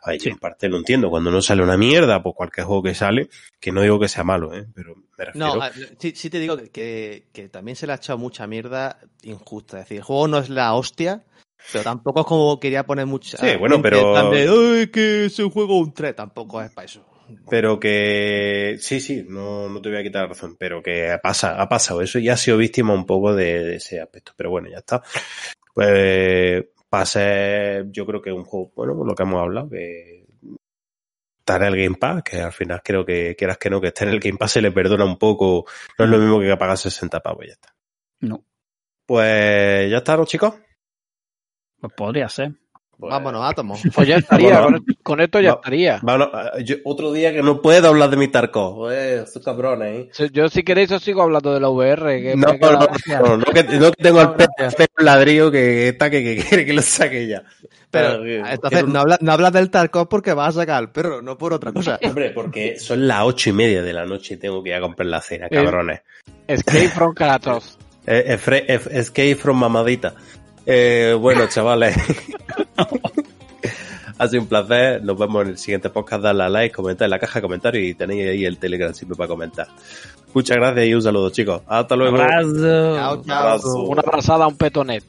A ver, yo en parte lo entiendo. Cuando no sale una mierda, pues cualquier juego que sale, que no digo que sea malo, ¿eh? pero me refiero. No, a- sí, sí te digo que, que, que también se le ha echado mucha mierda injusta. Es decir, el juego no es la hostia, pero tampoco es como quería poner mucha. Sí, bueno, pero- de, "Ay, que es un juego un 3, tampoco es para eso. Pero que sí, sí, no, no te voy a quitar la razón, pero que pasa, ha pasado eso y ha sido víctima un poco de, de ese aspecto. Pero bueno, ya está. Pues pase, yo creo que es un juego, bueno, por lo que hemos hablado, que está en el Game Pass, que al final creo que quieras que no, que esté en el Game Pass se le perdona un poco, no es lo mismo que pagar 60 pavos, ya está. No, Pues ya está, ¿no, chicos? Pues podría ser. Vámonos, átomos. <laughs> Pues ya estaría, Bueno, con, con esto ya va- estaría. Bueno, yo- otro día que no puedo hablar de mi Tarkov, eh, estos cabrones, ¿eh? Yo, si queréis, os sigo hablando de la VR. Que No, no, no, no, que, no que <laughs> tengo el con ladrillo que está que, que quiere que lo saque ya. Pero Ah, entonces no, habla- no hablas del Tarkov porque vas a sacar al perro, no por otra cosa. <laughs> Hombre, porque son las ocho y media de la noche y tengo que ir a comprar la cena, Eh. cabrones. Escape from Kratos. Eh, eh, eh, escape from mamadita. Eh, bueno, chavales. <laughs> ha sido un placer. Nos vemos en el siguiente podcast. Dale a like, comentar en la caja de comentarios y tenéis ahí el Telegram siempre para comentar. Muchas gracias y un saludo, chicos. Hasta luego. Abrazo. Chao, Un chao. abrazo. Una abrazada a un petonet.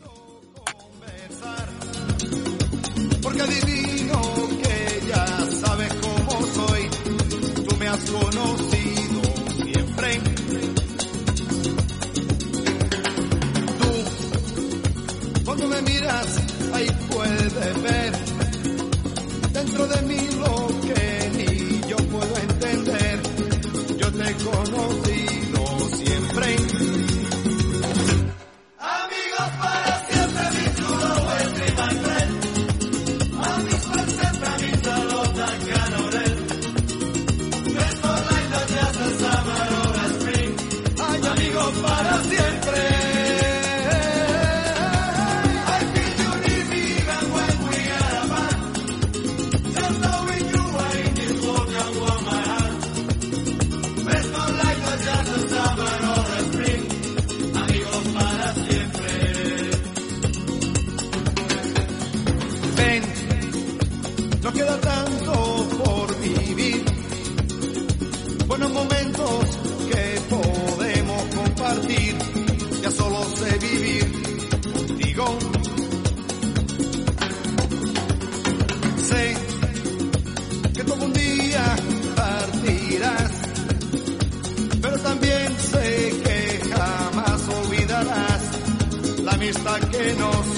Que nos